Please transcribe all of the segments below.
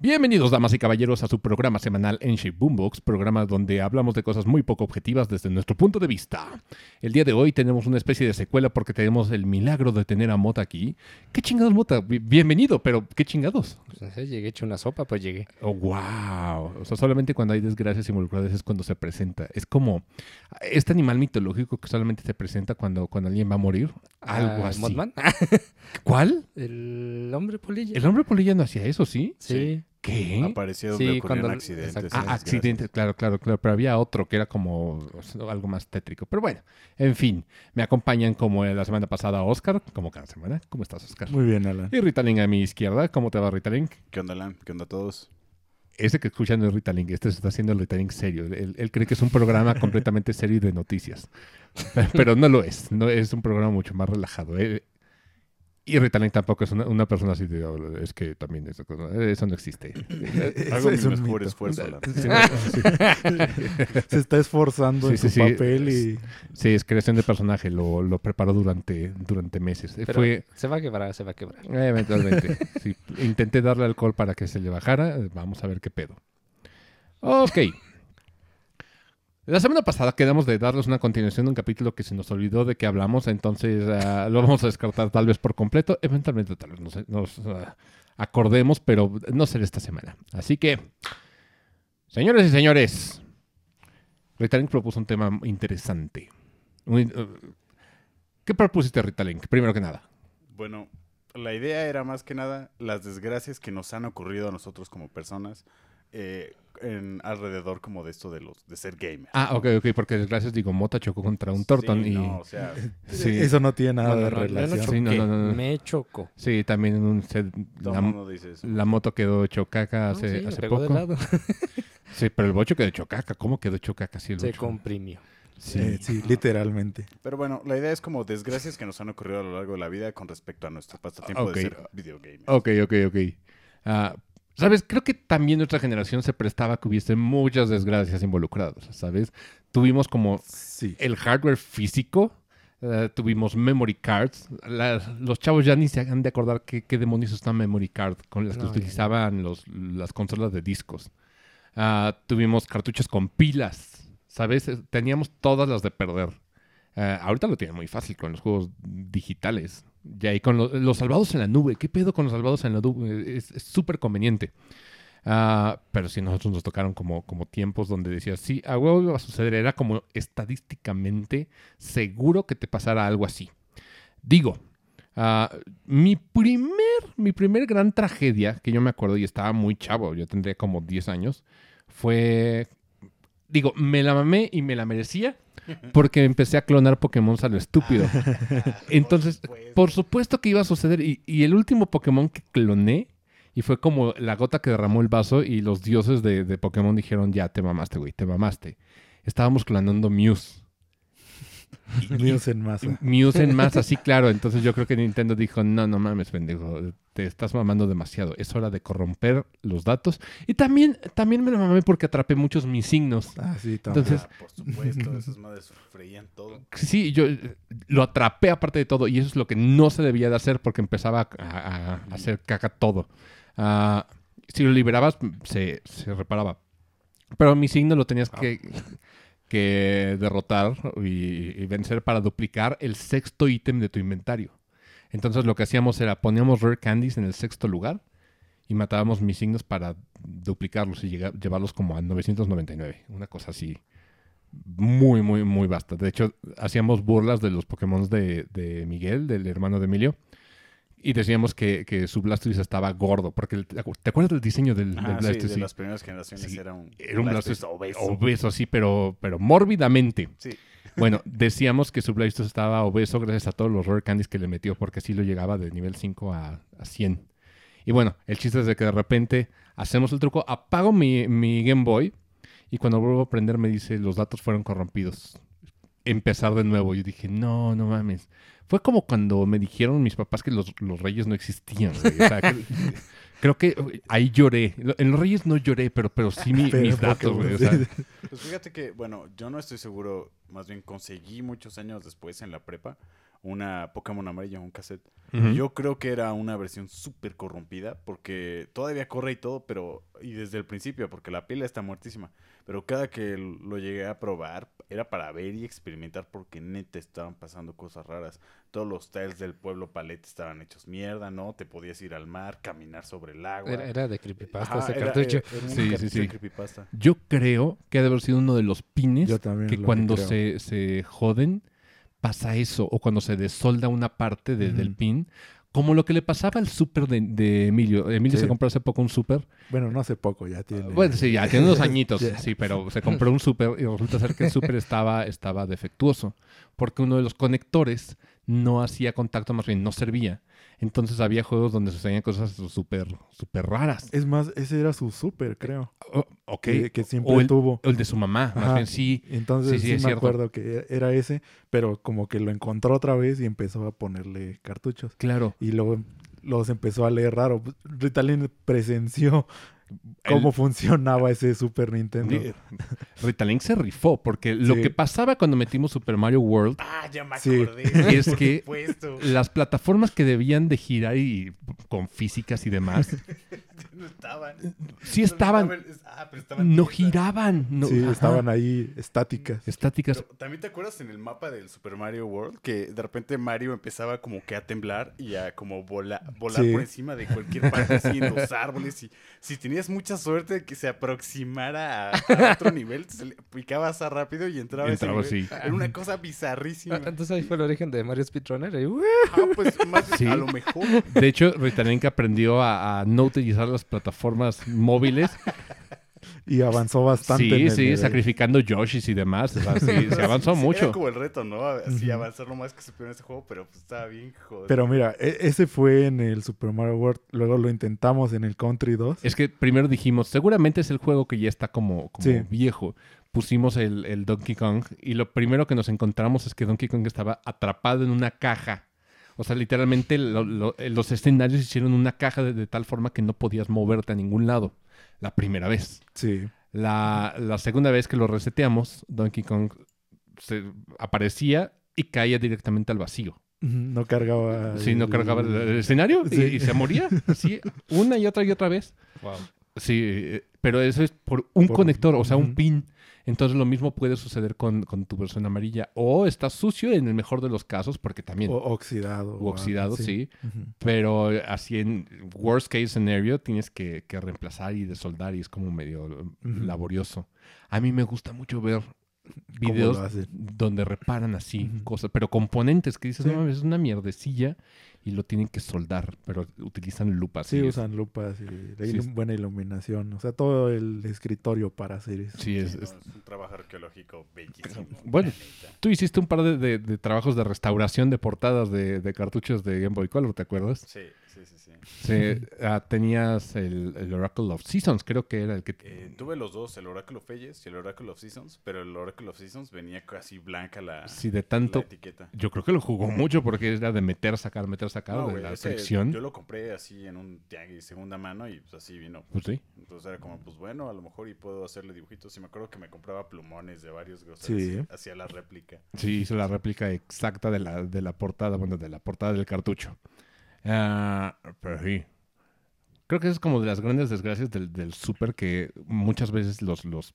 Bienvenidos, damas y caballeros, a su programa semanal en Shape Boombox, programa donde hablamos de cosas muy poco objetivas desde nuestro punto de vista. El día de hoy tenemos una especie de secuela porque tenemos el milagro de tener a Mota aquí. ¿Qué chingados, Mota? Bi- Bienvenido, pero ¿qué chingados? Pues sé, llegué hecho una sopa, pues llegué. Oh, wow. O sea, solamente cuando hay desgracias involucradas es cuando se presenta. Es como este animal mitológico que solamente se presenta cuando, cuando alguien va a morir. Algo Ah, así. Mothman. ¿Cuál? El hombre polilla. El hombre polilla no hacía eso, ¿sí? Sí. ¿Qué? Apareció Sí, donde ocurrieron cuando- accidentes. exacto. Ah, desgracias. accidente, claro, claro, claro. Pero había otro que era como o sea, algo más tétrico. Pero bueno, en fin, me acompañan como la semana pasada Oscar, como cada semana. ¿Cómo estás, Oscar? Muy bien, Alan. Y Ritalin a mi izquierda. ¿Cómo te va, Ritalin? ¿Qué onda, Alan? ¿Qué onda a todos? Ese que escuchan es Ritalin. Este se está haciendo el Ritalin serio. Él, él cree que es un programa completamente serio y de noticias. Pero no lo es. No, es un programa mucho más relajado. Él- y Ritalin tampoco es una, una persona así de... "Oh, Es que también eso, eso no existe. Hago mi es un mejor mito. esfuerzo, Alan. Sí, sí. Se está esforzando Sí, en sí, su sí. papel y Sí, es creación de personaje, lo, lo preparó durante, durante meses. Pero Fue se va a quebrar, se va a quebrar. eh, eventualmente. sí, intenté darle alcohol para que se le bajara. Vamos a ver qué pedo. Ok. La semana pasada quedamos de darles una continuación de un capítulo que se nos olvidó de que hablamos, entonces ah, lo vamos a descartar tal vez por completo. Eventualmente tal vez nos, nos, ah, acordemos, pero no será esta semana. Así que, señores y señores, Ritalink propuso un tema interesante. Uh, ¿Qué propusiste, Ritalink? Primero que nada. Bueno, la idea era más que nada las desgracias que nos han ocurrido a nosotros como personas eh, en alrededor como de esto de los de ser gamers. Ah, ok, ok, porque desgracias digo, Mota chocó contra un Torton Sí, y... no, o sea, Sí. eso no tiene nada Bueno, de no, relación. Sí, no, choqué, no, no, no. Me chocó. Sí, también en un set- la, dice eso. la moto quedó chocaca hace, hace pegó de poco. lado. Sí, pero el bocho quedó chocaca. ¿Cómo quedó chocaca? Sí, el Se bocho? comprimió. Sí. Eh, sí, literalmente. Pero bueno, la idea es como desgracias que nos han ocurrido a lo largo de la vida con respecto a nuestro pasatiempo Ok. de ser videogamer. Ok, ok, ok. Ah, ¿Sabes? Creo que también nuestra generación se prestaba a que hubiese muchas desgracias involucradas, ¿sabes? Tuvimos como Sí. el hardware físico, eh, tuvimos memory cards. La- los chavos ya ni se han de acordar qué, qué demonios es una memory card con las que No, utilizaban los, las consolas de discos. Ah, tuvimos cartuchos con pilas, ¿sabes? Eh, Teníamos todas las de perder. Eh, ahorita lo tienen muy fácil con los juegos digitales. Ya y con lo- los salvados en la nube. ¿Qué pedo con los salvados en la nube? Es súper conveniente. Ah, pero sí, nosotros nos tocaron como, como tiempos donde decías, sí, a huevo iba a suceder. Era como estadísticamente seguro que te pasara algo así. Digo, ah, mi primer, mi primer gran tragedia, que yo me acuerdo y estaba muy chavo, yo tendría como 10 años, fue, digo, me la mamé y me la merecía porque empecé a clonar Pokémon a lo estúpido. Entonces, por supuesto que iba a suceder. Y, y el último Pokémon que cloné, y fue como la gota que derramó el vaso, y los dioses de, de Pokémon dijeron, ya, te mamaste, güey, te mamaste. Estábamos clonando Muse. Míos en masa. Muse en masa, sí, claro. Entonces yo creo que Nintendo dijo, no, no mames, pendejo, te estás mamando demasiado. Es hora de corromper los datos. Y también, también me lo mamé porque atrapé muchos mis signos. Ah, sí, también. Entonces, Ah, por supuesto, esas madres freían todo. Sí, yo eh, lo atrapé aparte de todo y eso es lo que no se debía de hacer porque empezaba a, a- a hacer caca todo. Ah, si lo liberabas, se, se reparaba. Pero mi signo lo tenías que, que derrotar y, y vencer para duplicar el sexto ítem de tu inventario. Entonces lo que hacíamos era poníamos rare candies en el sexto lugar y matábamos mis signos para duplicarlos y llevarlos como a 999. Una cosa así muy, muy, muy vasta. De hecho, hacíamos burlas de los Pokémon de, de Miguel, del hermano de Emilio. Y decíamos que, que su Blastoise estaba gordo. Porque el- ¿te acuerdas del diseño del, del Ah, sí, Blastoise? de las primeras generaciones Sí, era un, Era un Blastoise obeso. obeso, sí, pero, pero mórbidamente. Sí. Bueno, decíamos que su Blastoise estaba obeso gracias a todos los Rare Candies que le metió, porque así lo llegaba de nivel 5 a, a 100. Y bueno, el chiste es de que de repente hacemos el truco, apago mi, mi Game Boy y cuando vuelvo a prender me dice los datos fueron corrompidos. Empezar de nuevo. Yo dije, no, no mames. Fue como cuando me dijeron mis papás que los, los reyes no existían. O sea, que- creo que uy, ahí lloré. En los reyes no lloré, pero, pero sí mi- Pero mis datos. Pokémon, güey. O sea, Pues fíjate que, bueno, yo no estoy seguro, más bien conseguí muchos años después en la prepa una Pokémon amarilla, un cassette. Yo creo que era una versión súper corrompida porque todavía corre y todo, pero y desde el principio, porque la pila está muertísima. Pero cada que lo llegué a probar era para ver y experimentar porque neta estaban pasando cosas raras. Todos los tiles del pueblo palete estaban hechos mierda, ¿no? Te podías ir al mar, caminar sobre el agua. Era, era de creepypasta Ajá, ese era- cartucho. era- era Sí, sí, sí. creepypasta. Yo creo que ha de haber sido uno de los pines que lo cuando creo. se, se joden pasa eso, o cuando se desolda una parte de- del Ujú. pin, como lo que le pasaba al súper de, de Emilio. Emilio Sí. se compró hace poco un súper. Bueno, no hace poco, ya tiene. Bueno, sí, ya tiene unos añitos, Ya. sí, pero se compró un súper y resulta ser que el súper estaba, estaba defectuoso, porque uno de los conectores no hacía contacto, más bien no servía. Entonces había juegos donde sucedían cosas súper, súper raras. Es más, ese era su súper, creo. O- ok. Que, que siempre o, el, tuvo. o el de su mamá, más bien sí. Entonces Sí, sí, sí, es me cierto. acuerdo que era ese, pero como que lo encontró otra vez y empezó a ponerle cartuchos. Claro. Y luego los empezó a leer raro. Ritalin presenció El- cómo funcionaba ese Super Nintendo. Di- Ritalin se rifó, porque lo Sí. que pasaba cuando metimos Super Mario World, Ah, ya me Sí. acordé. Es que- las plataformas que debían de girar y con físicas y demás, No estaban. sí estaban, Ah, pero estaban no giraban. No, sí, ajá, estaban ahí estáticas. estáticas. Pero, ¿También te acuerdas en el mapa del Super Mario World que de repente Mario empezaba como que a temblar y a como vola- volar Sí. por encima de cualquier parte así en los árboles y si tenías mucha suerte de que se aproximara a, a otro nivel, se le picabas a rápido y entraba, ese Entraba nivel. así. Era una cosa bizarrísima. Ah, Entonces ahí fue el origen de Mario Speedrunner. y. Ah, pues más Sí. a lo mejor. De hecho, Ritalin aprendió a, a no utilizar las plataformas móviles. Y avanzó bastante. en Sí, el sí, sacrificando Yoshis y demás. O sea, sí, se avanzó Sí, mucho. Era como el reto, ¿no? Ujú. avanzar lo más que se pudiera en este juego, pero pues estaba bien joder. Pero mira, e- ese fue en el Super Mario World. Luego lo intentamos en el Country 2. Es que primero dijimos, seguramente es el juego que ya está como, como Sí. viejo. Pusimos el, el Donkey Kong y lo primero que nos encontramos es que Donkey Kong estaba atrapado en una caja. O sea, literalmente lo- lo- los escenarios hicieron una caja de, de tal forma que no podías moverte a ningún lado. La primera vez. Sí. La, la segunda vez que lo reseteamos, Donkey Kong se aparecía y caía directamente al vacío. No cargaba. Sí, no el- cargaba el, el escenario y- Sí. y, se moría. Así, una y otra y otra vez. Wow. Sí, eh, pero eso es por un Por- conector, o sea, un pin. Entonces lo mismo puede suceder con, con tu versión amarilla. O está sucio en el mejor de los casos, porque también. O oxidado. u oxidado, sí. Pero así en worst case scenario tienes que, que reemplazar y desoldar y es como medio laborioso. A mí me gusta mucho ver ¿Cómo videos donde reparan así cosas, pero componentes que dices, Sí. no, mames, es una mierdecilla y lo tienen que soldar, pero utilizan lupas. Sí, y es- usan lupas y la Sí, ilum- es- buena iluminación. O sea, todo el escritorio para hacer eso. Sí, es, un trabajo arqueológico bellísimo. Bueno. Tú hiciste un par de, de- de trabajos de restauración de portadas de, de cartuchos de Game Boy Color, ¿te acuerdas? Sí, sí, sí, sí. Sí, ah, tenías el, el Oracle of Seasons, creo que era el que... Eh, tuve los dos, el Oracle of Ages y el Oracle of Seasons, pero el Oracle of Seasons venía casi blanca la, Sí, de la tanto... etiqueta. Yo creo que lo jugó mucho porque era de meter, sacar, meter, sacar, No, de güey, la ese fricción. Yo lo compré así en un tianguis segunda mano y pues así vino. Pues sí. Entonces era como, pues bueno, a lo mejor y puedo hacerle dibujitos. Y me acuerdo que me compraba plumones de varios grosores. Sí. Hacía la réplica. Sí, hizo la réplica exacta de la, de la portada, bueno, de la portada del cartucho. Ah, pero sí. Creo que es como de las grandes desgracias del, del Super que muchas veces los, los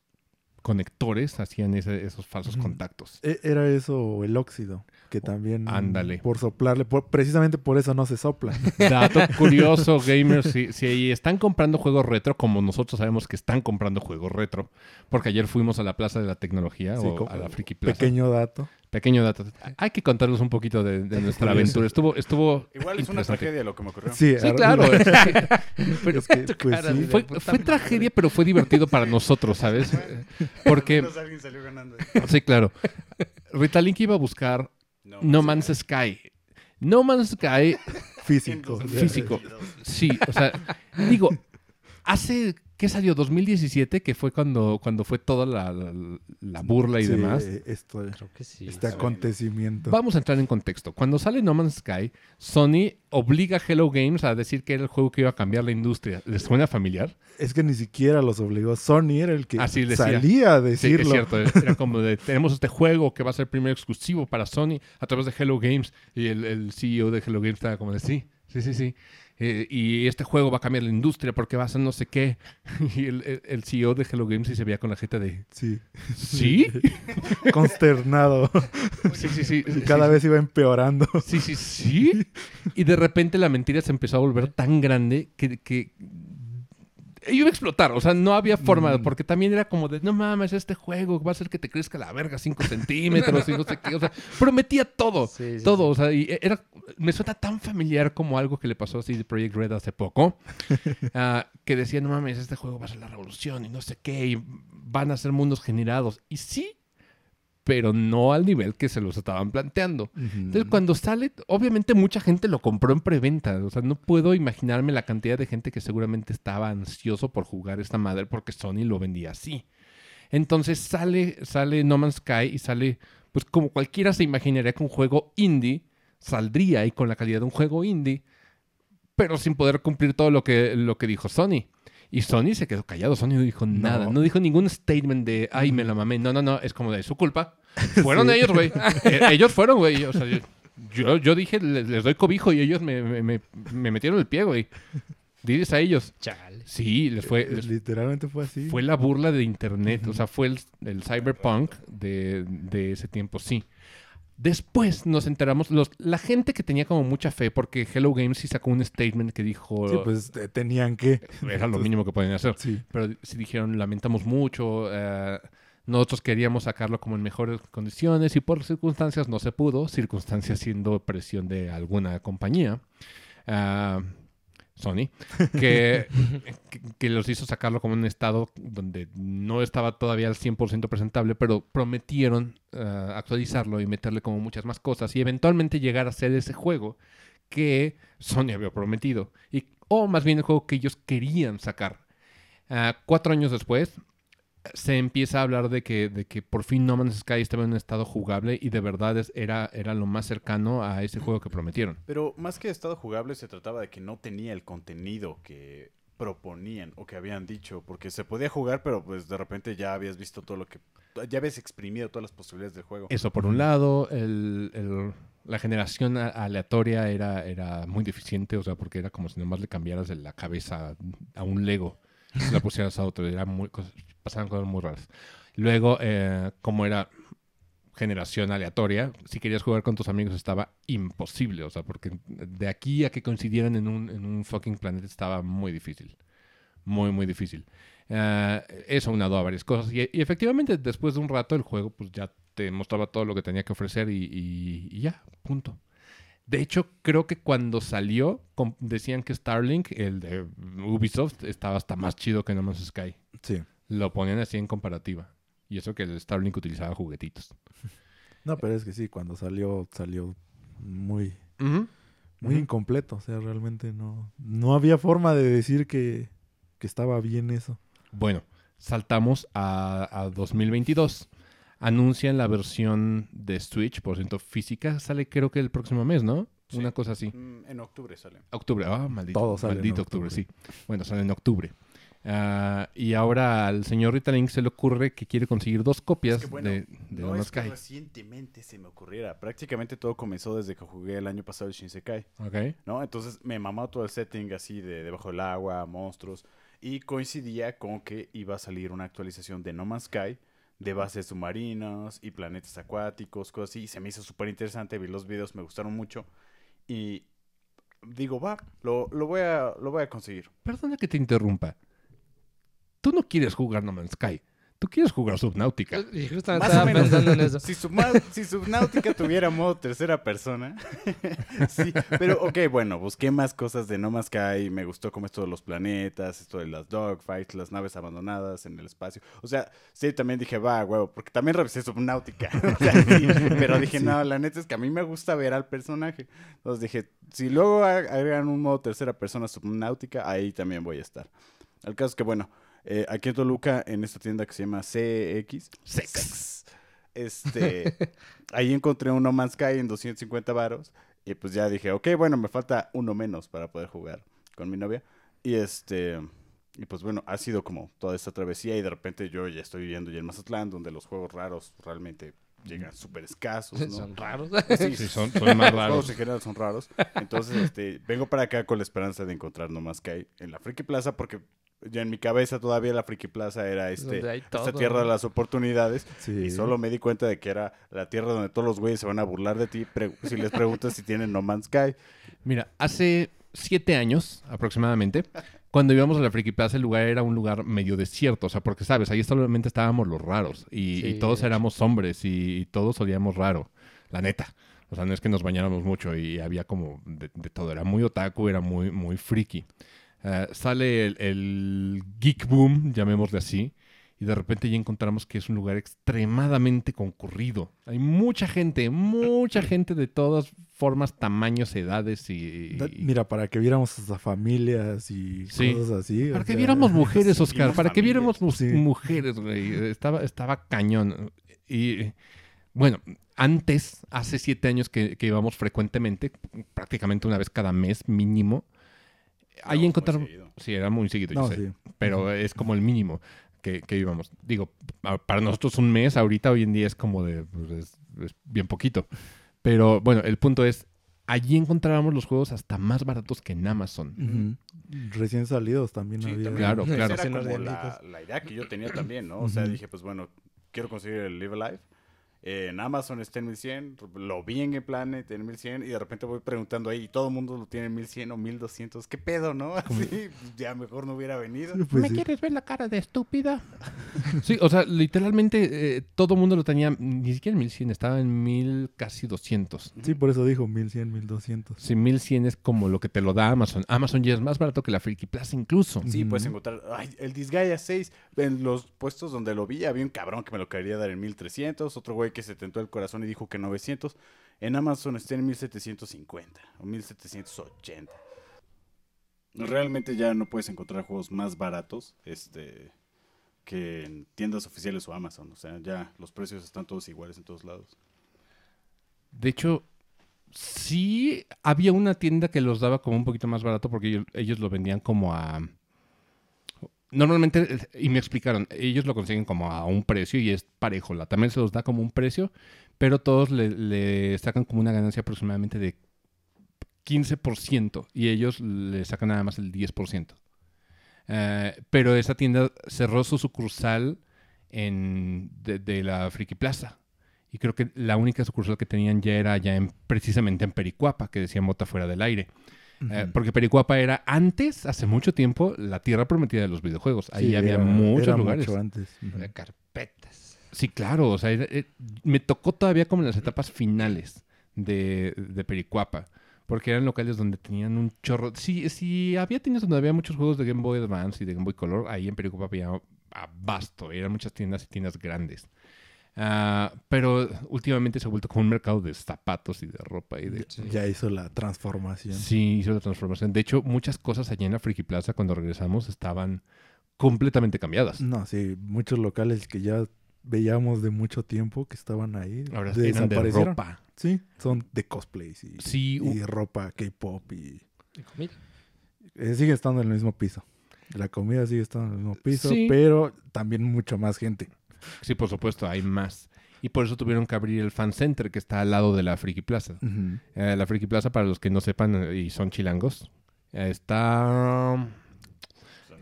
conectores hacían ese- esos falsos contactos. E- Era eso el óxido, que también ándale. por soplarle, por- precisamente por eso no se sopla. Dato curioso, gamers, si, si están comprando juegos retro, como nosotros sabemos que están comprando juegos retro, porque ayer fuimos a la Plaza de la Tecnología Sí, o a la Friki Plaza. Pequeño dato. Pequeño dato. Hay que contarles un poquito de, de nuestra aventura. Estuvo, estuvo Igual es una tragedia lo que me ocurrió. Sí, Sí, ar- claro. Pero es que, pues cara sí. de- Fue, tragedia, pero fue divertido para nosotros, ¿sabes? Porque, alguien salió ganando. sí, claro. Rita Link iba a buscar No Man's Sky. No Man's Sky, físico. Físico. 2022. sí, o sea, digo, Hace, ¿qué salió? 2017, que fue cuando, cuando fue toda la, la- la burla y Sí, demás. Esto, Creo que sí. este sí. acontecimiento. Vamos a entrar en contexto. Cuando sale No Man's Sky, Sony obliga a Hello Games a decir que era el juego que iba a cambiar la industria. ¿Les suena familiar? Es que ni siquiera los obligó. Sony era el que Así salía a Sí, decirlo. es cierto. Era como de, tenemos este juego que va a ser el primer exclusivo para Sony a través de Hello Games. Y el, el CEO de Hello Games estaba como de, sí, sí, sí, sí. Eh, y este juego va a cambiar la industria porque va a ser no sé qué. Y el, el- CEO de Hello Games sí se veía con la gente de, Sí. ¿sí? Consternado. sí, sí, sí. y cada vez iba empeorando. Sí, sí, sí. Y de repente la mentira se empezó a volver tan grande que, que iba a explotar. O sea, no había forma, Mm. porque también era como de, no mames, este juego va a hacer que te crezca la verga 5 centímetros y no sé qué. O sea, prometía todo. Sí, sí, todo. O sea, y era, me suena tan familiar como algo que le pasó a CD Projekt Red hace poco, ah, que decía, no mames, este juego va a ser la revolución y no sé qué, y van a ser mundos generados. Y sí, pero no al nivel que se los estaban planteando. Entonces, cuando sale, obviamente mucha gente lo compró en preventa. O sea, no puedo imaginarme la cantidad de gente que seguramente estaba ansioso por jugar esta madre porque Sony lo vendía así. Entonces sale, sale No Man's Sky y sale, pues como cualquiera se imaginaría que un juego indie saldría y con la calidad de un juego indie, pero sin poder cumplir todo lo que, lo que dijo Sony. Y Sony se quedó callado, Sony no dijo nada, no dijo ningún statement de, ay, me la mamé. No, no, no, es como de su culpa. Fueron ellos, güey. Eh, ellos fueron, güey. O sea, yo, yo, dije, les, les doy cobijo y ellos me, me- me- me metieron el pie, güey. Diles a ellos. Chale. Sí, les fue, les Literalmente fue así. fue la burla de internet. O sea, fue el, el cyberpunk de, de ese tiempo, sí. Después nos enteramos, los, la gente que tenía como mucha fe, porque Hello Games sí sacó un statement que dijo, Sí, pues te- tenían que. era lo mínimo que podían hacer. Sí. Pero sí dijeron, lamentamos mucho, eh, nosotros queríamos sacarlo como en mejores condiciones y por circunstancias no se pudo, circunstancias siendo presión de alguna compañía, ah, Sony, que, que, que los hizo sacarlo como en un estado donde no estaba todavía al 100% presentable, pero prometieron ah, actualizarlo y meterle como muchas más cosas y eventualmente llegar a ser ese juego que Sony había prometido, y, o más bien el juego que ellos querían sacar. Ah, cuatro años después, se empieza a hablar de que, de que por fin No Man's Sky estaba en un estado jugable y de verdad es- era, era lo más cercano a ese juego que prometieron. Pero más que estado jugable, se trataba de que no tenía el contenido que proponían o que habían dicho, porque se podía jugar, pero pues de repente ya habías visto todo lo que... Ya habías exprimido todas las posibilidades del juego. Eso por un lado, el- el- la generación aleatoria era, era muy deficiente, o sea, porque era como si nomás le cambiaras la cabeza a un Lego, y la pusieras a otro, era muy, pasaban cosas muy raras. Luego, eh, como era generación aleatoria, si querías jugar con tus amigos estaba imposible, o sea, porque de aquí a que coincidieran en un, fucking planeta estaba muy difícil. Muy, muy difícil. Eh, eso unado a varias cosas. Y, efectivamente, después de un rato, el juego pues ya te mostraba todo lo que tenía que ofrecer y, y- ya, punto. De hecho, creo que cuando salió, decían que Starlink, el de Ubisoft, estaba hasta más chido que No Man's Sky. Sí. Lo ponían así en comparativa. Y eso que el Starlink utilizaba juguetitos. No, pero es que sí, cuando salió, salió muy, muy incompleto. O sea, realmente no, no había forma de decir que, que estaba bien eso. Bueno, saltamos a, a 2022. Anuncian la versión de Switch, por ciento física. Sale creo que el próximo mes, ¿no? Sí. Una cosa así. Mm, En octubre sale. Octubre. Ah, maldito. Todo sale en maldito octubre. octubre. sí. Bueno, sale en octubre. Ah, y ahora al señor Ritalink se le ocurre que quiere conseguir dos copias Es que, bueno, de, de no Man's es que Sky. recientemente se me ocurriera. Prácticamente todo comenzó desde que jugué el año pasado el Shinsekai. Ok. ¿no? Entonces me mamó todo el setting así de debajo del agua, monstruos. Y coincidía con que iba a salir una actualización de No Man's Sky de bases submarinas y planetas acuáticos, cosas así. Y se me hizo súper interesante, vi los videos, me gustaron mucho. Y digo, va, lo, lo, voy, a, lo voy a conseguir. Perdona que te interrumpa. Tú no quieres jugar No Man's Sky. Tú quieres jugar Subnautica. Y justamente Más o estaba menos. pensando en eso. Si, si Subnautica tuviera modo tercera persona. sí, pero ok, bueno, busqué más cosas de No Man's Sky. Me gustó como esto de los planetas, esto de las dogfights, las naves abandonadas en el espacio. O sea, sí, también dije, va, huevo, porque también revisé Subnautica. O sea, sí, pero dije, no, la neta es que a mí me gusta ver al personaje. Entonces dije, si luego ag- agregan un modo tercera persona Subnautica, ahí también voy a estar. El caso es que, bueno, eh, aquí en Toluca, en esta tienda que se llama CX, Sex. este, ahí encontré un No Man's Sky en 250 varos. Y pues ya dije, ok, bueno, me falta uno menos para poder jugar con mi novia. Y este, y pues bueno, ha sido como toda esta travesía. Y de repente yo ya estoy viviendo ya en Mazatlán, donde los juegos raros realmente llegan súper escasos, ¿no? Son raros. Sí, Sí, son, son más los juegos raros. en general son raros. Entonces, este, vengo para acá con la esperanza de encontrar No Man's Sky en la Friki Plaza, porque ya en mi cabeza todavía la Friki Plaza era este, esta tierra de las oportunidades. Sí. Y solo me di cuenta de que era la tierra donde todos los güeyes se van a burlar de ti si les preguntas si tienen No Man's Sky. Mira, hace siete años aproximadamente, cuando íbamos a la Friki Plaza, el lugar era un lugar medio desierto. O sea, porque, ¿sabes? Ahí solamente estábamos los raros. Y, Sí, y todos éramos hombres y, y todos olíamos raro. La neta. O sea, no es que nos bañáramos mucho y había como de, de todo. Era muy otaku, era muy, muy friki. Eh, sale el, el geek boom, llamémosle así. Y de repente ya encontramos que es un lugar extremadamente concurrido. Hay mucha gente, mucha gente de todas formas, tamaños, edades y... Mira, para que viéramos hasta familias y Sí. cosas así. para que sea, viéramos mujeres, Oscar. Para que viéramos mu- Sí. mujeres, güey. Estaba, estaba cañón. Y bueno, antes, hace siete años que, que íbamos frecuentemente, prácticamente una vez cada mes mínimo. Ahí encontramos. seguido. Sí, era muy seguido, yo No, sé, sí. Pero es como el mínimo que, que íbamos. Digo, a- para nosotros un mes, ahorita, hoy en día es como de. pues, es, es bien poquito. Pero bueno, el punto es. Allí encontrábamos los juegos hasta más baratos que en Amazon. Ujú. Recién salidos también Sí, había. Claro, Esa claro. Esa era como la, la idea que yo tenía también, ¿no? O sea, dije, pues bueno, quiero conseguir el Live Alive. Eh, en Amazon está en 1100, lo vi en Game Planet en 1100 y de repente voy preguntando ahí y todo el mundo lo tiene en 1100 o 1200. ¿Qué pedo, no? Así, ya mejor no hubiera venido. Sí, pues ¿Me sí. quieres ver la cara de estúpida? sí, o sea, literalmente eh, todo el mundo lo tenía, ni siquiera en 1100, estaba en 1000, casi 200. Sí, por eso dijo 1100, 1200. Si 1100 es como lo que te lo da Amazon. Amazon ya es más barato que la Friki Plaza incluso. Sí, puedes encontrar. Ay, el Disgaea 6. En los puestos donde lo vi, había un cabrón que me lo quería dar en 1300. Otro güey que se tentó el corazón y dijo que 900. En Amazon está en 1750 o 1780. Realmente ya no puedes encontrar juegos más baratos este, que en tiendas oficiales o Amazon. O sea, ya los precios están todos iguales en todos lados. De hecho, sí había una tienda que los daba como un poquito más barato porque ellos, ellos lo vendían como a... Normalmente, y me explicaron, ellos lo consiguen como a un precio y es parejo. La también se los da como un precio, pero todos le, sacan como una ganancia aproximadamente de 15% y ellos le sacan nada más el 10%. Eh, pero esa tienda cerró su sucursal en, de, de la Friki Plaza. Y creo que la única sucursal que tenían ya era ya en, precisamente en Pericuapa, que decían bota fuera del aire. Eh, porque Pericuapa era antes, hace mucho tiempo, la tierra prometida de los videojuegos. Ahí Sí, había era- muchos era lugares. mucho antes. Ujú. De carpetas. Sí, claro. O sea, era- eh, me tocó todavía como en las etapas finales de, de Pericuapa. Porque eran locales donde tenían un chorro. Sí, sí, había tiendas donde había muchos juegos de Game Boy Advance y de Game Boy Color. Ahí en Pericuapa había abasto. Eran muchas tiendas y tiendas grandes. Ah, pero últimamente se ha vuelto como un mercado de zapatos y de ropa y de... Ya hizo la transformación. Sí, hizo la transformación. De hecho, muchas cosas allá en la Friki Plaza cuando regresamos estaban completamente cambiadas. No, sí, muchos locales que ya veíamos de mucho tiempo que estaban ahí. Ahora eran de ropa. Sí, son de cosplays y, Sí, y ropa K-pop y Y comida. eh, sigue estando en el mismo piso. La comida sigue estando en el mismo piso, Sí. pero también mucha más gente. Sí, por supuesto, hay más. Y por eso tuvieron que abrir el fan center que está al lado de la Friki Plaza. Eh, la Friki Plaza, para los que no sepan eh, y son chilangos, eh, está...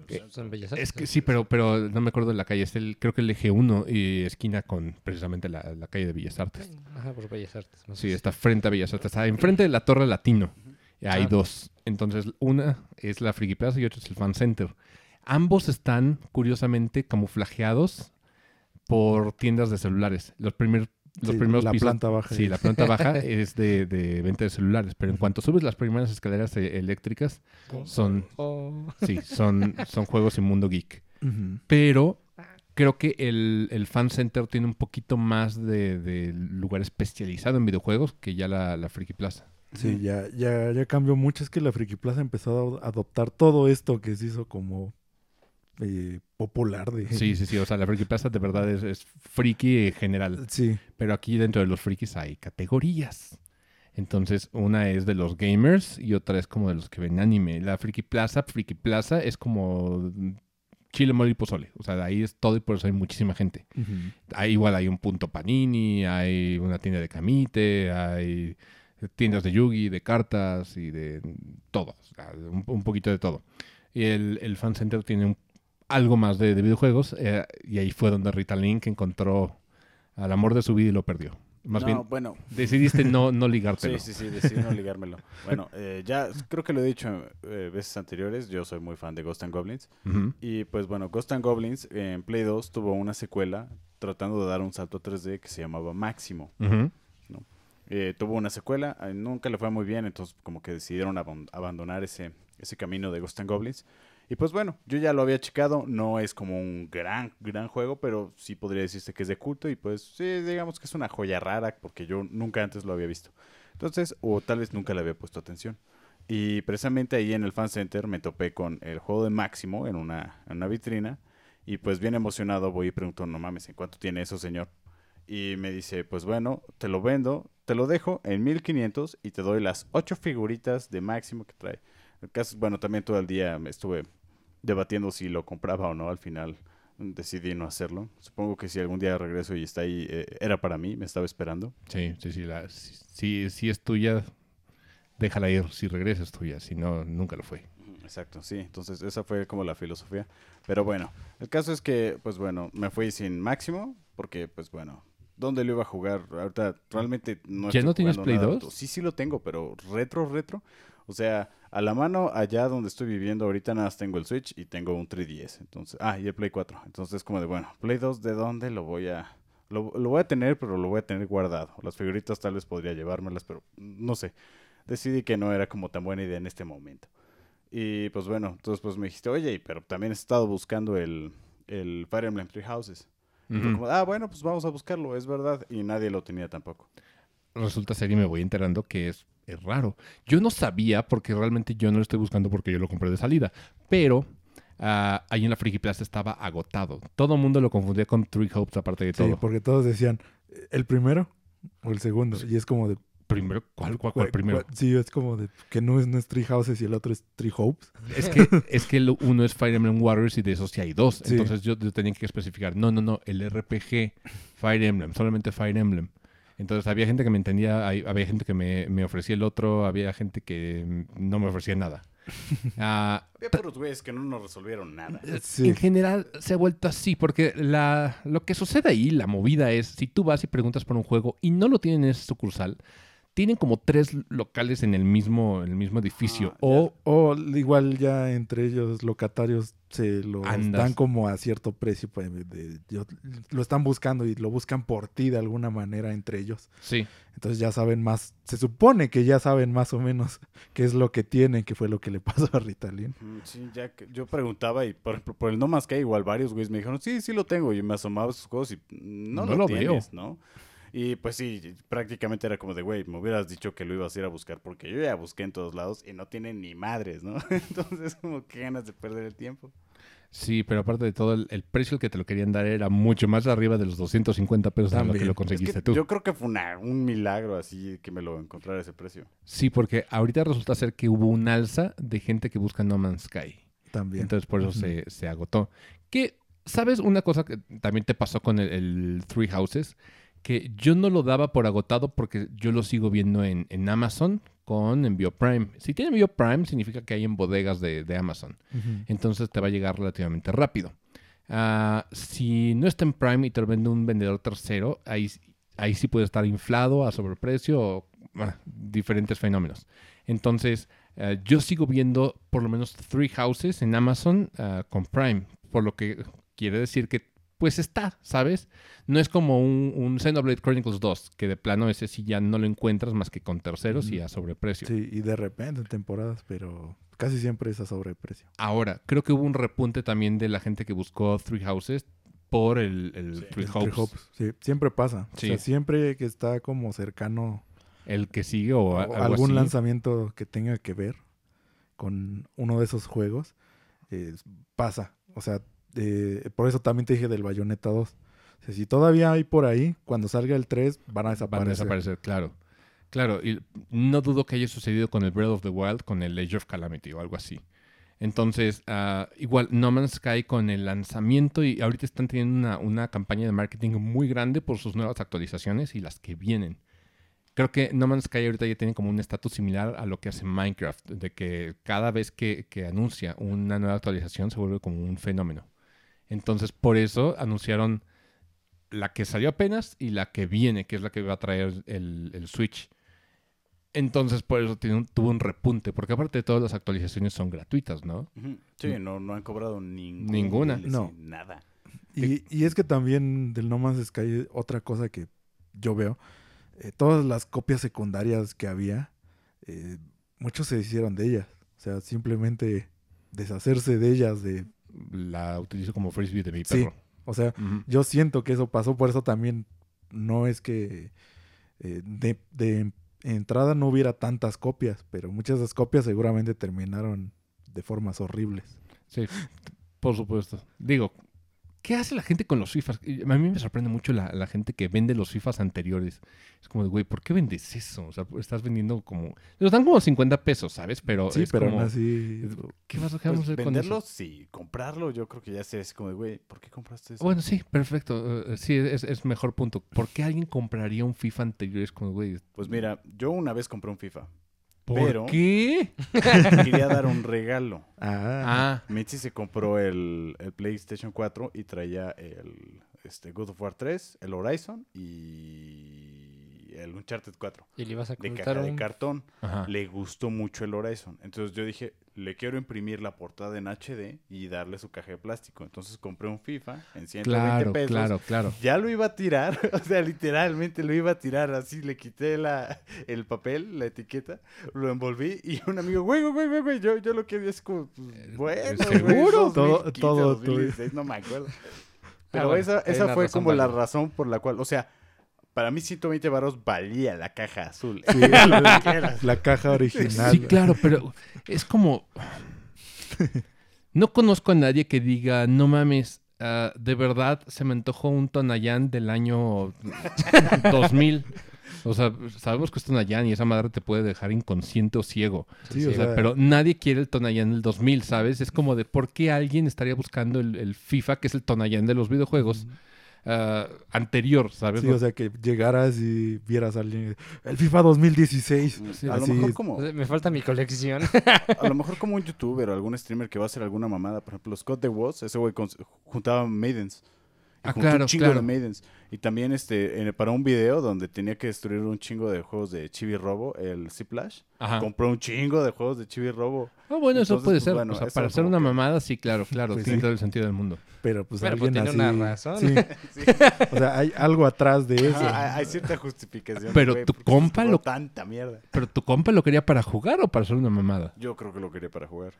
Eh, Son bellas artes. Es que sí, pero, pero no me acuerdo de la calle. Es el, creo que el eje 1 y esquina con precisamente la, la calle de Bellas Artes. Ajá, por bellas artes. Sí, está frente a Bellas Artes. Está enfrente de la Torre Latino. Y Hay Ah. dos. Entonces, una es la Friki Plaza y otra es el Fan Center. Ambos están, curiosamente, camuflajeados por tiendas de celulares. Los, primer- los Sí, primeros la pisos- planta baja. Sí, es- la planta baja es de, de venta de celulares. Pero en cuanto subes las primeras escaleras eh, eléctricas, son, Oh. sí, son, son juegos y mundo geek. Pero creo que el, el Fan Center tiene un poquito más de, de lugar especializado en videojuegos que ya la, la Friki Plaza. Sí, ya, ya, ya cambió mucho. Es que la Friki Plaza empezó a adoptar todo esto que se hizo como eh, popular de... Sí, sí, sí. O sea, la Friki Plaza de verdad es, es friki en general. Sí, Pero aquí dentro de los frikis hay categorías. Entonces, una es de los gamers y otra es como de los que ven anime. La Friki Plaza, Friki Plaza es como chile, mole y pozole. O sea, de ahí es todo y por eso hay muchísima gente. ujú, Ahí igual hay un punto panini, hay una tienda de camite, hay tiendas de yugi, de cartas y de todo. O sea, un, un poquito de todo. Y el, el fan center tiene un- algo más de, de videojuegos eh, y ahí fue donde Rita Link encontró al amor de su vida y lo perdió. Más no, bien, bueno, decidiste no, no ligártelo. Sí, sí, sí, decidí no ligármelo. Bueno, eh, ya creo que lo he dicho eh, veces anteriores, yo soy muy fan de Ghost and Goblins. Y pues bueno, Ghost and Goblins eh, en Play 2 tuvo una secuela tratando de dar un salto 3D que se llamaba Máximo. Eh, tuvo una secuela, eh, nunca le fue muy bien, entonces como que decidieron abon- abandonar ese, ese camino de Ghost and Goblins. Y pues bueno, yo ya lo había checado, no es como un gran, gran juego, pero sí podría decirse que es de culto y pues sí, digamos que es una joya rara porque yo nunca antes lo había visto. Entonces, o tal vez nunca le había puesto atención. Y precisamente ahí en el Fan Center me topé con el juego de Máximo en una, en una vitrina. Y pues bien emocionado voy y pregunto, no mames, ¿en cuánto tiene eso, señor? Y me dice, pues bueno, te lo vendo, te lo dejo en 1500 y te doy las ocho figuritas de Máximo que trae. El caso bueno, también todo el día estuve debatiendo si lo compraba o no. Al final decidí no hacerlo. Supongo que si algún día regreso y está ahí, eh, era para mí, me estaba esperando. Sí, sí, sí, la- si, si- si es tuya, déjala ir. Si regresa es tuya. Si no, nunca lo fue. Exacto, sí. Entonces esa fue como la filosofía. Pero bueno, el caso es que, pues bueno, me fui sin máximo porque, pues bueno, ¿dónde lo iba a jugar? Ahorita realmente no ¿Ya estoy no tienes Play nada 2? auto. Sí, sí lo tengo, pero retro, retro. O sea, a la mano allá donde estoy viviendo ahorita nada más tengo el Switch y tengo un 3DS. Entonces, ah, y el Play 4. Entonces como de, bueno, Play 2, ¿de dónde lo voy a...? Lo, lo voy a tener, pero lo voy a tener guardado. Las figuritas tal vez podría llevármelas, pero no sé. Decidí que no era como tan buena idea en este momento. Y pues bueno, entonces pues me dijiste, oye, pero también he estado buscando el, el Fire Emblem Three Houses. Fue Ujú. como, ah, bueno, pues vamos a buscarlo, es verdad. Y nadie lo tenía tampoco. Resulta ser y me voy enterando que es, es raro. Yo no sabía porque realmente yo no lo estoy buscando porque yo lo compré de salida. Pero ah, ahí en la Friki Plaza estaba agotado. Todo el mundo lo confundía con Three Hopes aparte de sí, todo. porque todos decían, ¿el primero o el segundo? Y es como de... Primero, ¿cuál, cuál, cuál ¿cuál- primero? cuál? Sí, es como de que no es, no es Tree Houses y el otro es Tree Hopes. Es que, es que lo- uno es Fire Emblem Warriors y de esos sí hay dos. Sí. Entonces yo, yo tenía que especificar, no, no, no, el RPG Fire Emblem, solamente Fire Emblem. Entonces había gente que me entendía, hay- había gente que me, me ofrecía el otro, había gente que no me ofrecía nada. Ah, Había puros güeyes que no nos resolvieron nada. Sí. En general se ha vuelto así, porque la, lo que sucede ahí, la movida es, si tú vas y preguntas por un juego y no lo tienen en esa sucursal, tienen como tres locales en el mismo, en el mismo edificio. Ah, o O igual ya entre ellos locatarios se lo dan como a cierto precio. pues, de- yo- lo están buscando y lo buscan por ti de alguna manera entre ellos. sí, Entonces ya saben más, se supone que ya saben más o menos qué es lo que tienen, que fue lo que le pasó a Ritalin. Mm, Sí, ya que yo preguntaba y por el No Más que igual varios güeyes me dijeron, sí, sí lo tengo. Y me asomaba a sus juegos y mm, no, No lo, lo tienes, ¿no? Y pues sí, prácticamente era como de, güey, me hubieras dicho que lo ibas a ir a buscar porque yo ya busqué en todos lados y no tienen ni madres, ¿no? Entonces, como que ganas de perder el tiempo. sí, pero aparte de todo, el, el precio que te lo querían dar era mucho más arriba de los 250 pesos en lo que lo Es conseguiste que tú. yo creo que fue una- un milagro así que me lo encontrara a ese precio. Sí, porque ahorita resulta ser que hubo un alza de gente que busca No Man's Sky. También. Entonces por eso se, se agotó. Que, ¿sabes una cosa que también te pasó con el, el Three Houses? Que yo no lo daba por agotado porque yo lo sigo viendo en, en Amazon con Envío Prime. Si tiene Envío Prime significa que hay en bodegas de, de Amazon. Entonces te va a llegar relativamente rápido. Ah, si no está en Prime y te lo vende un vendedor tercero, ahí, ahí sí puede estar inflado a sobreprecio o bueno, diferentes fenómenos. Entonces, eh, yo sigo viendo por lo menos Three Houses en Amazon ah, con Prime, por lo que quiere decir que pues está, ¿sabes? No es como un, un Xenoblade Chronicles 2, que de plano ese sí ya no lo encuentras más que con terceros y a sobreprecio. Sí, y de repente en temporadas, pero casi siempre es a sobreprecio. Ahora, creo que hubo un repunte también de la gente que buscó Three Houses por el, el Sí. Three El Hopes. Sí, siempre pasa. Sí. O sea, siempre que está como cercano El que sigue o, algún así. lanzamiento que tenga que ver con uno de esos juegos, eh, pasa. O sea, eh, por eso también te dije del Bayonetta 2. O sea, si todavía hay por ahí, cuando salga el 3 van a Van desaparecer. a desaparecer, claro. Claro, y no dudo que haya sucedido con el Breath of the Wild, con el Age of Calamity o algo así. Entonces, ah, igual, No Man's Sky con el lanzamiento y ahorita están teniendo una, una campaña de marketing muy grande por sus nuevas actualizaciones y las que vienen. Creo que No Man's Sky ahorita ya tiene como un estatus similar a lo que hace Minecraft, de que cada vez que, que anuncia una nueva actualización se vuelve como un fenómeno. Entonces, por eso anunciaron la que salió apenas y la que viene, que es la que va a traer el, el Switch. Entonces, por eso tiene un- tuvo un repunte, porque aparte de todas las actualizaciones son gratuitas, ¿no? Sí, no, no han cobrado ningún Ninguna. DLC, No. Nada. Y, y es que también del No Man's Sky, otra cosa que yo veo, eh, todas las copias secundarias que había, eh, muchos se hicieron de ellas. O sea, simplemente deshacerse de ellas. de La utilizo como frisbee de mi Sí. perro. O sea, yo siento que eso pasó, por eso también no es que eh, de, de entrada no hubiera tantas copias, pero muchas de esas copias seguramente terminaron de formas horribles. Sí, por supuesto. Digo, ¿qué hace la gente con los FIFAs? A mí me sorprende mucho la, la gente que vende los FIFAs anteriores. Es como de, güey, ¿por qué vendes eso? O sea, estás vendiendo como... Los dan como 50 pesos, ¿sabes? Pero Sí, es pero como... así... ¿Qué vas a vamos Pues hacer con venderlo, eso? sí. Comprarlo, yo creo que ya sé. Es como de, güey, ¿por qué compraste eso? Bueno, sí, perfecto. Eh, sí, es, es mejor punto. ¿Por qué alguien compraría un FIFA anterior? Es como, güey, Pues mira, yo una vez compré un FIFA. ¿Por Pero- qué? Quería dar un regalo. Ah, Ah, Mitzi se compró el, el PlayStation 4 y traía el este, God of War 3, el Horizon y el Uncharted 4 Y le ibas a de caja de cartón. ajá. Le gustó mucho el Horizon. Entonces yo dije, le quiero imprimir la portada en HD y darle su caja de plástico. Entonces compré un FIFA en 120 Claro, pesos. claro, claro. Ya lo iba a tirar, o sea, literalmente lo iba a tirar así, le quité la, el papel, la etiqueta, lo envolví y un amigo, güey, güey, güey, güey, yo, yo lo que vi es como, pues, bueno, güey, ¿seguro? Todo- 2015, todo 2016, no me acuerdo. Pero bueno, esa, esa fue como la razón por la cual, o sea, para mí 120 varos valía la caja azul. sí, la, la caja original. Sí, claro, pero es como. No conozco a nadie que diga, no mames, ah, de verdad se me antojó un Tonayán del año 2000. O sea, sabemos que es Tonayán y esa madre te puede dejar inconsciente o ciego. Sí, O o sea, sea, pero nadie quiere el Tonayán del 2000, ¿sabes? Es como de por qué alguien estaría buscando el, el FIFA, que es el Tonayán de los videojuegos, ah, anterior, ¿sabes? Sí, o sea, que llegaras y vieras a alguien. El FIFA 2016. Sí, a lo mejor como, Me falta mi colección. a lo mejor como un youtuber o algún streamer que va a hacer alguna mamada, por ejemplo, Scott The Woz, ese güey juntaba maidens. Y Ah, claro, un chingo claro. de maidens. Y también este en- para un video donde tenía que destruir un chingo de juegos de Chibi Robo, el Ziplash, Ajá. compró un chingo de juegos de Chibi Robo. Ah, bueno, eso puede pues, ser. bueno, o sea, para hacer una que- mamada, sí, claro, claro. Pues tiene sí. todo el sentido del mundo. Pero pues Pero, pues, tiene así. una razón. Sí, Sí. o sea, hay algo atrás de eso. Ajá, hay, cierta justificación. Pero tu ¿por qué se compa lo- tanta mierda. Pero tu compa lo quería para jugar o para hacer una mamada. Yo creo que lo quería para jugar.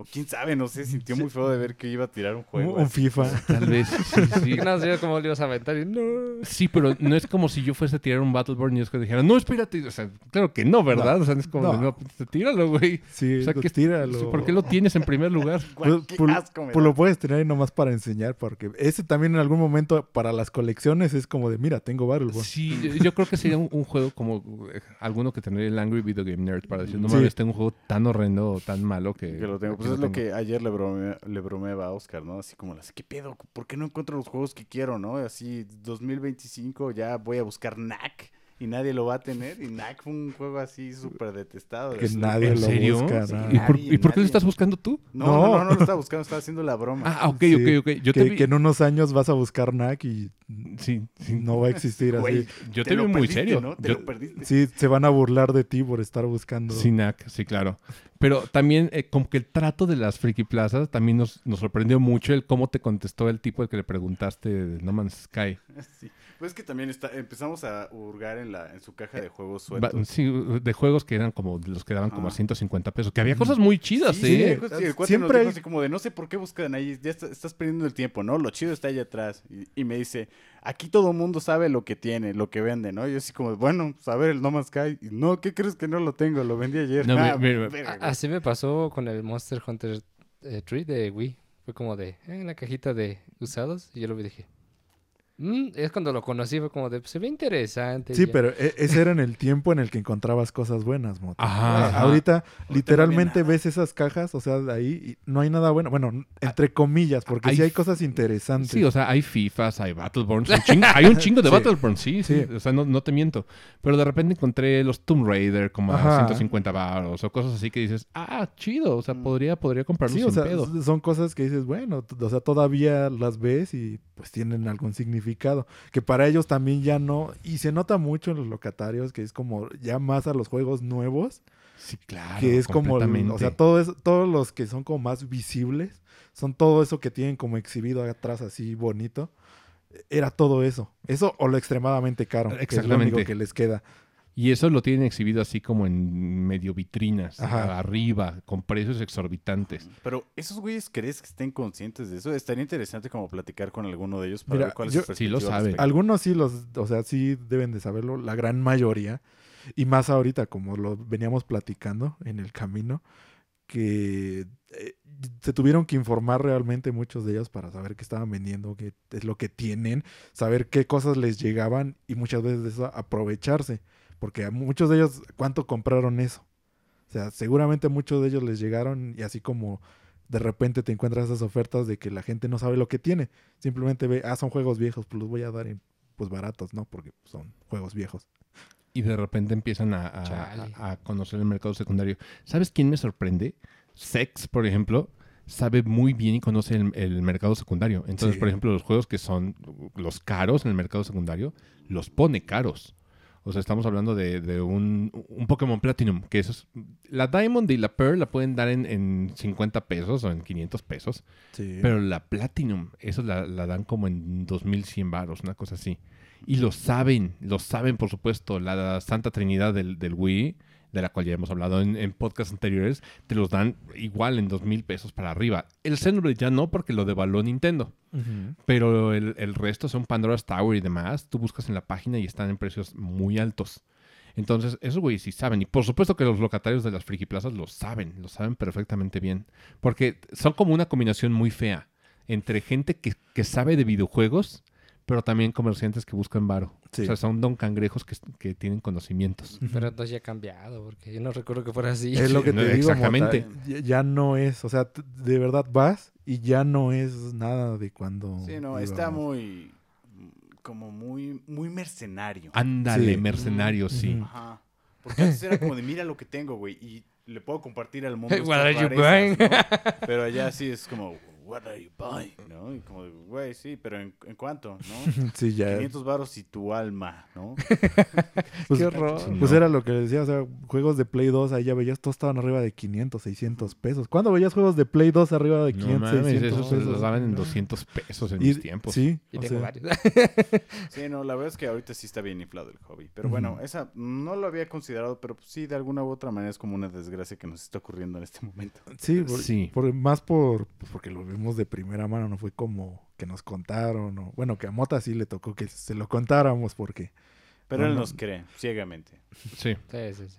O quién sabe, no sé, sintió muy feo de ver que iba a tirar un juego. un, así. FIFA. Tal vez, sí, sí. No sé cómo le ibas a aventar y no. Sí, pero no es como si yo fuese a tirar un Battleborn y después dijera, no, espérate. O sea, claro que no, ¿verdad? O sea, es como, de, No. no, pues, tíralo, güey. Sí, O sea, que, tíralo. ¿por qué lo tienes en primer lugar? Pues, qué pues, asco pues lo puedes tener ahí nomás para enseñar, porque ese también en algún momento para las colecciones es como de, mira, tengo Battleborn. Sí, yo- yo creo que sería un, un juego como eh, alguno que tendría el Angry Video Game Nerd para decir, no Sí. mames, tengo un juego tan horrendo o tan malo que... Que lo tengo. Pues que es lo tengo". que ayer le, brome- le bromeaba a Oscar, ¿no? Así como, las, ¿qué pedo? ¿Por qué no encuentro los juegos que quiero, no? Así, 2025 ya voy a buscar NAC y nadie lo va a tener. Y NAC fue un juego así súper detestado. Que nadie ¿En lo serio? busca. Sí. ¿Y por, Nadie, y por qué lo estás buscando tú? No, no, no, No. no, lo estaba buscando, estaba haciendo la broma. Ah, ok, Sí, ok, ok. Yo que, te vi... que en unos años vas a buscar NAC y Sí, sí. no va a existir Güey, así. Yo te te, lo vi muy perdiste, serio. ¿no? Te Yo- lo perdiste. Sí, se van a burlar de ti por estar buscando. Sinac, sí, claro. Pero también, eh, como que el trato de las friki plazas también nos, nos sorprendió mucho el cómo te contestó el tipo al que le preguntaste de No Man's Sky. Sí. Pues es que también está, empezamos a hurgar en, la, en su caja de juegos Va- sueltos. sí, de juegos que eran como los que daban como a Ah. 150 pesos. Que había cosas muy chidas, Sí, ¿eh? sí, sí, el cuate Siempre nos dijo hay- así como de no sé por qué buscan ahí, ya está- estás perdiendo el tiempo, ¿no? Lo chido está allá atrás. Y, y me dice, aquí todo el mundo sabe lo que tiene, lo que vende, ¿no? Yo así como, bueno, pues a ver el No Man's Sky. No, ¿qué crees que no lo tengo? Lo vendí ayer. No, Ah, mira. Así me pasó con el Monster Hunter eh, Tree de Wii. Fue como de, eh, la cajita de usados. Y yo lo vi y dije, "Mm", es cuando lo conocí, fue como de, "Pues, se ve interesante. Sí, ya. pero e- ese era en el tiempo en el que encontrabas cosas buenas, Moto. Ajá, Ah, ajá. Ahorita no literalmente ves esas cajas, o sea, de ahí y no hay nada bueno. Bueno, entre comillas, porque hay sí hay cosas interesantes. Sí, o sea, hay FIFAs, hay Battleborns, un chingo- hay un chingo de Sí. Battleborns, sí, sí, Sí. o sea, no, no te miento. Pero de repente encontré los Tomb Raider como a Ajá. 150 baros o cosas así que dices, ah, chido, o sea, Mm. podría, podría comprarlos Sí, sin o sea, pedo. son cosas que dices, bueno, o sea, todavía las ves y pues tienen algún significado. Que para ellos también ya no, y se nota mucho en los locatarios, que es como ya más a los juegos nuevos, Sí, claro. que es como, o sea, todo eso, todos los que son como más visibles, son todo eso que tienen como exhibido atrás así bonito. Era todo eso. Eso o lo extremadamente caro. Que es lo Exactamente. único que les queda. Y eso lo tienen exhibido así como en medio vitrinas, Ajá. arriba, con precios exorbitantes. Pero esos güeyes, ¿crees que estén conscientes de eso? Estaría interesante como platicar con alguno de ellos para Mira, ver cuál es yo- su Sí lo saben. Algunos sí los, o sea, sí deben de saberlo, la gran mayoría. Y más ahorita, como lo veníamos platicando en el camino, que eh, se tuvieron que informar realmente muchos de ellos para saber qué estaban vendiendo, qué es lo que tienen, saber qué cosas les llegaban y muchas veces de eso aprovecharse. Porque a muchos de ellos, ¿cuánto compraron eso? O sea, seguramente muchos de ellos les llegaron y así como de repente te encuentras esas ofertas de que la gente no sabe lo que tiene. Simplemente ve, ah, son juegos viejos, pues los voy a dar en, pues baratos, ¿no? Porque son juegos viejos. Y de repente empiezan a, a- conocer el mercado secundario. ¿Sabes quién me sorprende? Sex, por ejemplo, sabe muy bien y conoce el, el mercado secundario. Entonces, Sí. por ejemplo, los juegos que son los caros en el mercado secundario, los pone caros. O sea, estamos hablando de, de un, un Pokémon Platinum, que eso es... La Diamond y la Pearl la pueden dar en, en 50 pesos o en 500 pesos. Sí. Pero la Platinum, eso la, la dan como en 2100 baros, una cosa así. Y lo saben, lo saben, por supuesto. La Santa Trinidad del, del Wii, de la cual ya hemos hablado en, en podcasts anteriores, te los dan igual en 2000 pesos para arriba. El Xenoblade ya no, porque lo devaluó Nintendo. Pero el, el resto son Pandora's Tower y demás. Tú buscas en la página y están en precios muy altos. Entonces, esos güeyes sí saben. Y por supuesto que los locatarios de las friki plazas lo saben, lo saben perfectamente bien. Porque son como una combinación muy fea entre gente que, que sabe de videojuegos, pero también comerciantes que buscan varo. Sí. O sea, son don cangrejos que, que tienen conocimientos. Pero entonces ya ha cambiado, porque yo no recuerdo que fuera así. Es lo que no, te digo, exactamente. Mota, ya- ya no es, o sea, de verdad vas y ya no es nada de cuando... Sí, no, está muy. como muy, muy mercenario. Ándale, Sí. mercenarios, sí. Ajá. Porque antes era como de mira lo que tengo, güey, y le puedo compartir al mundo. What estas are you rarezas. Pero allá sí es como, what are you buying? ¿No? Y como, de, güey, sí, pero ¿en, en cuánto? ¿No? Sí, ya. 500 varos y tu alma, ¿no? Pues, Qué horror. Pues No. era lo que decía, o sea, juegos de Play 2, ahí ya veías, todos estaban arriba de 500, 600 pesos. ¿Cuándo veías juegos de Play 2 arriba de No 500, mames, 600 esos se los pesos? daban en 200 pesos en Y- mis tiempos. Sí, Y tengo sea, varios. Sí, no, la verdad es que ahorita sí está bien inflado el hobby. Pero bueno, esa no lo había considerado, pero sí, de alguna u otra manera es como una desgracia que nos está ocurriendo en este momento. Sí, por- Sí. por- más por pues, porque lo vimos de primera mano, no fue como que nos contaron, o bueno, que a Mota sí le tocó que se lo contáramos porque Pero No, él no. nos cree, ciegamente. Sí. Sí, sí, sí.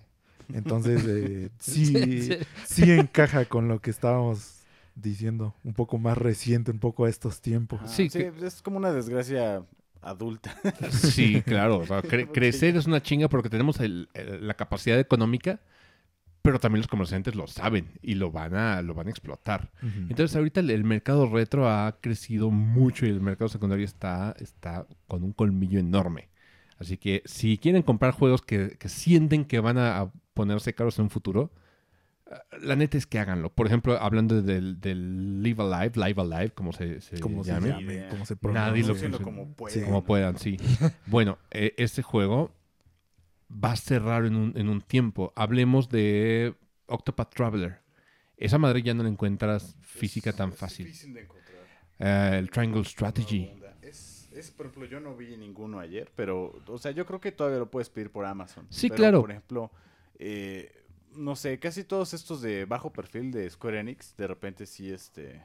entonces eh, sí, Sí, sí, sí. encaja con lo que estábamos diciendo, un poco más reciente, un poco a estos tiempos. Sí, sí, que- es como una desgracia adulta. Sí, claro. o sea, cre- Porque- crecer es una chinga porque tenemos el- el- la capacidad económica, pero también los comerciantes lo saben y lo van a, lo van a explotar. Entonces ahorita el, el mercado retro ha crecido mucho y el mercado secundario está, está con un colmillo enorme. Así que si quieren comprar juegos que, que sienten que van a, a ponerse caros en un futuro, eh, la neta es que háganlo. Por ejemplo, hablando del, del Live Alive, Live Alive, como se, se ¿Cómo se llame. llame? idea. ¿Cómo se Nadie lo Sí. Como puedan, sí. Bueno, eh, este juego va a ser raro en un, en un tiempo. Hablemos de Octopath Traveler. Esa madre ya no la encuentras física tan Es fácil. difícil de encontrar. Eh, el Triangle Strategy. Es, es, por ejemplo, yo no vi ninguno ayer, pero, o sea, yo creo que todavía lo puedes pedir por Amazon. Sí, Pero, claro. Por ejemplo, eh, no sé, casi todos estos de bajo perfil de Square Enix, de repente sí, este,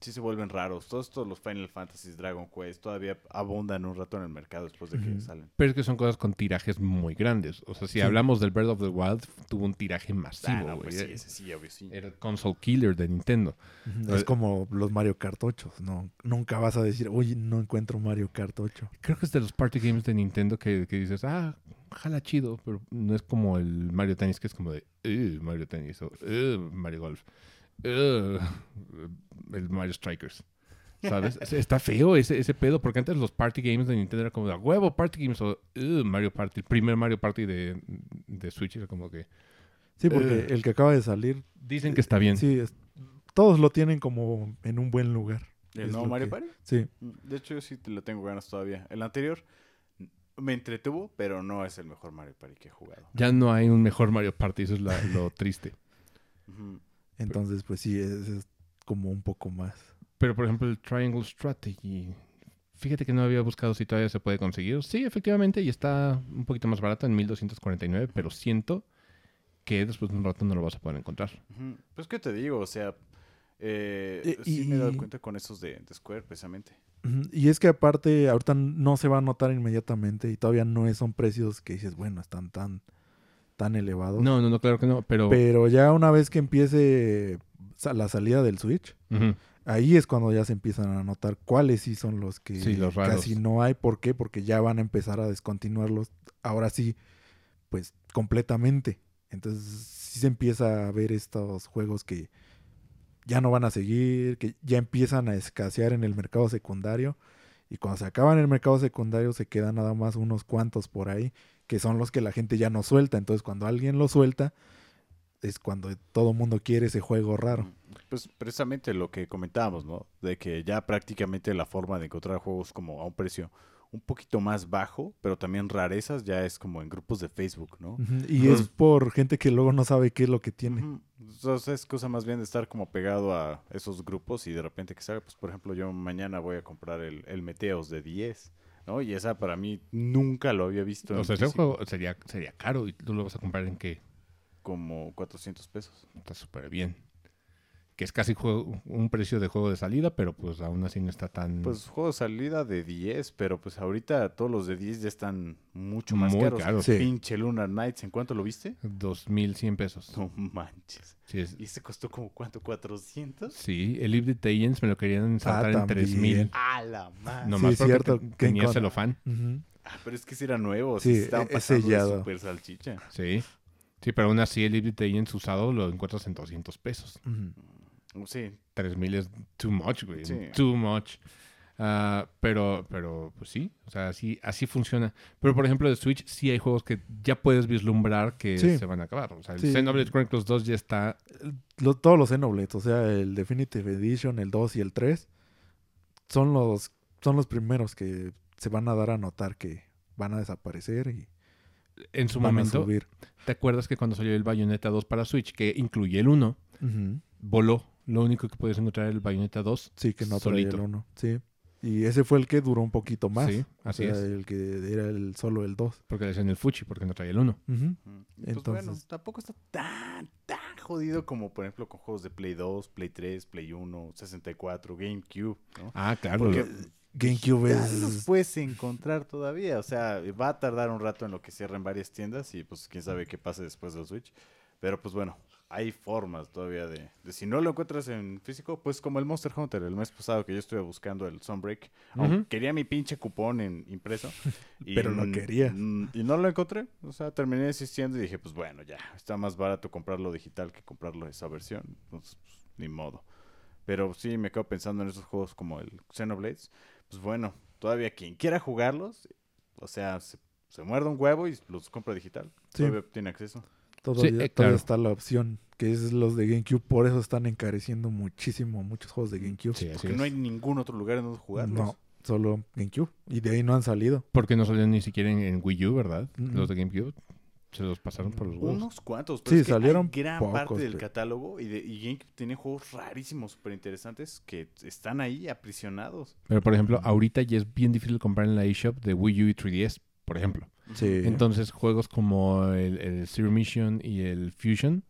sí se vuelven raros. Todos estos, los Final Fantasy, Dragon Quest, todavía abundan un rato en el mercado después de que salen. Pero es que son cosas con tirajes muy grandes. O sea, si Sí. hablamos del Breath of the Wild, tuvo un tiraje masivo, Ah, no, pues sí, ese sí, obvio, sí. Era el console killer de Nintendo. Es como los Mario Kart 8. No, nunca vas a decir, oye, no encuentro Mario Kart 8. Creo que es de los party games de Nintendo que, que dices, ah, jala chido, pero no es como el Mario Tennis, que es como de, "Uh, Mario Tennis, o "Uh, Mario Golf, "Uh, el Mario Strikers. ¿Sabes? Es- Está feo ese, ese pedo, porque antes los party games de Nintendo era como de, "A huevo, party games, o "Uh, Mario Party. El primer Mario Party de, de Switch era como que, Sí, porque el que acaba de salir, dicen que está bien. sí, es- todos lo tienen como en un buen lugar. ¿El nuevo Mario que- Party? Sí, De hecho, yo sí te lo tengo ganas todavía. El anterior me entretuvo, pero no es el mejor Mario Party que he jugado. Ya no hay un mejor Mario Party, eso es la- lo triste. Ujú. Entonces pues sí, es, es como un poco más. Pero, por ejemplo, el Triangle Strategy. Fíjate que no había buscado si todavía se puede conseguir. Sí, efectivamente, y está un poquito más barato en 1249, pero siento que después de un rato no lo vas a poder encontrar. Pues, ¿qué te digo? O sea, eh, Eh, sí me he dado y- cuenta con esos de, de Square, precisamente. Y es que aparte ahorita no se va a notar inmediatamente y todavía no es- son precios que dices, bueno, están tan, tan elevados. No, no, no, claro que no, pero... Pero ya una vez que empiece la salida del Switch, ahí es cuando ya se empiezan a notar cuáles sí son los que Sí, los raros. casi no hay. ¿Por qué? Porque ya van a empezar a descontinuarlos ahora sí, pues completamente. Entonces sí se empieza a ver estos juegos que ya no van a seguir, que ya empiezan a escasear en el mercado secundario. Y cuando se acaban en el mercado secundario se quedan nada más unos cuantos por ahí, que son los que la gente ya no suelta. Entonces cuando alguien lo suelta, es cuando todo mundo quiere ese juego raro. Pues precisamente lo que comentábamos, ¿no? De que ya prácticamente la forma de encontrar juegos como a un precio un poquito más bajo, pero también rarezas, ya es como en grupos de Facebook, ¿no? Y es por gente que luego no sabe qué es lo que tiene. Entonces es cosa más bien de estar como pegado a esos grupos y de repente que salga, pues por ejemplo yo mañana voy a comprar el, el Meteos de 10, ¿no? Y esa para mí nunca lo había visto. O en sea, ese juego sería, sería caro y tú lo vas a comprar en que Como 400 pesos. está súper bien. Que es casi juego- un precio de juego de salida, pero pues aún así no está tan... Pues juego de salida de 10, pero pues ahorita todos los de 10 ya están mucho más Muy caros. caros. Sí. Pinche Lunar Knights, ¿en cuánto lo viste? 2.100 pesos. No manches. Sí, es- ¿Y se costó como cuánto? ¿400? sí, el Live de Agents me lo querían saltar en también. 3.000. ¡A la madre! Nomás Sí, porque cierto, te- que tenía celofán. Ah, pero es que si era nuevo. Sí, Sí, estaban es pasando de super salchicha. Sí. Sí, pero aún así el Live de Agents usado lo encuentras en 200 pesos. Ujú. Sí, 3000 es too much, güey. Sí. Too much. Ah, pero, pero, pues sí, o sea, así, así funciona. Pero, por ejemplo, de Switch sí hay juegos que ya puedes vislumbrar que Sí. se van a acabar. O sea, el Sí. Xenoblade Chronicles 2 ya está... Lo- todos los Xenoblades, o sea, el Definitive Edition, el 2 y el 3, son los, son los primeros que se van a dar a notar que van a desaparecer y En su van momento, a subir. ¿te acuerdas que cuando salió el Bayonetta 2 para Switch, que incluye el 1, Ujú. voló? Lo único que puedes encontrar era el Bayonetta 2 Sí, que no trae solito. el 1. Sí. Y ese fue el que duró un poquito más. Sí, O así sea, es. el que era el solo el 2. Porque le decían el Fuchi, porque no traía el 1. Ujú. Mm, Pues bueno, Entonces- tampoco está tan, tan jodido como por ejemplo con juegos de Play 2, Play 3, Play 1, 64, GameCube, ¿no? Ah, claro. Porque GameCube ya los es... puedes encontrar todavía, o sea, va a tardar un rato en lo que cierren varias tiendas y pues quién sabe qué pase después del Switch. Pero pues bueno, hay formas todavía de, de si no lo encuentras en físico, pues como el Monster Hunter el mes pasado que yo estuve buscando el Sunbreak, Ujú. quería mi pinche cupón en impreso. y Pero no n- Y no lo encontré, o sea, terminé desistiendo y dije, pues bueno, ya, está más barato comprarlo digital que comprarlo esa versión, entonces pues, ni modo. Pero sí me quedo pensando en esos juegos como el Xenoblades, pues bueno, todavía quien quiera jugarlos, o sea, se, se muerde un huevo y los compra digital, Sí. todavía tiene acceso. Todavía, Sí, eh, todavía claro. está la opción, que es los de GameCube. Por eso están encareciendo muchísimo muchos juegos de GameCube. Sí, así Porque no hay ningún otro lugar en donde jugarlos. No, solo GameCube. Y de ahí no han salido. Porque no salieron ni siquiera en, en Wii U, ¿verdad? Mm. Los de GameCube. Se los pasaron por los huevos. Unos cuantos, Sí, pero es que salieron hay gran pocos, parte del pero- catálogo y, de, y GameCube tiene juegos rarísimos, súper interesantes que están ahí aprisionados. Pero, por ejemplo, ahorita ya es bien difícil comprar en la eShop de Wii U y 3DS, por ejemplo. Sí. Entonces, juegos como el, el Zero Mission y el Fusion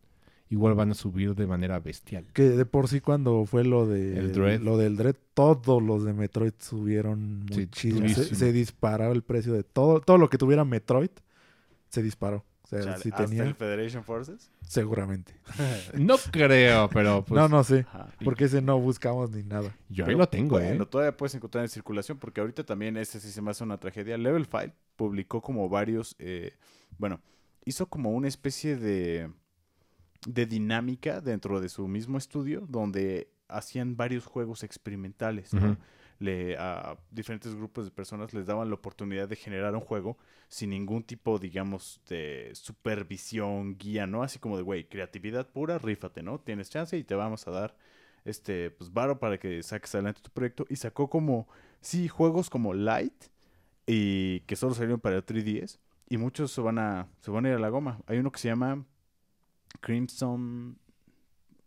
igual van a subir de manera bestial. Que de por sí cuando fue lo de El Dread. lo del Dread, todos los de Metroid subieron Sí, muchísimo. Se, se disparaba el precio de todo, todo lo que tuviera Metroid se disparó. Sea, Chale, si ¿Hasta tenía, el Federation Forces? seguramente. No creo, pero pues no, no sé, Ajá. porque ese no buscamos ni nada. yo ahí lo tengo, bueno, ¿eh? todavía puedes encontrar en circulación porque ahorita también ese sí se me hace una tragedia. Level 5 publicó como varios, eh, bueno, hizo como una especie de, de dinámica dentro de su mismo estudio donde hacían varios juegos experimentales. ¿no? Le, a diferentes grupos de personas les daban la oportunidad de generar un juego sin ningún tipo, digamos, de supervisión, guía, ¿no? Así como de, güey, creatividad pura, rífate, ¿no? Tienes chance y te vamos a dar este, pues, varo para que saques adelante tu proyecto. Y sacó como, sí, juegos como Light y que solo salieron para el 3DS. Y muchos se van a, se van a ir a la goma. Hay uno que se llama Crimson,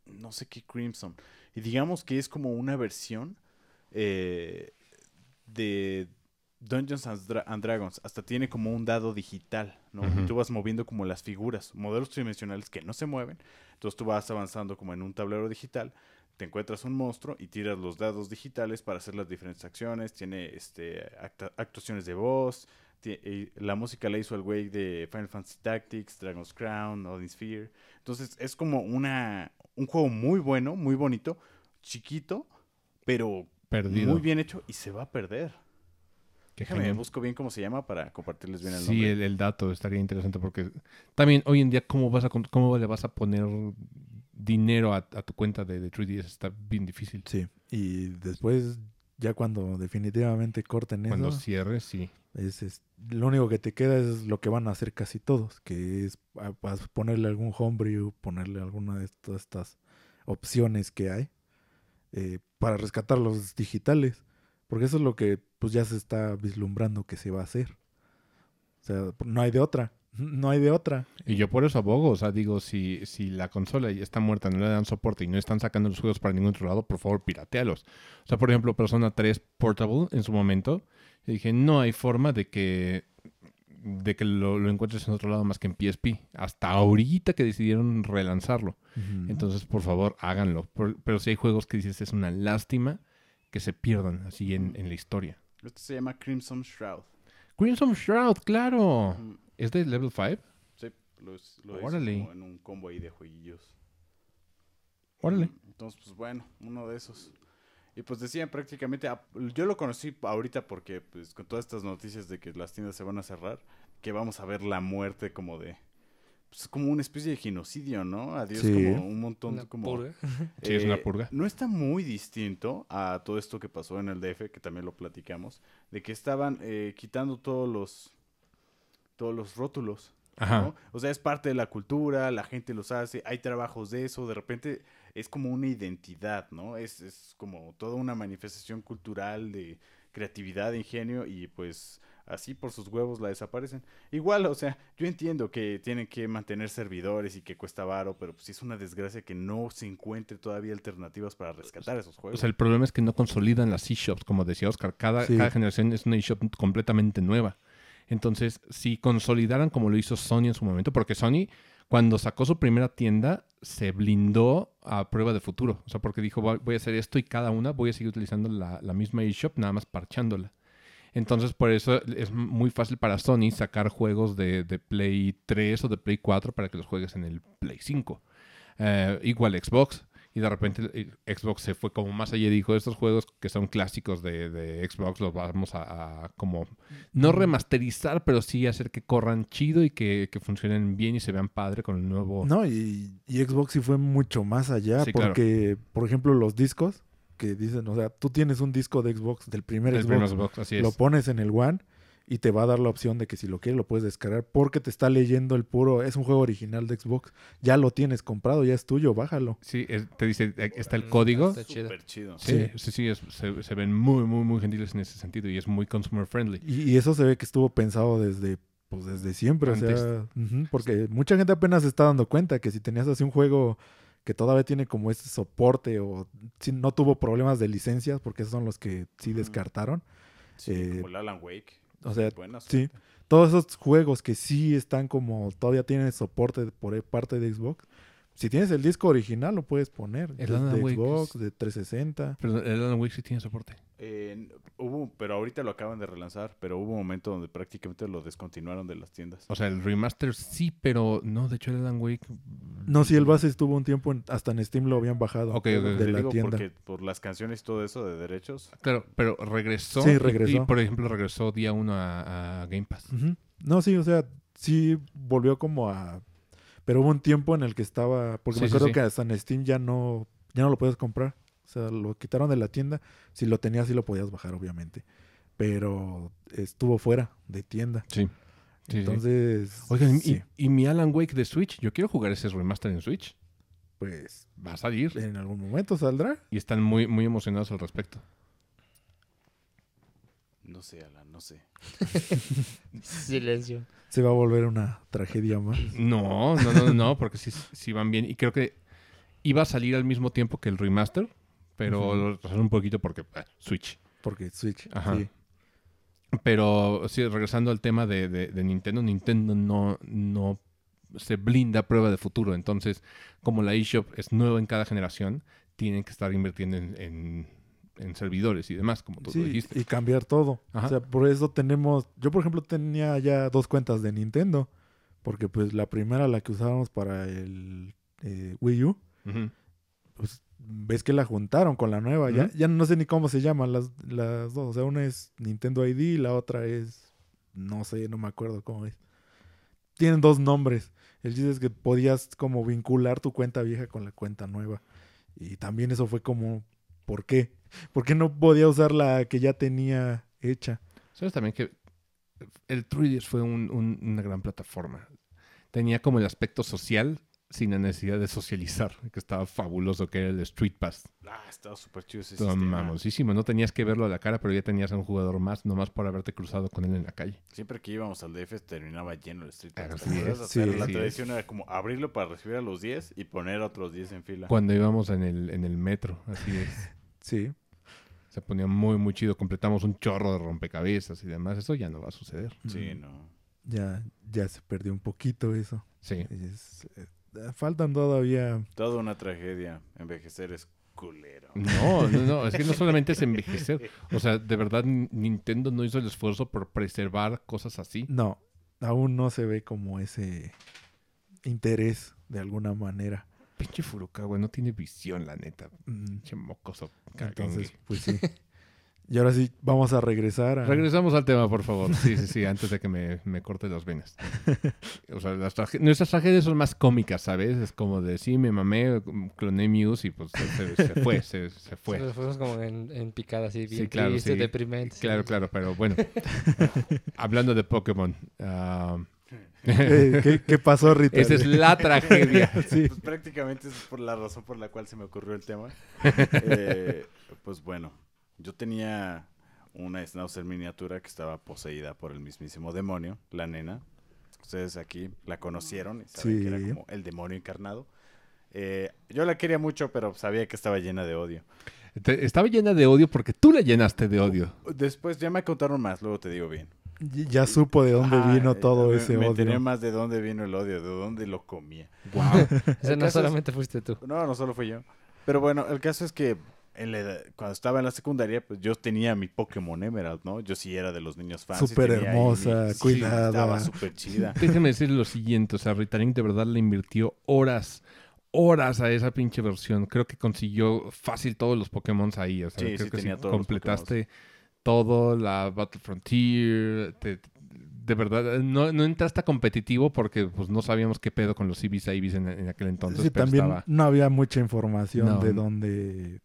no sé qué Crimson. Y digamos que es como una versión eh, de Dungeons and, Dra- and Dragons. Hasta tiene como un dado digital, ¿no? Y tú vas moviendo como las figuras, modelos tridimensionales que no se mueven. Entonces tú vas avanzando como en un tablero digital. Te encuentras un monstruo y tiras los dados digitales para hacer las diferentes acciones. Tiene este, actuaciones de voz. la música la hizo el güey de Final Fantasy Tactics, Dragon's Crown, Odin Sphere. Entonces es como una, un juego muy bueno, muy bonito, chiquito, pero Perdido. muy bien hecho y se va a perder. Qué Déjame, genial. busco bien cómo se llama para compartirles bien el Sí, nombre. el, el dato estaría interesante porque también hoy en día cómo vas a cómo le vas a poner dinero a, a tu cuenta de, de 3DS está bien difícil. Sí, y después, ya cuando definitivamente corten Cuando eso, cierres, sí. es, es- lo único que te queda es lo que van a hacer casi todos, que es a- a ponerle algún homebrew, ponerle alguna de todas estas opciones que hay eh, para rescatar los digitales, porque eso es lo que pues ya se está vislumbrando que se va a hacer. O sea, no hay de otra, no hay de otra. Y yo por eso abogo, o sea, digo, si, si la consola ya está muerta, no le dan soporte y no están sacando los juegos para ningún otro lado, por favor, piratealos. O sea, por ejemplo, Persona 3 Portable en su momento, dije, no hay forma de que de que lo, lo encuentres en otro lado más que en PSP. Hasta ahorita que decidieron relanzarlo. Entonces, por favor, háganlo. Por- pero si hay juegos que dices es una lástima que se pierdan así en, en la historia. Este se llama Crimson Shroud. Crimson Shroud, claro. ¿Es de level 5? Sí, lo, es- lo Órale. como en un combo ahí de jueguillos. Órale. Entonces, pues bueno, uno de esos. Y pues decían prácticamente, ah, yo lo conocí ahorita porque pues con todas estas noticias de que las tiendas se van a cerrar, que vamos a ver la muerte como de, pues como una especie de genocidio, ¿no? Adiós Sí. como un montón, Una como... purga. Sí, es una Eh, purga. No está muy distinto a todo esto que pasó en el DF, que también lo platicamos, de que estaban eh, quitando todos los todos los rótulos. Ajá. ¿no? O sea, es parte de la cultura, la gente los hace, hay trabajos de eso, de repente es como una identidad, ¿no? Es, es como toda una manifestación cultural de creatividad, de ingenio y pues así por sus huevos la desaparecen. Igual, o sea, yo entiendo que tienen que mantener servidores y que cuesta varo, pero pues sí es una desgracia que no se encuentre todavía alternativas para rescatar esos O juegos. sea, el problema es que no consolidan las eShops, como decía Oscar. Cada, Sí. cada generación es una eShop completamente nueva. Entonces, si consolidaran como lo hizo Sony en su momento, porque Sony, cuando sacó su primera tienda, se blindó a prueba de futuro. O sea, porque dijo, voy a hacer esto y cada una voy a seguir utilizando la, la misma eShop, nada más parchándola. Entonces, por eso es muy fácil para Sony sacar juegos de, de Play 3 o de Play 4 para que los juegues en el Play 5. Eh, igual Xbox. Y de repente Xbox se fue como más allá y dijo, estos juegos que son clásicos de, de Xbox los vamos a, a como, no remasterizar, pero sí hacer que corran chido y que, que funcionen bien y se vean padre con el nuevo... No, y, y Xbox sí fue mucho más allá, Sí, claro. porque, por ejemplo, los discos que dicen, o sea, tú tienes un disco de Xbox, del primer el Xbox, primer Xbox, así lo es. pones en el One y te va a dar la opción de que si lo quieres lo puedes descargar porque te está leyendo el puro, es un juego original de Xbox, ya lo tienes comprado, ya es tuyo, bájalo. Sí, es- te dice, eh, está el Mm, código. está chido. Súper chido. Sí, Sí. sí, sí, es- se, se ven muy, muy, muy gentiles en ese sentido y es muy consumer friendly. Y, y eso se ve que estuvo pensado desde, pues desde siempre, o sea, porque mucha gente apenas se está dando cuenta que si tenías así un juego que todavía tiene como este soporte o si no tuvo problemas de licencias, porque esos son los que sí descartaron. Sí, Eh, como el Alan Wake. O sea, sí. Todos esos juegos que sí están como, todavía tienen soporte por parte de Xbox, si tienes el disco original, lo puedes poner. El desde Alan Wake Xbox, es- de 360. Pero el Alan Wake sí tiene soporte. Eh, hubo, pero ahorita lo acaban de relanzar, pero hubo un momento donde prácticamente lo descontinuaron de las tiendas. O sea, el remaster sí, pero no, de hecho el Alan Wake... No, si el base estuvo un tiempo, en- hasta en Steam lo habían bajado Ok, ok. de Te la digo tienda. porque por las canciones y todo eso de derechos. Claro, pero regresó. Sí, regresó. Y, por ejemplo, regresó día uno a, a Game Pass. No, sí, o sea, sí volvió como a... Pero hubo un tiempo en el que estaba... Porque me Sí, sí, acuerdo sí. que en Steam ya no, ya no lo puedes comprar. O sea, lo quitaron de la tienda. Si lo tenías, sí lo podías bajar, obviamente. Pero estuvo fuera de tienda. Sí. Entonces, Oigan, ¿y- ¿y, mi Alan Wake de Switch? Yo quiero jugar ese remaster en Switch. pues Va a salir. en algún momento saldrá. Y están muy, muy emocionados al respecto. No sé, Alan, no sé. Silencio. Se va a volver una tragedia más. No, no, no, no, porque sí, sí van bien. Y creo que iba a salir al mismo tiempo que el remaster, pero Ujú. lo retrasaron un poquito porque eh, Switch. Porque Switch, Ajá. sí. Pero sí, regresando al tema de, de- de Nintendo, Nintendo no, no se blinda a prueba de futuro. Entonces, como la eShop es nueva en cada generación, tienen que estar invirtiendo en, en- en servidores y demás, como tú lo Sí, dijiste. y cambiar todo. Ajá. O sea, por eso tenemos... Yo, por ejemplo, tenía ya dos cuentas de Nintendo. Porque, pues, la primera, la que usábamos para el eh, Wii U, pues, ves que la juntaron con la nueva. ya, ya no sé ni cómo se llaman las, las dos. O sea, una es Nintendo ID y la otra es... No sé, no me acuerdo cómo es. Tienen dos nombres. El chiste es que podías como vincular tu cuenta vieja con la cuenta nueva. Y también eso fue como... ¿Por qué? ¿Por qué no podía usar la que ya tenía hecha? ¿Sabes también que el 3DS fue un- un- una gran plataforma? Tenía como el aspecto social sin la necesidad de socializar, que estaba fabuloso, que era el Street Pass. Ah, estaba súper chido ese Todo sistema. mamosísimo. No tenías que verlo a la cara, pero ya tenías a un jugador más, nomás por haberte cruzado con él en la calle. Siempre que íbamos al DF terminaba lleno el Street Pass. Sea, sí, la tradición era como abrirlo para recibir a los 10 y poner a otros 10 en fila. Cuando íbamos en el, en el metro, así es. Sí. Se ponía muy, muy chido. Completamos un chorro de rompecabezas y demás. Eso ya no va a suceder. Sí, Mm, no. Ya, ya se perdió un poquito eso. Sí. Es- eh, faltan todavía... Toda una tragedia. Envejecer es culero. No, no, no. Es que no solamente es envejecer. O sea, de verdad, Nintendo no hizo el esfuerzo por preservar cosas así. No, aún no se ve como ese interés de alguna manera. Pinche Furukawa no tiene visión, la neta. Mm, Pinche mocoso. Entonces, pues sí. Y ahora sí, vamos a regresar a... Regresamos al tema, por favor. Sí, sí, sí, antes de que me, me corte las venas. O sea, las trage- nuestras tragedias son más cómicas, ¿sabes? Es como de, sí, me mamé, cloné Muse y pues se, se fue, se, se fue. Nos fuimos como en, en picada así, bien Sí, claro, triste, sí. deprimente. Claro, claro, pero bueno. Hablando de Pokémon. ¿qué, qué pasó, Rita? esa es la tragedia. Sí. Pues prácticamente es por la razón por la cual se me ocurrió el tema. Eh, pues bueno, yo tenía una Schnauzer miniatura que estaba poseída por el mismísimo demonio, la nena. Ustedes aquí la conocieron y saben que era Sí. como el demonio encarnado. Eh, yo la quería mucho, pero sabía que estaba llena de odio. Te- Estaba llena de odio porque tú la llenaste de odio. Después ya me contaron más, luego te digo bien. Y- Ya supo de dónde Ah, vino todo me- ese Me enteré odio. más de dónde vino el odio, de dónde lo comía. Wow. Ese El no es- solamente fuiste tú. No, no solo fui yo. Pero bueno, el caso es que en la edad- cuando estaba en la secundaria, pues yo tenía mi Pokémon Emerald, ¿no? Yo sí era de los niños fans. Súper hermosa, sí, cuidada. Estaba súper chida. Déjame decir lo siguiente, o sea, Ritalin de verdad le invirtió horas, horas a esa pinche versión. Creo que consiguió fácil todos los Pokémon ahí, o sea, Sí, creo sí que tenía sí todos los completaste todo, la Battle Frontier, te- de verdad, no, no entraste a competitivo porque pues no sabíamos qué pedo con los CBs Ibis en, en aquel entonces, Sí, pero también estaba... no había mucha información No. de dónde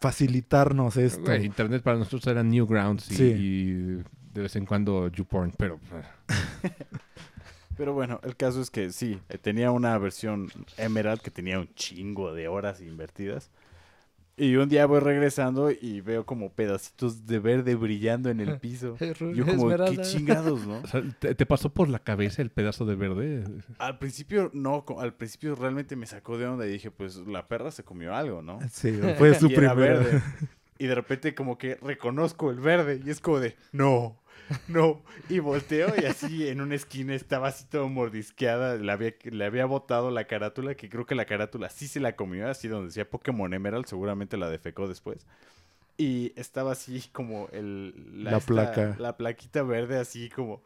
facilitarnos esto. Güey, internet para nosotros era Newgrounds y, Sí. y de vez en cuando YouPorn, pero eh, Pero bueno, el caso es que sí, eh, tenía una versión Emerald que tenía un chingo de horas invertidas. Y un día voy regresando y veo como pedacitos de verde brillando en el piso. Yo como, qué chingados, ¿no? o sea, ¿te, te pasó por la cabeza el pedazo de verde? Al principio, no, al principio realmente me sacó de onda y dije, pues la perra se comió algo, ¿no? Sí, fue su verde. Y de repente como que reconozco el verde y es como de, no, no. Y volteo y así en una esquina estaba así todo mordisqueada. Le había, le había botado la carátula, que creo que la carátula sí se la comió, así donde decía Pokémon Emerald, seguramente la defecó después. Y estaba así como el, La placa. La plaquita verde así como...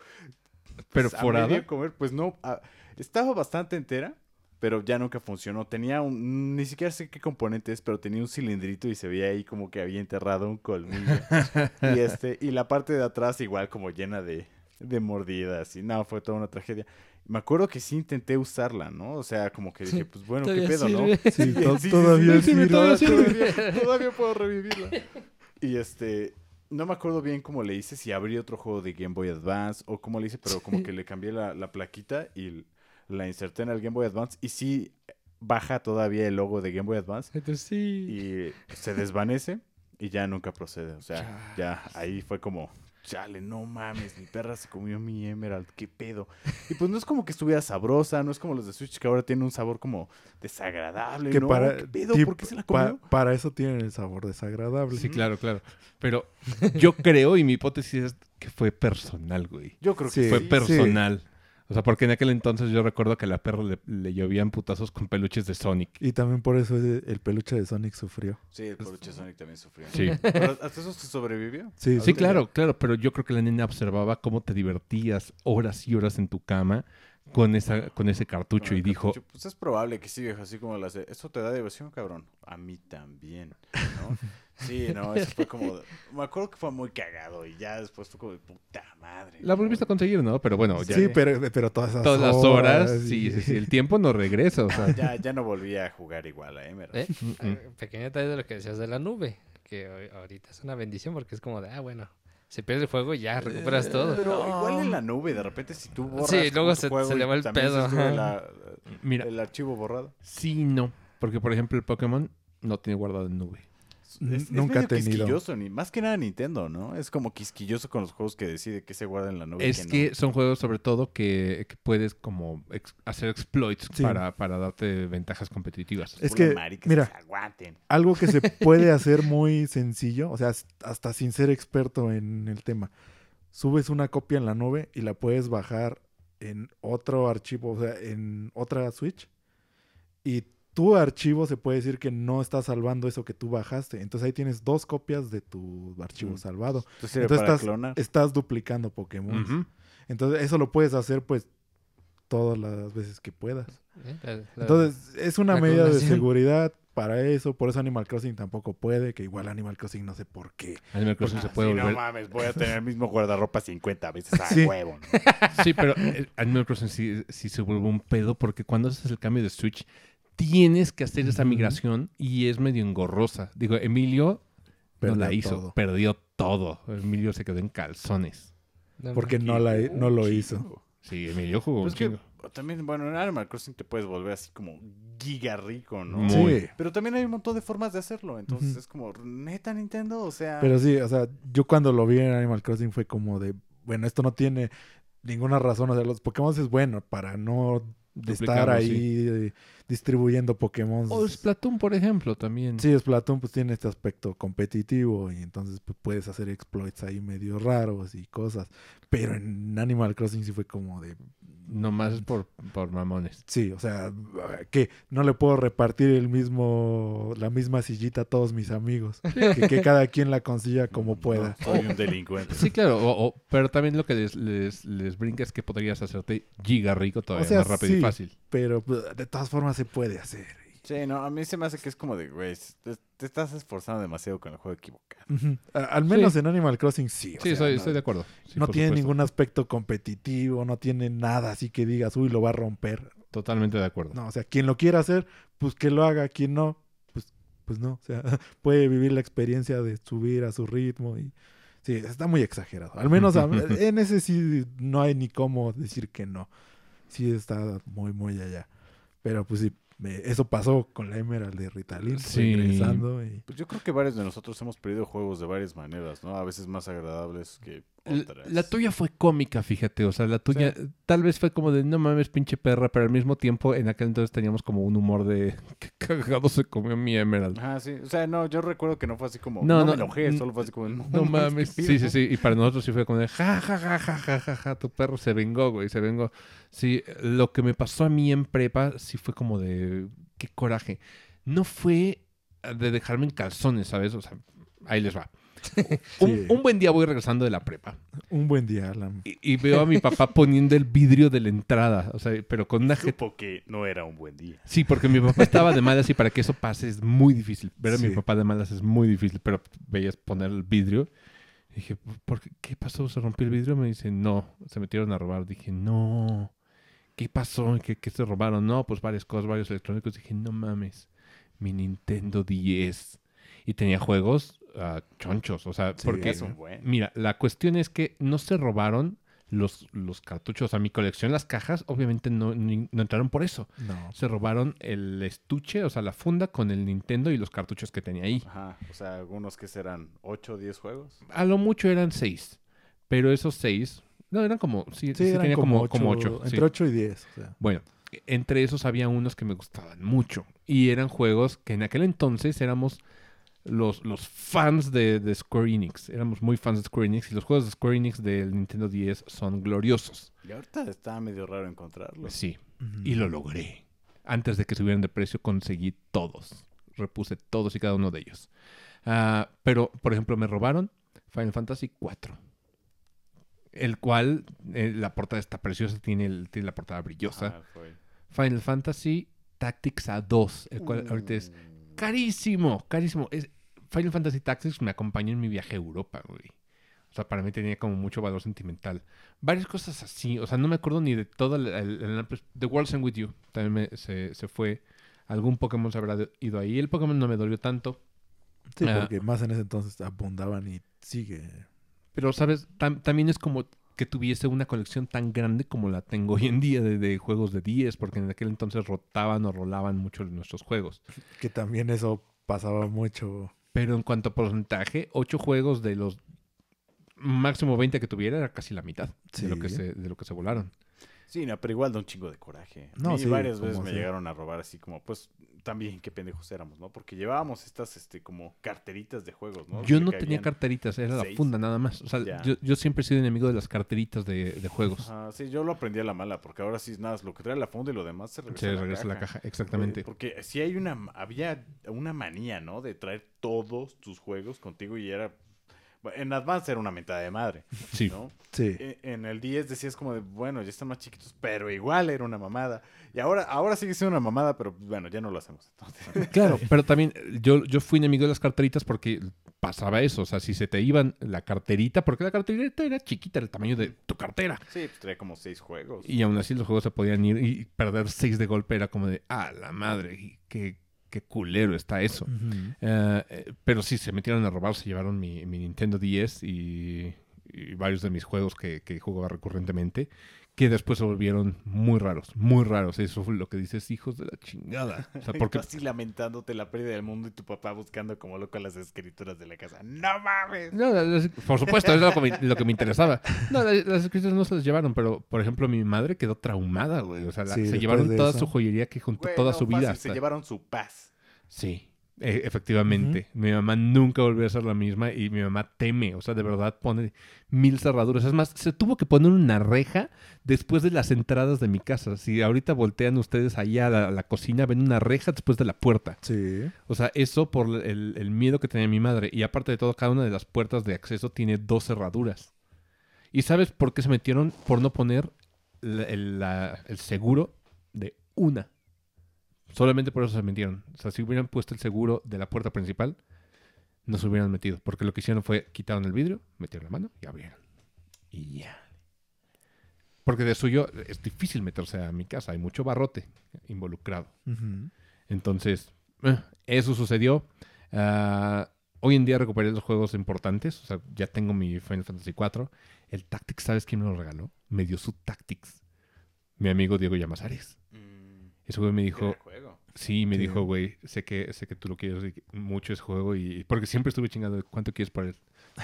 Pues, a forada. medio comer, pues no, a- estaba bastante entera, pero ya nunca funcionó. Tenía un, ni siquiera sé qué componente es, pero tenía un cilindrito y se veía ahí como que había enterrado un colmillo. y este, y la parte de atrás igual como llena de, de mordidas y no, fue toda una tragedia. Me acuerdo que sí intenté usarla, ¿no? O sea, como que dije, pues bueno, ¿qué pedo, no? Sí, to- Sí, sí, todavía sí, sirve. todavía, todavía- todavía puedo revivirla. Y este, no me acuerdo bien cómo le hice, si abrí otro juego de Game Boy Advance o cómo le hice, pero como que le cambié la, la plaquita y la inserté en el Game Boy Advance y sí baja todavía el logo de Game Boy Advance Entonces sí. y se desvanece y ya nunca procede. O sea, ya ahí fue como, chale, no mames, mi perra se comió mi Emerald, qué pedo. Y pues no es como que estuviera sabrosa, no es como los de Switch que ahora tienen un sabor como desagradable. Que ¿no? para, ¿Qué pedo? sí, ¿Por qué se la pa- comió? para eso tienen el sabor desagradable. Sí, claro, claro. Pero yo creo, y mi hipótesis es que fue personal, güey. Yo creo que Sí, Fue sí. personal. O sea, porque en aquel entonces yo recuerdo que a la perra le, le llovían putazos con peluches de Sonic. Y también por eso el el peluche de Sonic sufrió. Sí, el peluche Sonic también sufrió. Sí. Pero hasta eso se sobrevivió. Sí, Sí, claro, claro, pero yo creo que la nena observaba cómo te divertías horas y horas en tu cama con esa con ese cartucho Con y dijo, cartucho, Pues es probable que sí, viejo, así como las de, ¿eso te da diversión, cabrón? A mí también, ¿no? Sí, no, eso fue como, me acuerdo que fue muy cagado y ya después fue como de puta madre. la volviste a conseguir, ¿no? Pero bueno, ya sí, pero, pero todas esas todas las horas, horas sí, y- sí, sí, el tiempo no regresa, o sea. Ya, ya no volví a jugar igual a Emerald. ¿Eh? mm, mm. Eh, Pequeño detalle de lo que decías de la nube. Que hoy- ahorita es una bendición porque es como de, ah, bueno, se pierde el juego y ya recuperas todo. Pero igual en la nube, de repente si tú borras Sí, luego se- juego se le va el pedo, la- Mira, el archivo borrado. sí, no, porque por ejemplo el Pokémon no tiene guardado en nube. Es, es nunca ha medio tenido. quisquilloso, ni, más que nada Nintendo, ¿no? Es como quisquilloso con los juegos que decide que se guarda en la nube. y Es no. que son juegos sobre todo que, que puedes como ex- hacer exploits Sí. para, para darte ventajas competitivas. Es que, maricas mira, se aguanten. algo que se puede hacer muy sencillo, o sea, hasta sin ser experto en el tema. Subes una copia en la nube y la puedes bajar en otro archivo, o sea, en otra Switch. Y tu archivo se puede decir que no está salvando eso que tú bajaste. Entonces ahí tienes dos copias de tu archivo Mm. salvado. Entonces sirve Entonces para estás, clonar. estás duplicando Pokémon. Entonces eso lo puedes hacer pues todas las veces que puedas. ¿eh? La- la- Entonces, es una medida de seguridad para eso. Por eso Animal Crossing tampoco puede, que igual Animal Crossing no sé por qué. Animal Crossing se puede Sí, volver. No mames, voy a tener el mismo guardarropa 50 veces a Sí. huevo. ¿no? Sí, pero eh, Animal Crossing sí, sí se vuelve un pedo porque cuando haces el cambio de Switch tienes que hacer esa migración y es medio engorrosa. Digo, Emilio no Perdió la hizo, todo. perdió todo. Emilio se quedó en calzones. Porque no, la, no un lo hizo. Sí, Emilio jugó un Pues que chingo. también, bueno, en Animal Crossing te puedes volver así como giga rico, ¿no? Muy. Sí. Pero también hay un montón de formas de hacerlo. Entonces es como, neta Nintendo, o sea. Pero sí, o sea, yo cuando lo vi en Animal Crossing fue como de, bueno, esto no tiene ninguna razón. O sea, los Pokémon es bueno para no estar ahí sí. Distribuyendo Pokémon. O Splatoon, por ejemplo, también. Sí, Splatoon pues tiene este aspecto competitivo y entonces pues, puedes hacer exploits ahí medio raros y cosas. Pero en Animal Crossing sí fue como de, Nomás es por, por mamones. sí, o sea, que no le puedo repartir el mismo, la misma sillita a todos mis amigos. que, que cada quien la consiga como no, pueda. soy un delincuente. Sí, claro, o- o- pero también lo que les, les, les brinca es que podrías hacerte giga rico todavía O sea, más rápido y fácil. Pero pues, de todas formas se puede hacer. Sí, no, a mí se me hace que es como de, güey, te, te estás esforzando demasiado con el juego equivocado. A- Al menos Sí. en Animal Crossing sí. o Sí, sea, soy- no, estoy de acuerdo. Sí, no tiene supuesto. ningún aspecto competitivo, no tiene nada así que digas, uy, lo va a romper. Totalmente de acuerdo. No, o sea, quien lo quiera hacer, pues que lo haga, quien no, pues, pues no. O sea, puede vivir la experiencia de subir a su ritmo y sí, está muy exagerado. Al menos a- en ese sí no hay ni cómo decir que no. Sí está muy, muy allá. Pero pues sí, me- eso pasó con la Emerald de Ritalin, Sí. regresando y Pues yo creo que varios de nosotros hemos perdido juegos de varias maneras, ¿no? A veces más agradables que La tuya fue cómica, fíjate. O sea, la tuya tal vez fue como de no mames, pinche perra, pero al mismo tiempo en aquel entonces teníamos como un humor de qué cagado se comió mi Emerald. Ajá, sí. O sea, no, yo recuerdo que no fue así como. No, No, no, me enojé, solo fue así como. No, No mames. Sí, sí, sí. Y para nosotros sí fue como de ja, ja, ja, ja, ja, ja, ja. Tu perro se vengó, güey. Se vengó. Sí, lo que me pasó a mí en prepa sí fue como de qué coraje. No fue de dejarme en calzones, ¿sabes? O sea, ahí les va. Un, Sí. un buen día voy regresando de la prepa Un buen día, Alan. y, y veo a mi papá poniendo el vidrio de la entrada. O sea, pero con una. Supo que no era un buen día. Sí, porque mi papá estaba de malas y para que eso pase es muy difícil. Ver a mi papá de malas es muy difícil, pero veías poner el vidrio. Y dije, ¿por qué, ¿qué pasó? ¿Se rompió el vidrio? Me dice, no, se metieron a robar. Dije, no, ¿qué pasó? ¿Qué, qué se robaron? No, pues varias cosas, varios electrónicos. Dije, no mames, mi Nintendo 10. Y tenía juegos ah, chonchos, o sea, Sí, porque... Es un buen. Mira, la cuestión es que no se robaron los, los cartuchos. A mi colección, las cajas, obviamente no, ni- no entraron por eso. No. Se robaron el estuche, o sea, la funda con el Nintendo y los cartuchos que tenía ahí. Ajá. O sea, algunos que serán 8 o 10 juegos. A lo mucho eran seis. Pero esos seis. No, eran como. Sí, Sí, sí eran tenía como, como, como ocho. Entre 8 y 10. O sea. Bueno, entre esos había unos que me gustaban mucho. Y eran juegos que en aquel entonces éramos los, los fans de, de Square Enix. Éramos muy fans de Square Enix. Y los juegos de Square Enix del Nintendo 10 son gloriosos. Y ahorita está medio raro encontrarlos. Sí. Y lo logré. Antes de que subieran de precio, conseguí todos. Repuse todos y cada uno de ellos. Ah, pero, por ejemplo, me robaron Final Fantasy IV. El cual, eh, la portada está preciosa, tiene, el- tiene la portada brillosa. Fue. Final Fantasy Tactics A2, el cual ahorita es Mm. Carísimo, carísimo. Es, Final Fantasy Tactics me acompañó en mi viaje a Europa, güey. O sea, para mí tenía como mucho valor sentimental. Varias cosas así. O sea, no me acuerdo ni de todo el... el- el- The World's End With You. También me- se, se fue. Algún Pokémon se habrá ido ahí. El Pokémon no me dolió tanto. Sí, Ah. porque más en ese entonces abundaban y sigue. Pero, ¿sabes? Tam- también es como que tuviese una colección tan grande como la tengo hoy en día de, de juegos de 10. Porque en aquel entonces rotaban o rolaban mucho nuestros juegos. Que también eso pasaba mucho. Pero en cuanto a porcentaje, 8 juegos de los máximo 20 que tuviera era casi la mitad de, lo que se, de lo que se volaron. Sí, no, pero igual da un chingo de coraje. No, y sí, varias veces me llegaron a robar así como, pues, también qué pendejos éramos, ¿no? Porque llevábamos estas, este, como carteritas de juegos, ¿no? Yo no tenía carteritas, era la funda nada más. O sea, yo, yo siempre he sido enemigo de las carteritas de, de juegos. Ajá, sí, yo lo aprendí a la mala, porque ahora sí, nada, lo que trae la funda y lo demás se regresa, Se a, la regresa a la caja, Eh, exactamente. Porque sí hay una, había una manía, ¿no? De traer todos tus juegos contigo y era, en Advance era una mentada de madre, Sí. ¿no? Sí. E- En el 10 decías como de, bueno, ya están más chiquitos, pero igual era una mamada. Y ahora, ahora sigue siendo una mamada, pero bueno, ya no lo hacemos. entonces. Claro, pero también yo, yo fui enemigo de las carteritas porque pasaba eso. O sea, si se te iban la carterita, porque la carterita era chiquita, el tamaño de tu cartera. Sí, pues traía como seis juegos. Y aún así los juegos se podían ir y perder seis de golpe era como de, ah, la madre, y qué, qué culero está eso. Eh, eh, pero sí, se metieron a robar, se llevaron mi, mi Nintendo 10 y, y varios de mis juegos que, que jugaba recurrentemente, que después se volvieron muy raros, muy raros. Eso fue lo que dices, hijos de la chingada. O sea, porque así lamentándote la pérdida del mundo y tu papá buscando como loco las escrituras de la casa. ¡No mames! No, las- por supuesto, es lo que me, lo que me interesaba. No, las, las escrituras no se las llevaron, pero por ejemplo, mi madre quedó traumada, güey. O sea, la- Sí, se llevaron toda eso. su joyería que juntó Güey, toda su vida. fácil, Se llevaron su paz. Sí, e- efectivamente. Mi mamá nunca volvió a ser la misma y mi mamá teme, o sea, de verdad pone mil cerraduras. Es más, se tuvo que poner una reja después de las entradas de mi casa. Si ahorita voltean ustedes allá a la, a la cocina, ven una reja después de la puerta. Sí. O sea, eso por el, el miedo que tenía mi madre. Y aparte de todo, cada una de las puertas de acceso tiene dos cerraduras. ¿Y sabes por qué se metieron? Por no poner la- el, la- el seguro de una. Solamente por eso se metieron. O sea, si hubieran puesto el seguro de la puerta principal, no se hubieran metido. Porque lo que hicieron fue quitaron el vidrio, metieron la mano y abrieron. Y ya. Porque de suyo es difícil meterse a mi casa. Hay mucho barrote involucrado. Entonces, eh, eso sucedió. Ah, hoy en día recuperé los juegos importantes. O sea, ya tengo mi Final Fantasy IV. El Tactics, ¿sabes quién me lo regaló? Me dio su Tactics. Mi amigo Diego Llamazares. Ese güey me dijo, juego. sí, me Sí. dijo, güey, sé que, sé que tú lo quieres mucho ese juego. y Porque siempre estuve chingando, ¿cuánto quieres para él?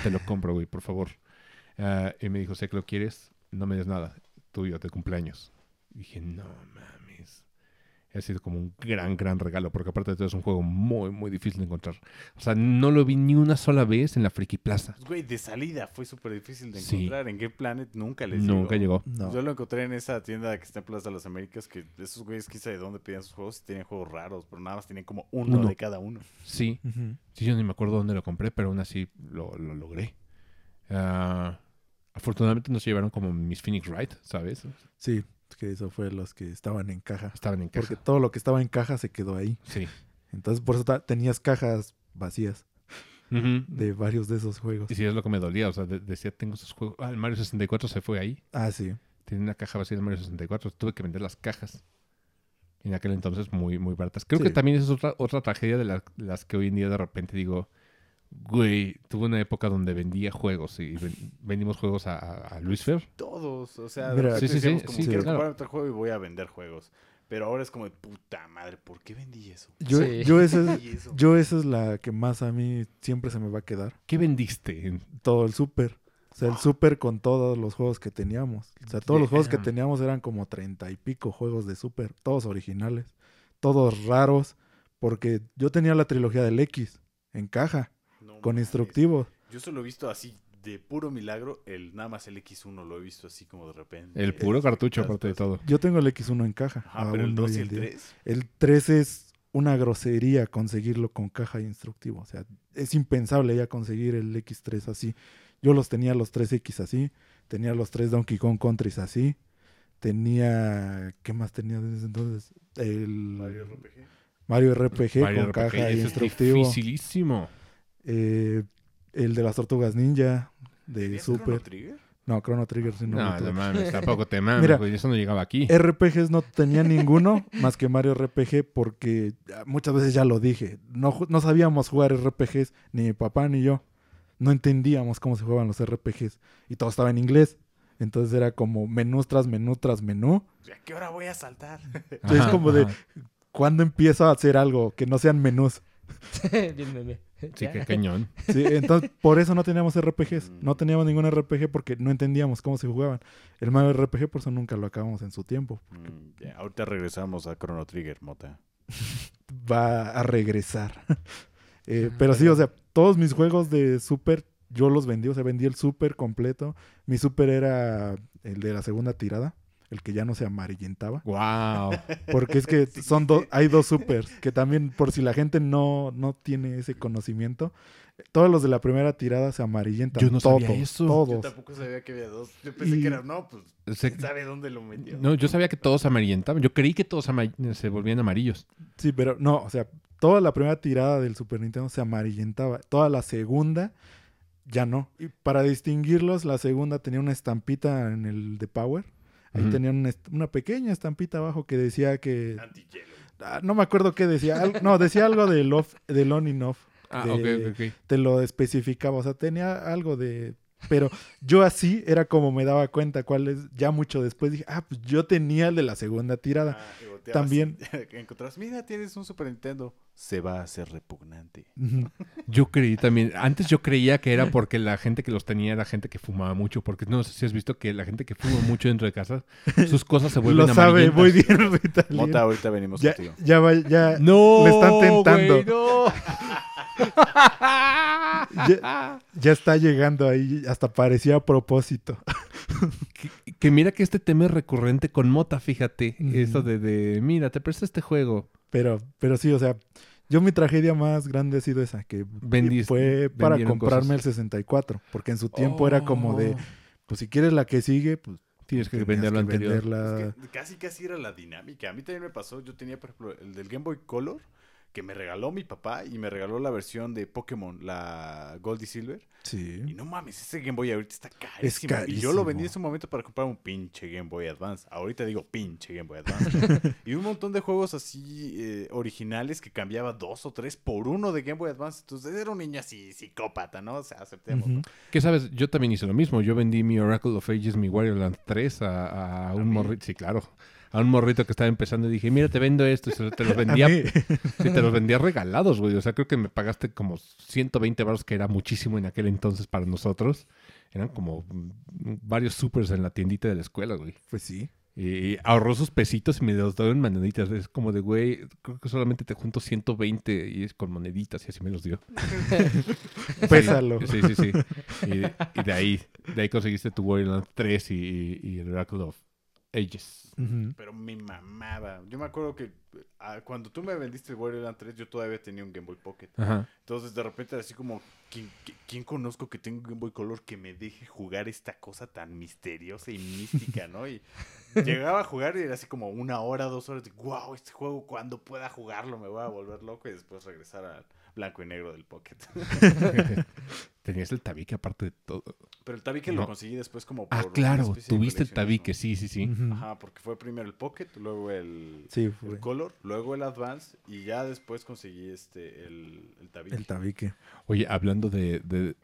Te lo compro, güey, por favor. Ah, y me dijo, sé que lo quieres, no me des nada, tuyo, de cumpleaños. Y dije, no mames. Ha sido como un gran, gran regalo, porque aparte de todo es un juego muy, muy difícil de encontrar. O sea, no lo vi ni una sola vez en la Friki Plaza. Pues, Güey, de salida fue súper difícil de Sí. encontrar. En Game Planet nunca les Nunca llegó. No. Yo lo encontré en esa tienda que está en Plaza de las Américas, que esos güeyes quizá de dónde pedían sus juegos y tenían juegos raros, pero nada más tenían como uno, Uno. de cada uno. Sí, sí, yo ni me acuerdo dónde lo compré, pero aún así lo, lo logré. Ah, afortunadamente nos llevaron como mis Phoenix Wright, ¿sabes? Sí, que eso fue los que estaban en caja. Estaban en Porque caja. todo lo que estaba en caja se quedó ahí. Sí. Entonces por eso tenías cajas vacías de varios de esos juegos. Y sí, es lo que me dolía. O sea, de- decía, tengo esos juegos. Ah, el Mario 64 se fue ahí. Ah, sí. Tenía una caja vacía de Mario 64. Tuve que vender las cajas. En aquel entonces muy, muy baratas. Creo que también es otra, otra tragedia de la- las que hoy en día de repente digo, güey, tuve una época donde vendía juegos y ven- vendimos juegos a, a- Luis Fer. Todos, o sea, Mira, Sí, sí, sí, decíamos como, sí, quiero claro. comprar otro juego y voy a vender juegos. Pero ahora es como de puta madre, ¿por qué vendí eso? Yo, Sí. yo, esa es, yo esa es la que más a mí siempre se me va a quedar. ¿Qué vendiste? En- Todo el súper. O sea, el súper con todos los juegos que teníamos. O sea, todos los juegos que teníamos eran como treinta y pico juegos de súper. Todos originales. Todos raros. Porque yo tenía la trilogía del X en caja. No Con mames. instructivos. Yo solo he visto así, de puro milagro, el nada más el X1 lo he visto así como de repente. el puro cartucho, aparte de todo. Yo tengo el X1 en caja. Ajá, pero el aún 2 hoy y el día. 3. El 3 es una grosería conseguirlo con caja e instructivo. O sea, es impensable ya conseguir el X3 así. Yo los tenía los 3X así. Tenía los 3 Donkey Kong Countries así. Tenía... ¿Qué más tenía desde entonces? El Mario Mario RPG. RPG, Mario con RPG, caja e ese es instructivo. dificilísimo. Eh, el de las tortugas ninja. De ¿Tenías Chrono Super. Trigger? No, Chrono Trigger sí no, No, no mames, tampoco te mames, Mira, güey, Eso no llegaba aquí. RPGs no tenía ninguno más que Mario RPG porque muchas veces ya lo dije. No, no sabíamos jugar RPGs, ni mi papá ni yo. No entendíamos cómo se jugaban los RPGs y todo estaba en inglés. Entonces era como menú tras menú tras menú. ¿A qué hora voy a saltar? es como de- ajá. ¿Cuándo empiezo a hacer algo que no sean menús? Bien, meme. Sí, qué cañón. Sí, entonces por eso no teníamos RPGs. Mm. No teníamos ningún RPG porque no entendíamos cómo se jugaban. El Mario RPG por eso nunca lo acabamos en su tiempo. Mm, ahorita regresamos a Chrono Trigger, Mota. va a regresar. Eh, pero sí, o sea, todos mis juegos de Super, yo los vendí, o sea, vendí el Super completo. Mi Super era el de la segunda tirada, el que ya no se amarillentaba. Wow. Porque es que son dos, hay dos Supers, que también, por si la gente no, no tiene ese conocimiento, todos los de la primera tirada se amarillentan. Yo no sabía todos, eso. Yo Todos. tampoco sabía que había dos. Yo pensé Y- que era, no, pues, Se- ¿quién sabe dónde lo metió? no, yo sabía que todos amarillentaban. Yo creí que todos se volvían amarillos. Sí, pero no, o sea, toda la primera tirada del Super Nintendo se amarillentaba. Toda la segunda ya no. Y para distinguirlos, la segunda tenía una estampita en el de Power. Ahí tenían una, pequeña estampita abajo que decía que... Ah, no me acuerdo qué decía. Al- no, decía algo del off, del on and off. Ah, De- ok, ok, ok. Te lo especificaba. O sea, tenía algo de... Pero yo así era como me daba cuenta cuál es. Ya mucho después dije, ah, pues yo tenía el de la segunda tirada. Ah, También- encontrás, mira, tienes un Super Nintendo. Se va a hacer repugnante. Yo creí también, antes yo creía que era porque la gente que los tenía era gente que fumaba mucho, porque no sé si has visto que la gente que fuma mucho dentro de casa, sus cosas se vuelven Lo sabe muy bien. Mota, ahorita venimos Ya, contigo. ya, va- ya, No, Me están tentando. güey, no. ya, ya está llegando ahí, hasta parecía a propósito. que, que mira que este tema es recurrente con Mota, fíjate, eso de, de, mira, te presto este juego. Pero, pero sí, o sea, yo mi tragedia más grande ha sido esa, que Vendiste- fue para comprarme cosas. el 64, porque en su tiempo era como de, Oh. pues si quieres la que sigue, pues Tienes que vender anterior. venderla. Es que casi casi era la dinámica. A mí también me pasó. Yo tenía, por ejemplo, el del Game Boy Color que me regaló mi papá y me regaló la versión de Pokémon, la Gold y Silver. Y Sí. no mames, ese Game Boy ahorita está carísimo. Y yo lo vendí en su momento para comprar un pinche Game Boy Advance. Ahorita digo pinche Game Boy Advance. y un montón de juegos así eh, originales que cambiaba dos o tres por uno de Game Boy Advance. Entonces era un niño así psicópata, ¿no? O sea, aceptemos. Ujú. Que sabes, yo también hice lo mismo. Yo vendí mi Oracle of Ages, mi Wario Land 3 a, a un morrito. Sí, claro. A un morrito que estaba empezando y dije, mira, te vendo esto. Y se- te los vendía, sí, te los vendía regalados, güey. O sea, creo que me pagaste como 120 baros, que era muchísimo en aquel entonces para nosotros. Eran como mm, varios supers en la tiendita de la escuela, güey. Pues sí. Y ahorró sus pesitos y me los dio en moneditas. Es como de, güey, creo que solamente te junto 120 y es con moneditas y así me los dio. Pésalo. Sí, sí, sí. Y, y de ahí, de ahí conseguiste tu Warrior 3 y, y el Oracle of Ages. Pero me mamaba. Yo me acuerdo que ah, cuando tú me vendiste el Wario Land 3, yo todavía tenía un Game Boy Pocket. Ajá. Entonces, de repente, era así como, ¿quién, qui- quién conozco que tenga un Game Boy Color que me deje jugar esta cosa tan misteriosa y mística, ¿no? Y llegaba a jugar y era así como una hora, dos horas de, wow, este juego cuando pueda jugarlo me voy a volver loco y después regresar al blanco y negro del Pocket. Tenías el tabique aparte de todo. Pero el tabique No. lo conseguí después como por Ah, claro, tuviste el tabique, sí, sí, sí. Ajá, porque fue primero el Pocket, luego el, Sí, el fue Color, luego el Advance y ya después conseguí este el, el tabique. el tabique. Oye, hablando de, de-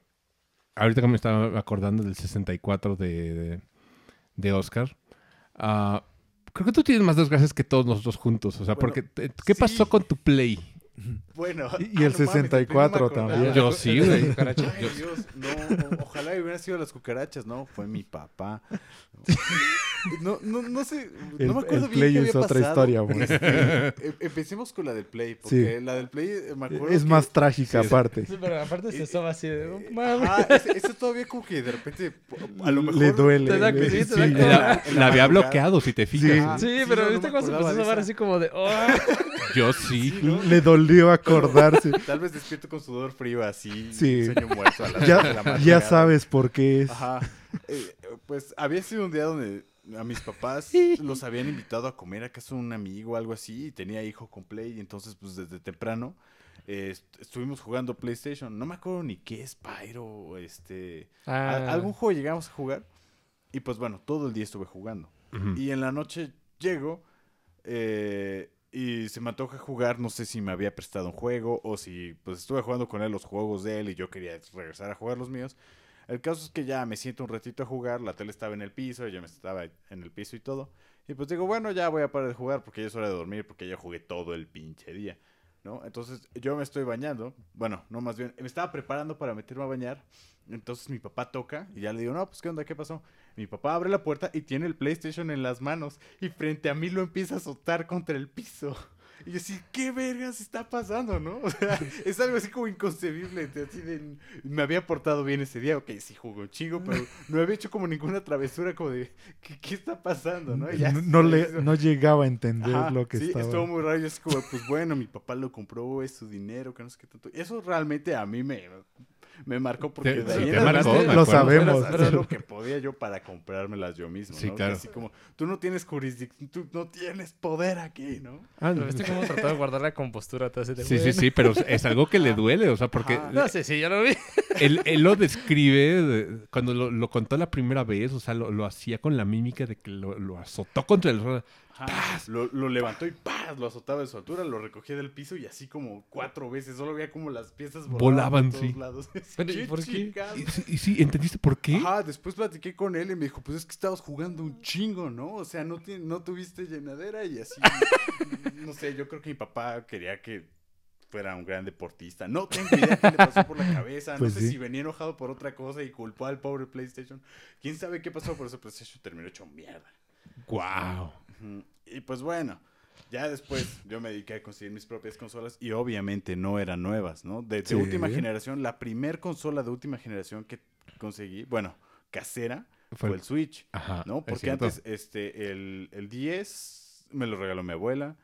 Ahorita que me estaba acordando del 64 de, de, de Oscar. ah, creo que tú tienes más desgracias que todos nosotros juntos. O sea, Bueno, porque... te- ¿Qué sí. pasó con tu Play? Bueno, Y- y el ah, no mames, 64 no me acordaba. también. Yo sí, güey. Ay, Dios, no, ojalá hubieran sido las cucarachas, no, fue mi papá. No, no, no sé, El, no me acuerdo el bien Play qué es había otra pasado. historia, güey. Em- Empecemos con la del Play, porque la del Play eh, me acuerdo Es que- más trágica Sí, es- aparte. Sí, pero aparte se estaba así de... eh, ese, ese todavía como que de repente a lo mejor Le duele. Te da- le- sí, te sí. da- la- La, la había bloqueado, si te fijas. Sí, Sí, pero viste me cuando se empezó a esa. así como de... "Oh". Yo sí. Sí, ¿no? Le dolió acordarse. Tal vez despierto con sudor frío así, Sí. sueño muerto a las dos de la Ya, ya sabes por qué es. Ajá. Eh, pues había sido un día donde a mis papás los habían invitado a comer a casa de un amigo o algo así y tenía hijo con Play y entonces pues desde temprano eh, est- estuvimos jugando PlayStation. No me acuerdo ni qué es Pyro, este... Ah, a- algún juego llegamos a jugar y pues bueno, todo el día estuve jugando. Y en la noche llego eh, y se me antoja jugar, no sé si me había prestado un juego o si pues estuve jugando con él los juegos de él y yo quería regresar a jugar los míos. El caso es que ya me siento un ratito a jugar, la tele estaba en el piso, yo me estaba en el piso y todo. Y pues digo, bueno, ya voy a parar de jugar porque ya es hora de dormir porque ya jugué todo el pinche día. ¿No? Entonces yo me estoy bañando, bueno, no más bien, me estaba preparando para meterme a bañar, entonces mi papá toca y ya le digo, no, pues qué onda, qué pasó. Mi papá abre la puerta y tiene el PlayStation en las manos y frente a mí lo empieza a azotar contra el piso. Y yo así, ¿qué vergas está pasando, no? O sea, es algo así como inconcebible. Así de, me había portado bien ese día, ok, sí jugó chingo, pero no había hecho como ninguna travesura como de, ¿qué, qué está pasando, no? Ya No, le, no llegaba a entender Ajá, lo que sí, estaba. estuvo muy raro. Yo así como, pues bueno, mi papá lo compró, es su dinero, que no sé qué tanto. Eso realmente a mí me, me marcó porque Te- de sí, ahí te en marcó, adelante Lo sabemos. era hacer lo que podía yo para comprármelas yo mismo, Sí, ¿no? Claro. Así como, tú no tienes jurisdicción, tú no tienes poder aquí, ¿no? Ah, Pero viste cómo trató de guardar la compostura todo ese de, sí, sí, "Bueno". sí, pero es algo que le duele, o sea, porque Ajá. No sé, sí, yo lo vi. Él, él lo describe de- cuando lo, lo contó la primera vez, o sea, lo, lo hacía con la mímica de que lo, lo azotó contra el. Ajá, Lo, lo levantó y ¡paz! lo azotaba de su altura, lo recogía del piso y así como cuatro veces. Solo veía como las piezas volaban, Volaban, por todos sí. lados. Pero, ¿y ¿Qué por qué? Y, sí- y sí, ¿entendiste por qué? Ajá, después platiqué con él y me dijo, pues es que estabas jugando un chingo, ¿no? O sea, no, no tuviste llenadera y así. no sé, yo creo que mi papá quería que fuera un gran deportista. No tengo idea qué le pasó por la cabeza. Pues no sé sí. si venía enojado por otra cosa y culpó al pobre PlayStation. ¿Quién sabe qué pasó? Por eso PlayStation terminó hecho mierda. Wow. Ujú. Y pues bueno, ya después yo me dediqué a conseguir mis propias consolas y obviamente no eran nuevas, ¿no? De, de Sí. última generación, la primer consola de última generación que conseguí, bueno, casera, fue, Fue- el Switch, Ajá. ¿no? Porque antes este, el, el 10 me lo regaló mi abuela,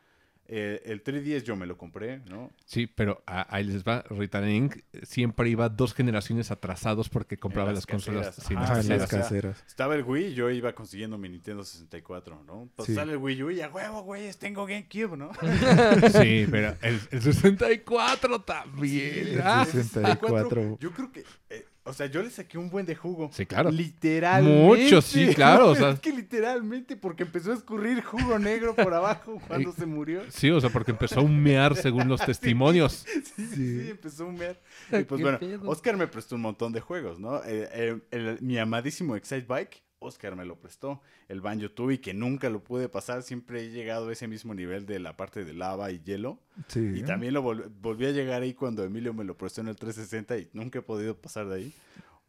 eh, el 310 yo me lo compré, ¿no? Sí, pero a- ahí les va. Ritalin Inc. siempre iba dos generaciones atrasados porque compraba las las consolas. sí, Ajá, las sí, o sea, caseras. Estaba el Wii, yo iba consiguiendo mi Nintendo 64, ¿no? Pues Sí. sale el Wii U y a huevo, güey, tengo GameCube, ¿no? Sí, pero el, el 64 también. El Ah, 64. Yo creo que, eh, o sea, yo le saqué un buen de jugo. Sí, claro. Literalmente. Mucho, sí, claro, No, o sea. Es que literalmente, porque empezó a escurrir jugo negro por abajo cuando se murió. Sí, o sea, porque empezó a humear según los testimonios. Sí, sí, Sí. sí, empezó a humear. Y pues ¿Qué bueno, pedo? Oscar me prestó un montón de juegos, ¿no? Eh, eh, el- mi amadísimo Excite Bike, Oscar me lo prestó. El Banjo Tooie, que nunca lo pude pasar, siempre he llegado a ese mismo nivel de la parte de lava y hielo. Sí. Y también lo vol- volví a llegar ahí cuando Emilio me lo prestó en el 360 y nunca he podido pasar de ahí.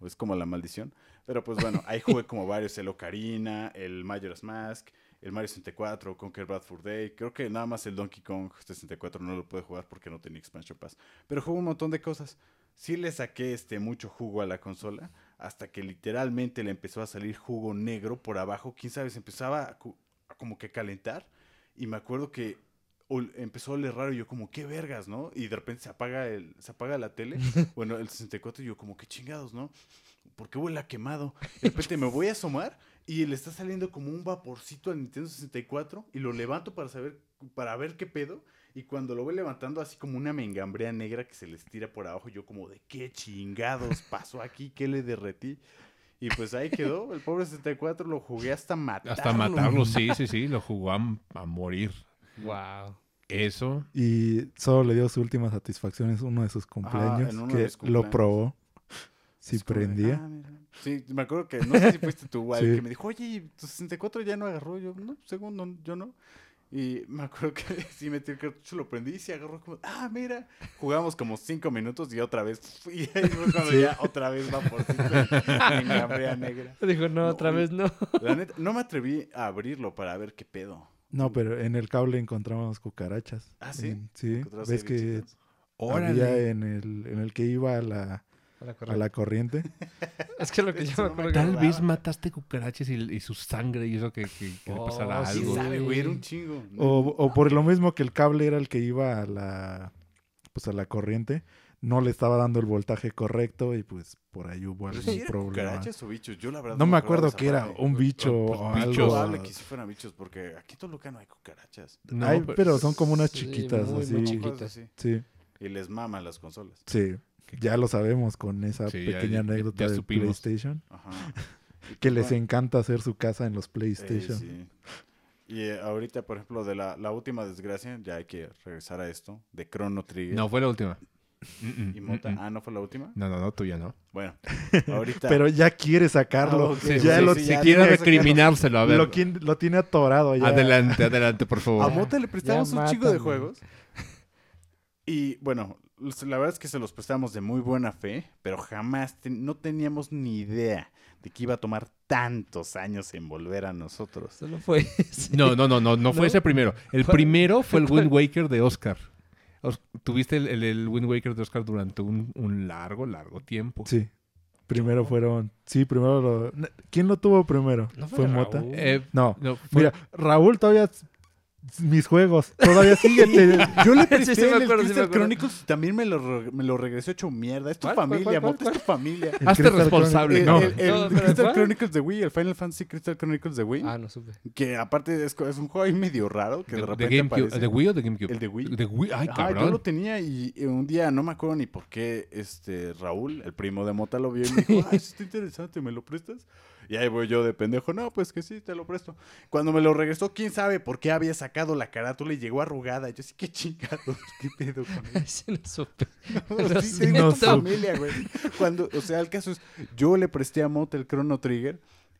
Es como la maldición. Pero pues bueno, ahí jugué como varios, el Ocarina, el Majora's Mask, el Mario 64, Conquer Bad Fur Day. Creo que nada más el Donkey Kong 64 no lo pude jugar porque no tenía Expansion Pass. Pero jugué un montón de cosas. Sí le saqué este mucho jugo a la consola hasta que literalmente le empezó a salir jugo negro por abajo. Quién sabe, se empezaba a como que calentar. Y me acuerdo que empezó a oler raro y yo como, qué vergas, ¿no? Y de repente se apaga, el, se apaga la tele. bueno, el 64 y yo como, qué chingados, ¿no? ¿Por qué huele a quemado? De repente me voy a asomar y le está saliendo como un vaporcito al Nintendo 64 y lo levanto para saber, para ver qué pedo. Y cuando lo voy levantando así como una mengambrea negra que se les tira por abajo, yo como de qué chingados pasó aquí, qué le derretí. Y pues ahí quedó, el pobre 64 lo jugué hasta matarlo. Hasta matarlo, sí, sí, sí. Lo jugó a, a morir. Wow. Eso. Y solo le dio su última satisfacción en uno de sus cumpleaños, en uno de que lo cumpleaños. probó. Si de, prendía. "Ah, mira". Sí, me acuerdo que no sé si fuiste tú, Wal, Sí. que me dijo, oye, ¿y tu 64 ya no agarró. Yo, no, según no, yo no. Y me acuerdo que sí metí el cartucho, lo prendí y se agarró como, ah, mira. Jugamos como cinco minutos y otra vez. Y ahí fue cuando Sí. ya otra vez vaporcito en gambrea negra. Dijo, no, No, otra oye. vez no. La neta, no me atreví a abrirlo para ver qué pedo. No, pero en el cable encontramos cucarachas. Ah, ¿sí? En- sí. Ves que había en el, en el que iba a la, Para a la corriente. Es que lo que yo me no me acuerdo Tal vez mataste cucarachas y, y su sangre hizo que, que, que le Oh, pasara sí algo. sabe, güey, era un chingo. O, o por lo mismo que el cable era el que iba a la pues a la corriente, no le estaba dando el voltaje correcto y pues por ahí hubo algún eran problema. cucarachas o bichos. Yo la verdad No me acordaba acuerdo que era parte. un bicho Pues, o bichos. Es algo. probable que sí fueran bichos porque aquí en Toluca no hay cucarachas. No, Hay, pero- pero son como unas Sí, chiquitas muy, así. muy chiquitas. Sí, Y les maman las consolas. sí. Ya lo sabemos con esa Sí, pequeña ya- anécdota ya de supimos. PlayStation. Ajá. Que les bueno, encanta hacer su casa en los eh, PlayStation. sí. Y eh, ahorita, por ejemplo, de la, la última desgracia, ya hay que regresar a esto, de Chrono Trigger. No, fue la última. Y Mota. Ah, ¿no fue la última? No, no, no, tuya no. Bueno, ahorita... Pero ya quiere sacarlo. Ah, ok, ya sí, lo, sí, si ya quiere recriminárselo, a ver. lo, tiene atorado ya. Adelante, adelante, por A favor. Mota le prestamos un chico de juegos. Y bueno, la verdad es que se los prestamos de muy buena fe, pero jamás te- no teníamos ni idea de que iba a tomar tantos años en volver a nosotros. Solo fue ese. No, no, no, no, no fue ¿No? ese primero. El ¿Cuál? primero fue el Wind Waker de Oscar. Os- Tuviste el, el, el Wind Waker de Oscar durante un, un largo, largo tiempo. Sí. Primero fueron. Sí, primero lo. ¿Quién lo tuvo primero? ¿No ¿Fue, fue Mota? Raúl? Eh, No. no, fue- Mira, Raúl todavía. Mis juegos. Todavía sigue. te- Yo le presté sí me el acuerdo, sí me Crystal. Chronicles también me lo, me lo regresó hecho mierda. Es tu ¿Cuál, cuál, familia, cuál, Mota, cuál, es tu familia. el Hazte Crystal responsable. El, No. el- el No, Crystal ¿cuál? Chronicles de Wii, el Final Fantasy Crystal Chronicles de Wii, Ah, no supe. que aparte es, un juego ahí medio raro, que de, de, de repente GameCube. aparece. ¿De Wii o de GameCube? El de Wii. De Wii. Ay, cabrón. yo lo tenía y y un día no me acuerdo ni por qué este Raúl, el primo de Mota, lo vio y me dijo, ay, eso está interesante, ¿me lo prestas? Y ahí voy yo de pendejo, no, pues que sí, te lo presto. Cuando me lo regresó, quién sabe por qué había sacado la carátula y llegó arrugada. Yo sí, qué chingados, qué pedo con eso. No supe. No, sí, familia, güey. Cuando, o sea, el caso es, yo le presté a Mota el Chrono Trigger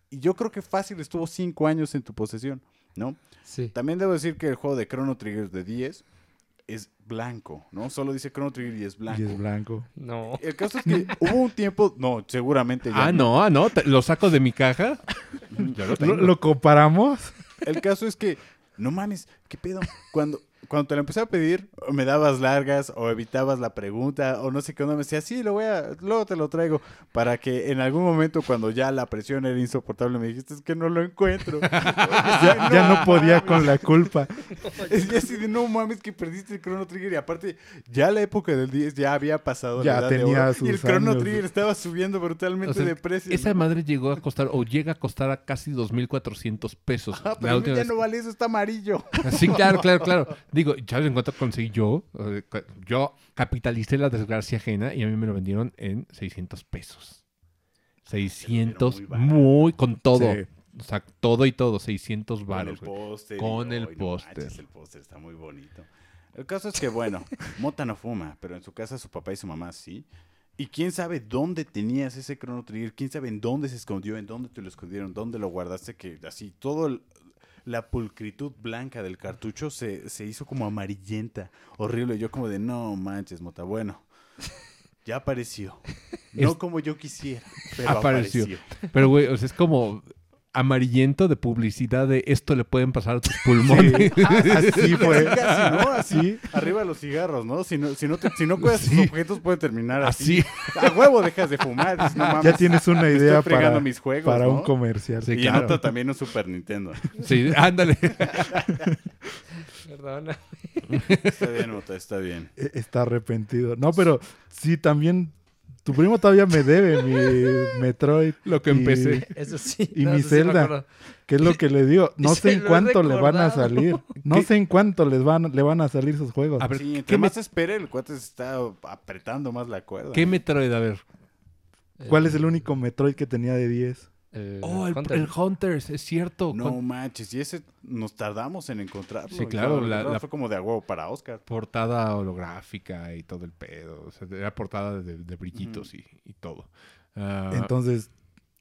y yo creo que fácil estuvo cinco años en tu posesión, ¿no? Sí. También debo decir que el juego de Chrono Trigger de 10 es blanco, ¿no? Solo dice Chrono Trigger y es blanco. Y es blanco. No. El caso es que hubo un tiempo, no, seguramente ya. Ah, no, ah, no. Lo saco de mi caja. Yo lo tengo. ¿Lo, lo comparamos? El caso es que, no mames, ¿qué pedo? Cuando, cuando te lo empecé a pedir, o me dabas largas o evitabas la pregunta o no sé qué onda, me decía, sí, lo voy a, luego te lo traigo, para que en algún momento cuando ya la presión era insoportable me dijiste, es que no lo encuentro. Ya, ya no podía con la culpa. Es así de, no mames, que perdiste el Chrono Trigger y aparte, ya la época del 10 ya había pasado Ya la edad de tenía oro, sus y el Chrono años. Trigger estaba subiendo brutalmente O sea, de precio. Esa ¿no? madre llegó a costar, o llega a costar a casi 2.400 pesos. Ah, La pero última ya vez. no vale eso, está amarillo. Sí, claro, claro, claro. Digo, ¿sabes en cuánto conseguí yo? Yo capitalicé la desgracia ajena y a mí me lo vendieron en 600 pesos. 600, muy con todo. Sí. O sea, todo y todo, 600 Con el baros. póster. Con el no póster. manches, el póster está muy bonito. El caso es que, bueno, Mota no fuma, pero en su casa su papá y su mamá sí. Y quién sabe dónde tenías ese Chrono Trigger, quién sabe en dónde se escondió, en dónde te lo escondieron, dónde lo guardaste, que así todo el- la pulcritud blanca del cartucho se, se hizo como amarillenta, horrible. Yo como de, no manches, Mota, bueno. Ya apareció. No como yo quisiera, pero Apareció. apareció. Pero, güey, o sea, es como amarillento de publicidad de esto le pueden pasar a tus pulmones. Así fue. Casi, ¿no? Así. Sí. Arriba los cigarros, ¿no? Si no, si no, te- si no cuidas tus objetos, pueden terminar así. Así. A huevo dejas de fumar. dices, no mames, Ya tienes una idea estoy para, mis juegos, para ¿no? un comercial. Sí, y claro. anota también un Super Nintendo. Sí, ándale. Perdona. Está bien, Mota, está bien. E- Está arrepentido. No, pero sí, también. Tu primo todavía me debe mi Metroid. Lo que y- empecé. Eso sí. Y no, mi sí Zelda. acuerdo. ¿Qué es lo que le digo? No sé en cuánto le van a salir. No ¿Qué? sé en cuánto les van, le van a salir sus juegos. A ver, Sí, ¿qué, entre me- más espere, el cuate se está apretando más la cuerda. ¿qué Metroid? A ver. ¿Cuál es el único Metroid que tenía de 10? Oh, el, Hunter. el Hunters, es cierto. No Con manches, y ese nos tardamos en encontrarlo. Sí, claro, la- Fue como de a huevo para Oscar. Portada holográfica y todo el pedo. O sea, era portada de, de brillitos y, y todo. Ah, Entonces,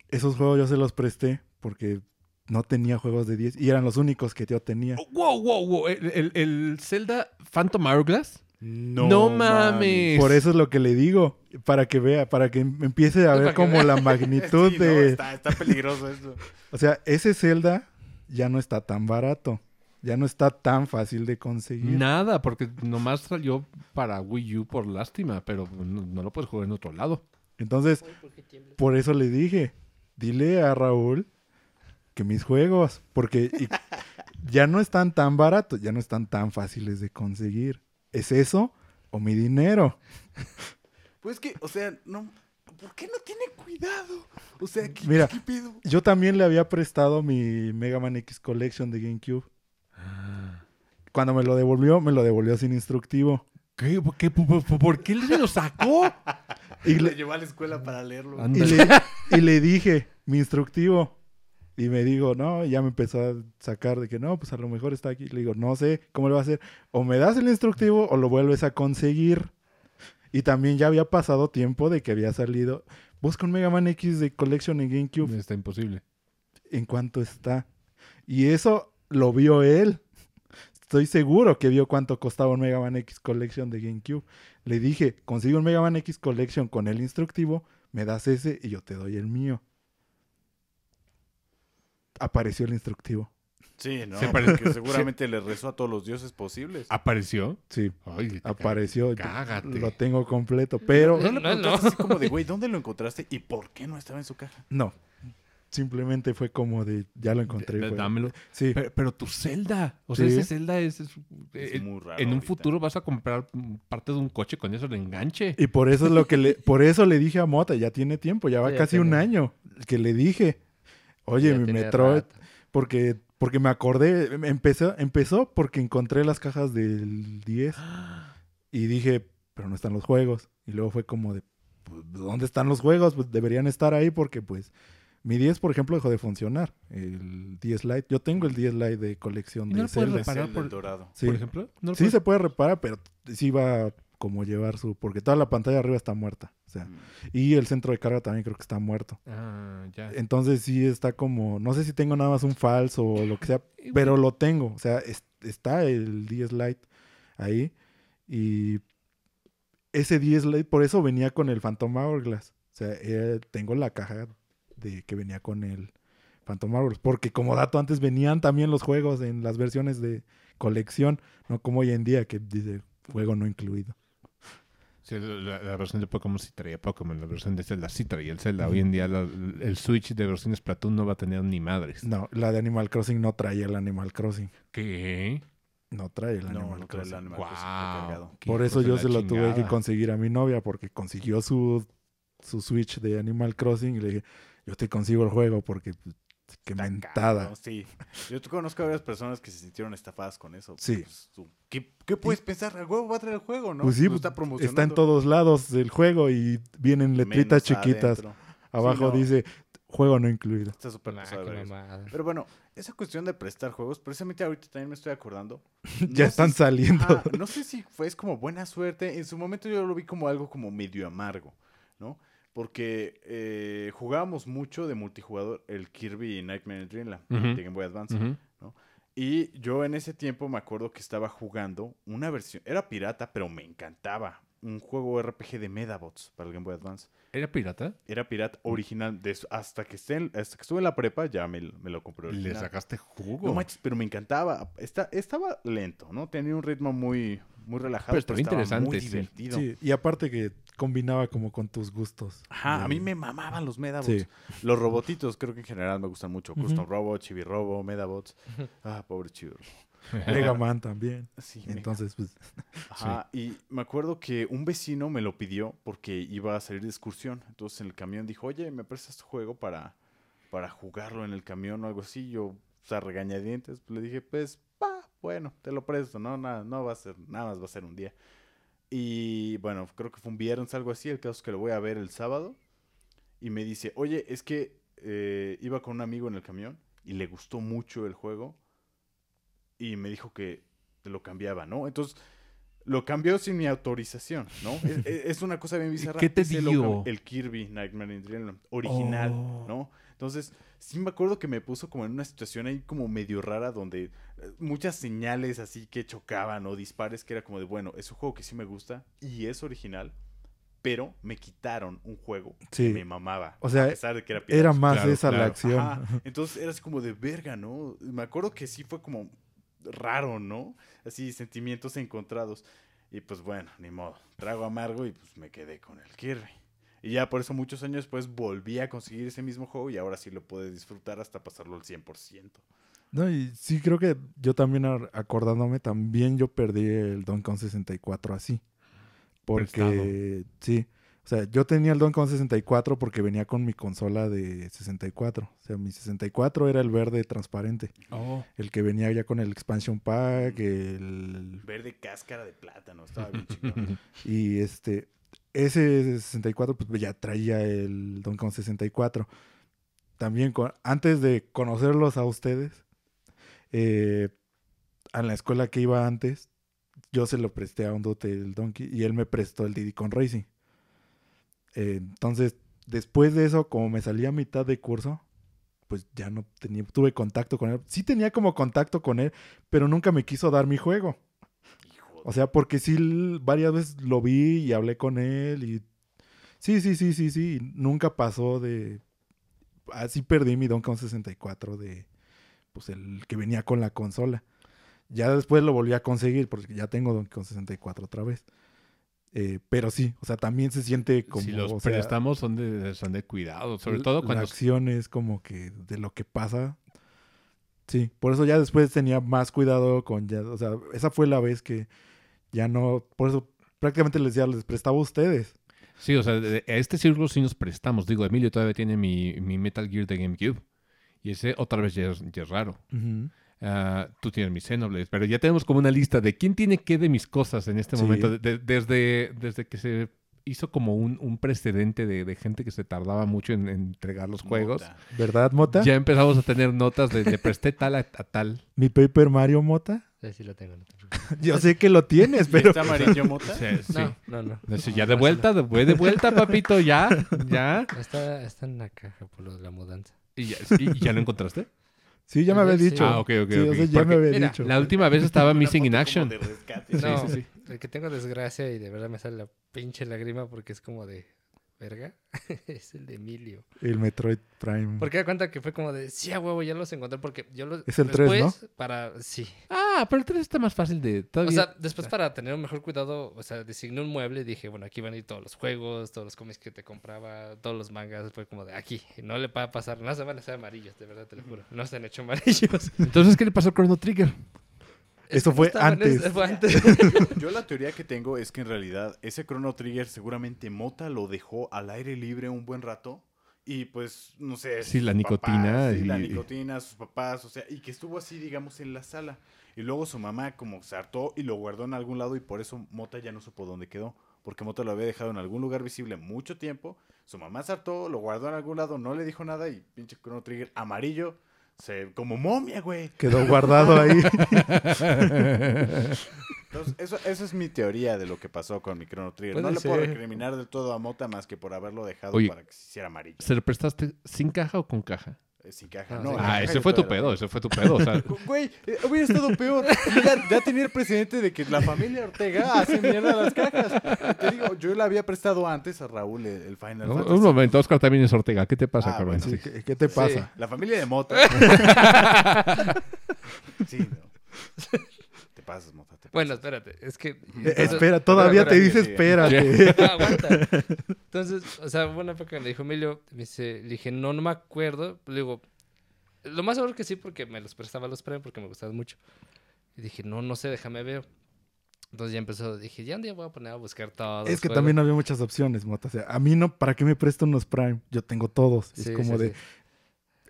esos juegos yo se los presté porque no tenía juegos de 10 y eran los únicos que yo tenía. oh, wow, wow, wow. El, el- el Zelda Phantom Hourglass. No, No mames. Por eso es lo que le digo, para que vea, para que em- empiece a ver como vea. la magnitud Sí, no, de... está, está peligroso esto. O sea, ese Zelda ya no está tan barato, ya no está tan fácil de conseguir. Nada, porque nomás salió para Wii U por lástima, pero no, no lo puedes jugar en otro lado. Entonces, por eso le dije, dile a Raúl que mis juegos, porque y- ya no están tan baratos, ya no están tan fáciles de conseguir. ¿Es eso o mi dinero? Pues que, o sea, no. ¿Por qué no tiene cuidado? O sea, ¿qué, Mira. qué pedo? Yo también le había prestado mi Mega Man X Collection de GameCube. Cuando me lo devolvió, me lo devolvió sin instructivo. ¿Qué? ¿Por qué, por, por- por qué se lo sacó? Y le le, llevó a la escuela para leerlo. y Ándale. le- y le dije, mi instructivo. Y me digo, no, y ya me empezó a sacar de que no, pues a lo mejor está aquí. Le digo, no sé cómo le va a hacer. O me das el instructivo o lo vuelves a conseguir. Y también ya había pasado tiempo de que había salido. Busca un Mega Man X de Collection en GameCube. Está imposible. en cuánto está. Y eso lo vio él. Estoy seguro que vio cuánto costaba un Mega Man X Collection de GameCube. Le dije, consigo un Mega Man X Collection con el instructivo, me das ese y yo te doy el mío. Apareció el instructivo. Sí, no, porque seguramente le rezó a todos los dioses posibles. ¿Apareció? Sí, Ay, apareció. Cágate. Lo tengo completo, pero ¿No le No, no. así como de, güey, ¿dónde lo encontraste y por qué no estaba en su caja? no. Simplemente fue como de, ya lo encontré. Dámelo. Sí, Pero, pero tu Zelda. O sea, Sí. ese Zelda es. es- Es eh, muy raro en un ahorita. futuro vas a comprar parte de un coche con eso de enganche. Y por eso es lo que le, por eso le dije a Mota, ya tiene tiempo, ya va Sí, ya casi un año que le dije, oye, mi Metroid, rato. porque, porque me acordé, em- empezó, empezó porque encontré las cajas del 10 y dije, pero no están los juegos. Y luego fue como de, pues, ¿dónde están los juegos? Pues deberían estar ahí porque pues mi 10, por ejemplo, dejó de funcionar, el 10 Lite. Yo tengo el 10 Lite de colección ¿Y no de lo puedes reparar por- dorado. Sí. Por ejemplo. ¿No lo Sí puedes- se puede reparar, pero sí va como llevar su... Porque toda la pantalla arriba está muerta. O sea, Mm. y el centro de carga también creo que está muerto. Ah, ya. Entonces sí está como, no sé si tengo nada más un falso o lo que sea, pero lo tengo. O sea, es- está el 10 Lite ahí. Y ese 10 Lite, por eso venía con el Phantom Hourglass. O sea, eh, tengo la caja de que venía con el Phantom Hourglass. Porque como dato, antes venían también los juegos en las versiones de colección, no como hoy en día que dice juego no incluido. Sí, la, la versión de Pokémon sí traía Pokémon, la versión de Zelda sí traía el Zelda. Hoy en día la- el Switch de versiones Platoon no va a tener ni madres. No, la de Animal Crossing no traía el Animal Crossing. ¿Qué? No trae el No, Animal no trae el Crossing. Qué Por eso yo se lo tuve que conseguir a mi novia porque consiguió su, su Switch de Animal Crossing y le dije, yo te consigo el juego porque qué Está mentada. cabrón, Sí. Yo conozco a varias personas que se sintieron estafadas con eso. Sí. Pues, tú, ¿Qué, qué puedes pensar? El juego va a traer el juego, ¿no? Pues sí, Lo pues, está promocionando. Está en todos lados el juego y vienen letritas Menos chiquitas. adentro. Abajo no. dice juego no incluido. Está súper Nah. Pero bueno, esa cuestión de prestar juegos, precisamente ahorita también me estoy acordando. ya No están si- saliendo. Ajá, no sé si fue es como buena suerte. En su momento yo lo vi como algo como medio amargo, ¿no? Porque eh, jugábamos mucho de multijugador el Kirby Nightmare Dreamland de Game Boy Advance. Y yo en ese tiempo me acuerdo que estaba jugando una versión, era pirata, pero me encantaba. un juego RPG de Medabots para el Game Boy Advance. ¿Era pirata? Era pirata original. de- hasta, que esté en- hasta que estuve en la prepa ya me, me lo compré Le original. sacaste jugo. No manches, pero me encantaba. Está, estaba lento, ¿no? Tenía un ritmo muy, muy relajado. Pero estaba interesante, muy sí. divertido. Sí, y aparte que combinaba como con tus gustos. Ajá, a mí De- me mamaban los Medabots. Sí. Los robotitos creo que en general me gustan mucho. Ujú. Custom Robot, Chibi Robo, Medabots. Ah, pobre Chibi Robo. Mega Man también. Sí, Entonces, pues, Ajá, y me acuerdo que un vecino me lo pidió porque iba a salir de excursión. Entonces en el camión dijo, oye, ¿me prestas tu juego para, para jugarlo en el camión o algo así? Yo, o sea, regañadientes, pues, le dije, pues, va, bueno, te lo presto, ¿no? Nada, no va a ser, nada más va a ser un día. Y bueno, creo que fue un viernes, algo así. El caso es que lo voy a ver el sábado. Y me dice, oye, es que eh, iba con un amigo en el camión y le gustó mucho el juego. Y me dijo que lo cambiaba, ¿no? Entonces, lo cambió sin mi autorización, ¿no? es, es- es una cosa bien bizarra. qué te cambió- El Kirby Nightmare in Dreamland, original, Oh. ¿no? Entonces, sí me acuerdo que me puso como en una situación ahí como medio rara donde muchas señales así que chocaban o dispares que era como de, bueno, es un juego que sí me gusta y es original, pero me quitaron un juego Sí. que me mamaba. O sea, a pesar de que era era más claro, esa la claro. acción. Ajá, Entonces era así como de verga, ¿no? Me acuerdo que sí fue como raro, ¿no? Así sentimientos encontrados. Y pues bueno, ni modo. Trago amargo y pues me quedé con el Kirby. Y ya por eso muchos años después volví a conseguir ese mismo juego y ahora sí lo puedo disfrutar hasta pasarlo al 100%. No, y sí creo que yo también acordándome, también yo perdí el Donkey Kong 64 así. Porque, sí, o sea, yo tenía el Donkey Kong 64 porque venía con mi consola de 64. O sea, mi 64 era el verde transparente. Oh. El que venía ya con el expansion pack, el... Verde cáscara de plátano, estaba bien chingón. Y este, ese 64 pues ya traía el Donkey Kong 64. También con- antes de conocerlos a ustedes, eh, a la escuela que iba antes, yo se lo presté a un dote el Donkey y él me prestó el Diddy Kong Racing. Eh, entonces, después de eso, como me salía a mitad de curso, pues ya no tenía, tuve contacto con él. Sí tenía como contacto con él, pero nunca me quiso dar mi juego. Hijo O sea, porque sí varias veces lo vi y hablé con él y sí, sí, sí, sí, sí, nunca pasó de así perdí mi Donkey Kong 64 de pues el que venía con la consola. Ya después lo volví a conseguir porque ya tengo Donkey Kong 64 otra vez. Eh, pero sí, o sea, también se siente como si los o sea, prestamos son de, son de cuidado, sobre todo la cuando... acción es como que de lo que pasa. Sí, por eso ya después tenía más cuidado con ya, o sea, esa fue la vez que ya no, por eso prácticamente les decía, les prestaba a ustedes. Sí, o sea, a este círculo sí nos prestamos. Digo, Emilio todavía tiene mi, mi Metal Gear de GameCube. Y ese otra vez ya es, ya es raro. Ah, tú tienes mis Xenoblades, pero ya tenemos como una lista de quién tiene qué de mis cosas en este Sí. momento. De- de- desde, desde que se hizo como un, un precedente de, de gente que se tardaba mucho en, en entregar los juegos. ¿Verdad, Mota? Ya empezamos a tener notas de presté tal a, a tal. Mi Paper Mario Mota. Sí, sí lo tengo. no te preocupes. Yo sé que lo tienes, ¿Y pero ¿Está amarillo, Mota? Sí, sí. No, no, ya de vuelta, de, de vuelta, papito, ya, ya. Está, está en la caja por lo de la mudanza. ¿Y ya, y- ya lo encontraste? sí, ya me había dicho. Ah, ok, ok, Sí, o ok. sea, ya Porque me había mira, dicho. La última vez estaba Missing in Action. como de rescate. Sí, no, sí, sí. el que tengo desgracia y de verdad me sale la pinche lágrima porque es como de verga. es el de Emilio. El Metroid Prime. Porque da cuenta que fue como de, sí, a huevo, ya los encontré porque yo los... Es el tres, ¿no? después, para... Sí. Ah, pero el 3 está más fácil de... O Todavía... sea, después para tener un mejor cuidado, o sea, designé un mueble y dije, bueno, aquí van a ir todos los juegos, todos los cómics que te compraba, todos los mangas, fue como de aquí. No le va a pasar, no se van a hacer amarillos, de verdad te lo juro. No se han hecho amarillos. Entonces, ¿qué le pasó al Chrono Trigger? Eso Es que fue antes. es- Fue antes. Yo la teoría que tengo es que en realidad ese Chrono Trigger seguramente Mota lo dejó al aire libre un buen rato. Y pues, no sé. Sí, la nicotina papás, sí, la y- nicotina, sus papás, o sea, y que estuvo así, digamos, en la sala. Y luego su mamá como se hartó y lo guardó en algún lado y por eso Mota ya no supo dónde quedó. Porque Mota lo había dejado en algún lugar visible mucho tiempo. Su mamá se hartó, lo guardó en algún lado, no le dijo nada y pinche Chrono Trigger amarillo. Se, como momia, güey. Quedó guardado ahí. Entonces, eso, eso es mi teoría de lo que pasó con mi Chrono Trigger. No le puedo recriminar del todo a Mota más que por haberlo dejado Oye, para que se hiciera amarillo. ¿Se lo prestaste sin caja o con caja? Eh, Sin caja, Ah, no. Ah, caja ese fue tu pedo, ese fue tu pedo. O sea. Güey, eh, hubiera estado peor. Ya, ya tenía el precedente de que la familia Ortega hace mierda las cajas. Te digo, yo le había prestado antes a Raúl el, el Final un, Fantasy. un momento, Oscar también es Ortega. ¿Qué te pasa, Ah, Carmen? bueno, Sí, ¿qué, qué te pasa? La familia de Mota. sí, no. Pasas, Mota. te Bueno, pasas. espérate, es que... Eh, entonces- espera, todavía te dice espera, espérate. Ah, aguanta. Entonces, o sea, hubo una época que me dijo Emilio, me dice, le dije, no, no me acuerdo. Le digo, lo más seguro que sí, porque me los prestaba los premios, porque me gustaban mucho. Y dije, no, no sé, déjame ver. Entonces ya empezó, dije, ya un día voy a poner a buscar todo. Es que también había muchas opciones, Mota. O sea, a mí no, ¿para qué me presto unos Prime? Yo tengo todos. Es como de,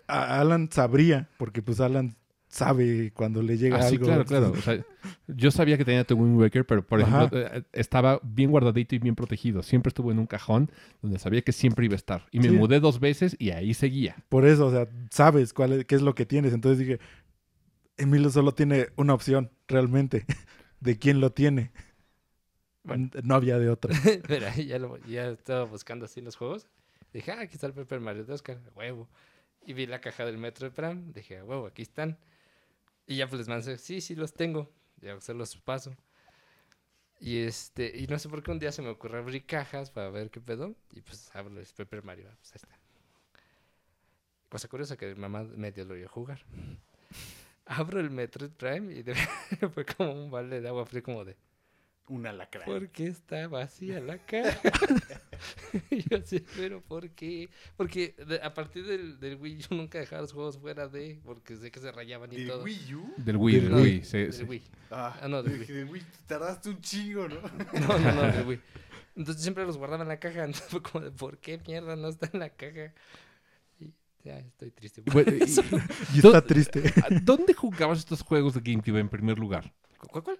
a- Alan sabría, porque pues Alan sabe cuando le llega Ah, sí, algo. claro, claro. O sea, yo sabía que tenía tu Wind Waker, pero por Ajá. ejemplo, eh, estaba bien guardadito y bien protegido. Siempre estuvo en un cajón donde sabía que siempre iba a estar. Y me Sí. mudé dos veces y ahí seguía. Por eso, o sea, sabes cuál es, qué es lo que tienes. Entonces dije, Emilio solo tiene una opción, realmente, de quién lo tiene. Bueno. No había de otra. Mira, ya, lo- ya estaba buscando así los juegos. Dije, ah, aquí está el Paper Mario de Oscar, huevo. Y vi la caja del Metro de Prime. Dije, huevo, aquí están. Y ya pues les mandé, sí, sí los tengo. Ya se los paso. Y este, y no sé por qué un día se me ocurrió abrir cajas para ver qué pedo. Y pues abro el Paper Mario. Pues ahí está. Cosa curiosa que mi mamá medio lo vio jugar. Abro el Metroid Prime y de- fue como un balde de agua fría, como de. Un alacrán. ¿Por qué está vacía la caja? Yo así, pero ¿por qué? Porque de- a partir del, del Wii yo nunca dejaba los juegos fuera de, porque sé que se rayaban y ¿El todo. Wii U? Del Wii, del Wii. sí, del sí. Wii. Ah, Ah, no, del dije, del Wii. Tardaste un chingo, ¿no? No, no, no, del Wii. Entonces siempre los guardaba en la caja. Entonces fue como de, ¿por qué mierda no está en la caja? Y ya estoy triste. por Bueno. Y está triste. ¿Dónde jugabas estos juegos de GameCube en primer lugar? ¿Cuál, cuál?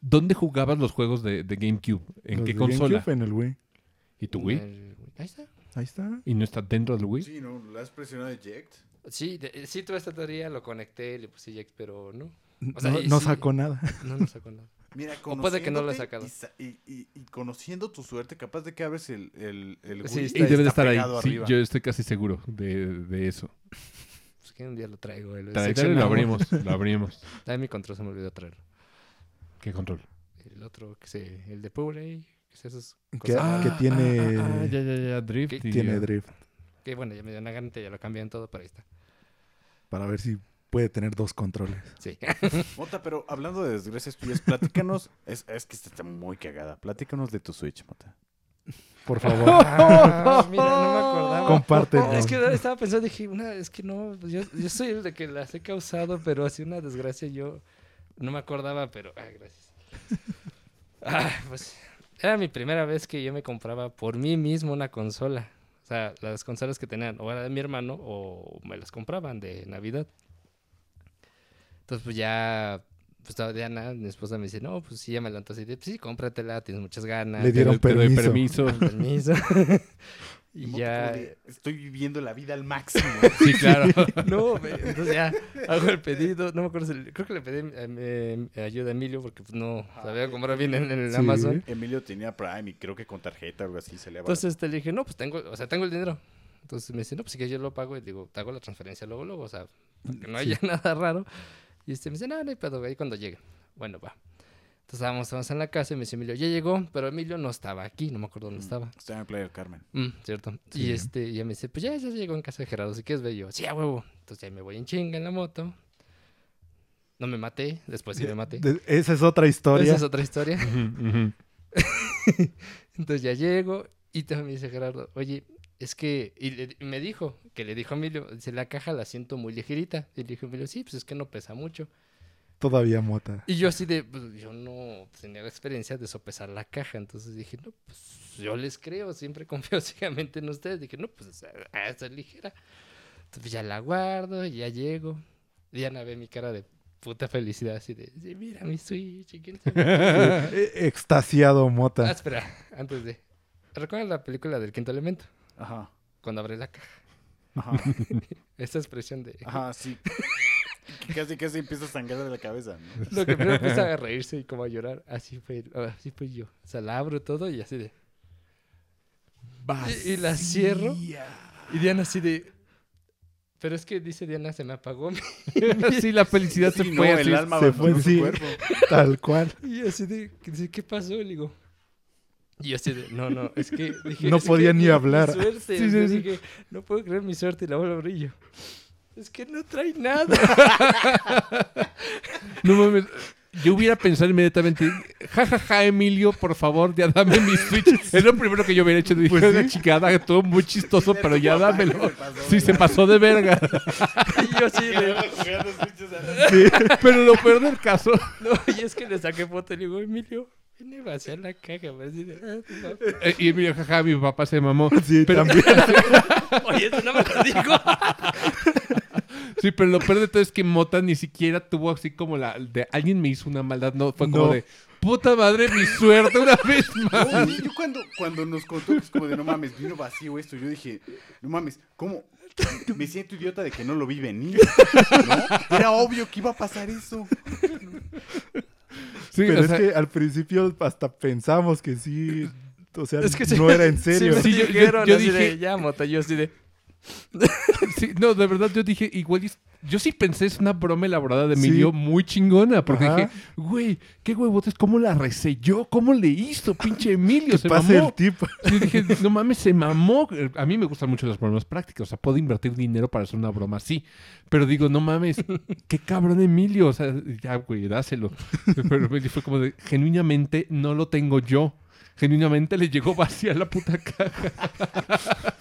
¿Dónde jugabas los juegos de, de GameCube? ¿En Los qué de consola? GameCube En el Wii. ¿Y tu Wii? El Wii. Ahí está. Ahí está. ¿Y no está dentro del Wii? Sí, ¿no? ¿Lo has presionado eject? Sí, de- sí tuve esta teoría, lo conecté, le puse Jax, pero no. O sea, no y no sí. sacó nada. No, no sacó nada. Mira, O puede que no lo he sacado. Y, sa- y, y- y conociendo tu suerte, capaz de que abres el, el, el Sí, Wii está Y debe de estar ahí. Sí, yo estoy casi seguro de, de eso. Pues que un día lo traigo. El Tráetelo y seccionamos. lo abrimos. Lo abrimos. Ah, mi control se me olvidó traerlo. ¿Qué control? El otro, que sé, el de Blu-ray, que es esos Que, cosas que raras. tiene, ah, ah, ya, ya, ya. Drift. ¿Qué y- tiene drift. Que bueno, ya me dio una gana, ya lo cambié en todo, pero ahí está. Para ver si puede tener dos controles. Sí. Mota, pero hablando de desgracias tuyas, platícanos. es, es que esta está muy cagada. Platícanos de tu Switch, Mota. Por favor, Ah, mira, no me acordaba. compártelo. Es que estaba pensando, dije, una, es que no, pues yo, yo soy el de que las he causado, pero así una desgracia yo no me acordaba, pero, ah, gracias. Ah, pues era mi primera vez que yo me compraba por mí mismo una consola. O sea, las consolas que tenían o era de mi hermano o me las compraban de Navidad. Entonces, pues ya, pues mi esposa, me dice, no, pues sí, ya me levantó así pues sí, cómpratela, tienes muchas ganas. Le Te dieron te doy permiso. permiso. y ya. de, Estoy viviendo la vida al máximo. Sí, claro. No, me- entonces ya hago el pedido. No me acuerdo si. Creo que le pedí eh, eh, ayuda a Emilio porque pues, no sabía comprar bien en, en el Sí. Amazon. Emilio tenía Prime y creo que con tarjeta o algo así se le Entonces te le dije, no, pues tengo, o sea, tengo el dinero. Entonces me dice, no, pues si que yo lo pago y digo, te hago la transferencia luego, luego, o sea, para que no haya nada raro. Y este me dice, no, no hay pedo, ahí cuando llegue. Bueno, va. Entonces estábamos, estábamos en la casa y me dice Emilio, ya llegó, pero Emilio no estaba aquí, no me acuerdo dónde estaba. Está en Playa del Carmen. Mm, cierto. Sí. Y este, y ya me dice, pues ya, ya llegó en casa de Gerardo, si quieres ver Y yo, sí, a huevo. Entonces ya me voy en chinga en la moto. No me maté, después sí me maté. Esa es otra historia. Esa es otra historia. Entonces ya llego y también me dice Gerardo, oye, es que, y, le- y me dijo, que le dijo a Emilio, dice, la caja la siento muy ligerita. Y le dijo a Emilio, sí, pues es que no pesa mucho. Todavía mota. Y yo así de, pues yo no tenía la experiencia de sopesar la caja, entonces dije, no, pues yo les creo, siempre confío ciegamente en ustedes. Dije, no, pues ah, está ligera. Entonces ya la guardo, ya llego. Diana ve mi cara de puta felicidad, así de, sí, mira mi Switch, ¿y quién sabe qué?". Eh, Extasiado Ah, mota. espera, antes de... ¿Recuerdan la película del quinto elemento? Ajá. Cuando abre la caja. Ajá. Esa expresión de... Ajá, sí. Casi, casi empieza a sangrar de la cabeza, ¿no? Lo que primero empieza a reírse y como a llorar, así fue, así fue yo. O sea, la abro todo y así de... Y, y la cierro. Y Diana así de... Pero es que dice Diana, se me apagó. mi-". sí, la felicidad se Sí, no, fue el así. alma se fue, sí. cuerpo. Tal cual. Y así de, ¿qué pasó? Le digo. Y yo así de, no, no, es que dije, No es que podía ni hablar. suerte, Sí, dije, no puedo creer mi suerte y la vuelvo a abrir y yo. Es que no trae nada. No mames. Yo hubiera pensado inmediatamente, jajaja, Emilio, por favor, ya dame mi Switch. Es lo primero que yo hubiera hecho. Dije, Pues "Una sí. chingada, estuvo muy chistoso, pero ya dámelo. que se pasó Sí, de se verga. pasó de verga. y yo Jugando switches a- Pero lo peor del caso, no, y es que le saqué foto y le digo, Emilio, viene a vaciar la caja. "Ah, tu papá". eh, y Emilio, jaja, mi papá se mamó. Sí, Pero- también. Oye, eso no me lo digo. Sí, pero lo peor de todo es que Mota ni siquiera tuvo así como la de alguien me hizo una maldad. No, fue como No. de puta madre, mi suerte una vez más. Yo cuando, cuando nos contó que es como de no mames, vino vacío esto, yo dije, no mames, ¿cómo? Me siento idiota de que no lo vi venir. ¿no? Era obvio que iba a pasar eso. Sí, Pero o es sea, que al principio hasta pensamos que sí. O sea, Es que sí- no era en serio. Sí, Sí, yo- yo- así de, dije- ya, mota, yo así de, sí, no, de verdad yo dije, igual yo sí pensé es una broma elaborada de Emilio Sí. muy chingona, porque Ajá. dije, güey, qué huevotes, ¿cómo la reselló? ¿Cómo le hizo, pinche Emilio? Se Pase mamó. el tipo. Yo dije, no mames, se mamó. A mí me gustan mucho las bromas prácticas. O sea, puedo invertir dinero para hacer una broma así. Pero digo, no mames, qué cabrón Emilio. O sea, ya, güey, dáselo. Pero Emilio fue como de, genuinamente no lo tengo yo. Genuinamente le llegó vacía la puta caja.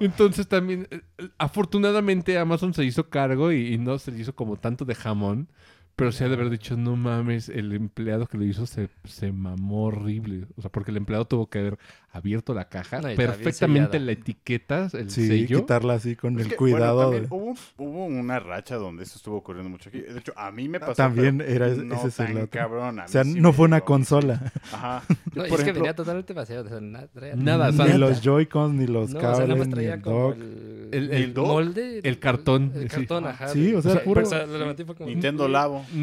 Entonces también, eh, afortunadamente Amazon se hizo cargo y, no se hizo como tanto de jamón. Pero sí ha de haber dicho, no mames, el empleado que lo hizo se, se mamó horrible. O sea, porque el empleado tuvo que haber abierto la caja, No, perfectamente la etiqueta, el Sí, sello. quitarla así con Es el que, cuidado. bueno, de- hubo, hubo una racha donde eso estuvo ocurriendo mucho aquí. De hecho, a mí me pasó. También era- no ese cabrón. O sea, sí no fue una consola. Ajá. No, y Por es que venía totalmente vaciado. O sea, nada, traía- Nada, ni los Joy-Cons, ni los no, o sea, nada cables, ni el dock. el, El- el, el dock, molde. el cartón, El sí. cartón, ajá. Sí, o sea, O sea, puro- como... Nintendo Labo.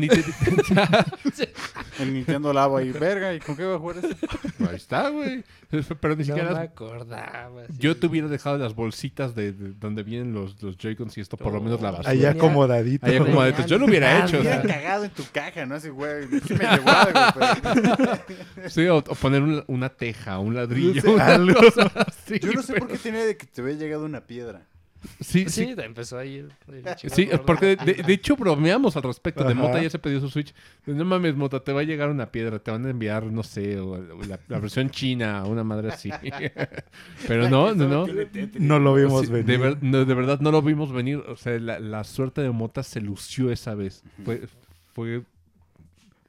El Nintendo Labo ahí, verga, ¿y con qué va a jugar eso? Ahí está, güey. Pero ni No siquiera... me acordaba. sí. Yo te hubiera dejado las bolsitas de, de donde vienen los, los Joy-Cons y esto, por lo menos la basura. Allá acomodadito. Ahí acomodaditos. Yo lo hubiera hecho. o Hubiera cagado en tu caja, ¿no? Así, güey, sí me llegó algo, pero... sí, o, o poner un- una teja, un ladrillo. Sí, una algo. cosa así, Yo no sé pero- por qué tenía de que te había llegado una piedra. Sí, Sí, sí. empezó ahí. el- el chico Sí, gordo. porque de, de hecho bromeamos al respecto. De. Mota ya se pidió su Switch. No mames, Mota, te va a llegar una piedra. Te van a enviar, no sé, o la, la versión china, una madre así. Pero no, no, no. No lo vimos Sí, venir. de, ver- no, de verdad no lo vimos venir. O sea, la, la suerte de Mota se lució esa vez. Fue, fue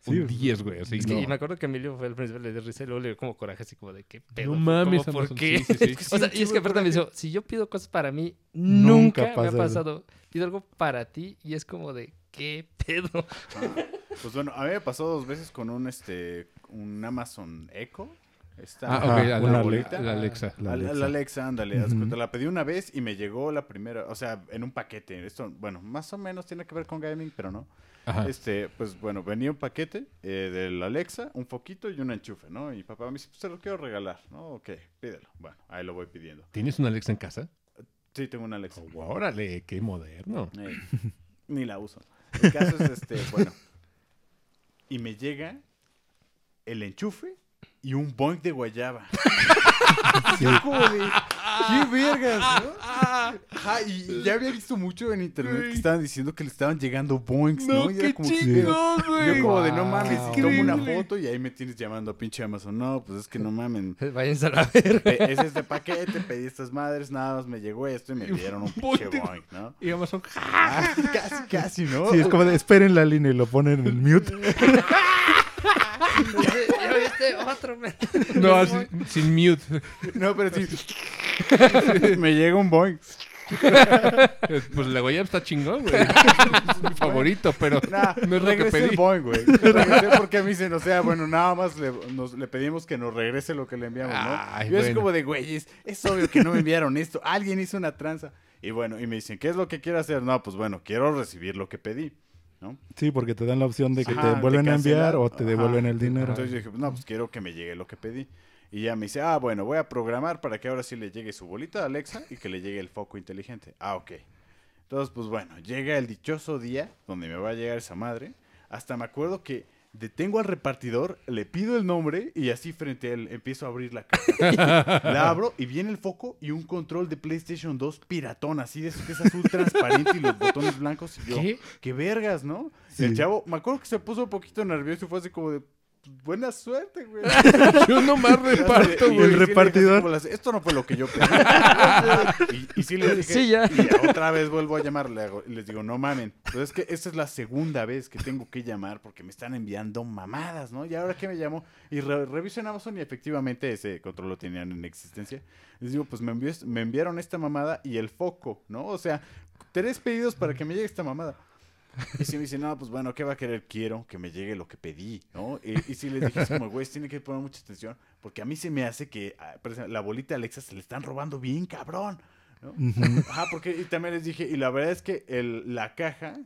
Sí, un 10, güey. Así, Es que- no. Y me acuerdo que Emilio fue el principio, le dio risa y luego le dio como coraje, así como de qué pedo. No mames, ¿Cómo, ¿Por Amazon, qué? sí, sí, sí. o sea, y es que aparte me dijo, si yo pido cosas para mí, nunca, Nunca me ha pasado. Pido algo para ti y es como de qué pedo. Pues bueno, a mí me pasó dos veces con un, este, un Amazon Echo. Esta Ah, la, la- bolita. la Alexa. La La, la Alexa. Alexa, ándale. cuenta, La pedí una vez y me llegó la primera, o sea, en un paquete. Esto, bueno, más o menos tiene que ver con gaming, pero no. Ajá. Este, pues bueno, venía un paquete eh, de la Alexa, un foquito y un enchufe, ¿no? Y papá me dice, pues te lo quiero regalar, ¿no? Ok, pídelo. Bueno, ahí lo voy pidiendo. ¿Tienes una Alexa en casa? Sí, tengo una Alexa. Oh, órale, qué moderno. Eh, ni la uso. El caso es este, bueno. Y me llega el enchufe y un boink de guayaba. Yo como de, ¿qué vergas, no? Ajá, y ya había visto mucho en internet que estaban diciendo que le estaban llegando boinks, ¿no? Y era como que, chingón, Yo como de, no Wow. mames, y tomo una increíble. foto y ahí me tienes llamando a pinche Amazon. No, pues es que no mamen. Váyanse a la verga. Pe- Es este paquete, pedí estas madres, nada más me llegó esto y me dieron un pinche Boink de- boink, ¿no? Y Amazon, Ah, casi, casi, ¿no? Sí, es como de esperen la línea y lo ponen en mute. Viste otro. me- No, así, sin mute. No, pero sí. me llega un boing. Pues la guayaba está chingón, güey. Es mi favorito, pero Nah, no es lo que regresé pedí. el boing, güey. Regresé porque me dicen, o sea, bueno, nada más le, nos- le pedimos que nos regrese lo que le enviamos, ¿no? Ay, Yo es bueno. como de, güey, es, es obvio que no me enviaron esto. Alguien hizo una tranza. Y bueno, y me dicen, ¿qué es lo que quiero hacer? No, pues bueno, quiero recibir lo que pedí, ¿no? Sí, porque te dan la opción de que Ajá, te vuelven a enviar o te Ajá. devuelven el dinero. Entonces yo dije, no, pues quiero que me llegue lo que pedí. Y ya me dice, ah, bueno, voy a programar para que ahora sí le llegue su bolita a Alexa y que le llegue el foco inteligente. Ah, ok. Entonces, pues bueno, llega el dichoso día donde me va a llegar esa madre. Hasta me acuerdo que detengo al repartidor, le pido el nombre y así frente a él empiezo a abrir la caja. la abro y viene el foco y un control de PlayStation 2 piratón, así de eso que es azul transparente y los botones blancos. Y yo, ¿Qué? qué vergas, ¿no? Sí. El chavo, me acuerdo que se puso un poquito nervioso y fue así como de, "Pues, buena suerte, güey. Yo nomás reparto, Y el repartidor. las- Esto no fue lo que yo pedí. y, y sí les dije. Sí, ya. Y otra vez vuelvo a llamar. les digo, no mamen. Pero es que esta es la segunda vez que tengo que llamar porque me están enviando mamadas, ¿no? Y ahora que me llamo y re- reviso en Amazon y efectivamente ese control lo tenían en existencia. Les digo, pues me, envió, me enviaron esta mamada y el foco, ¿no? O sea, tres pedidos para que me llegue esta mamada. Y si me dicen, no, pues bueno, ¿qué va a querer? Quiero que me llegue lo que pedí, ¿no? Y, y si les dije, como, güey, tiene que poner mucha atención, porque a mí se me hace que ah, la bolita de Alexa se le están robando bien, cabrón. ¿no? Ajá, porque y también les dije, y la verdad es que el, la caja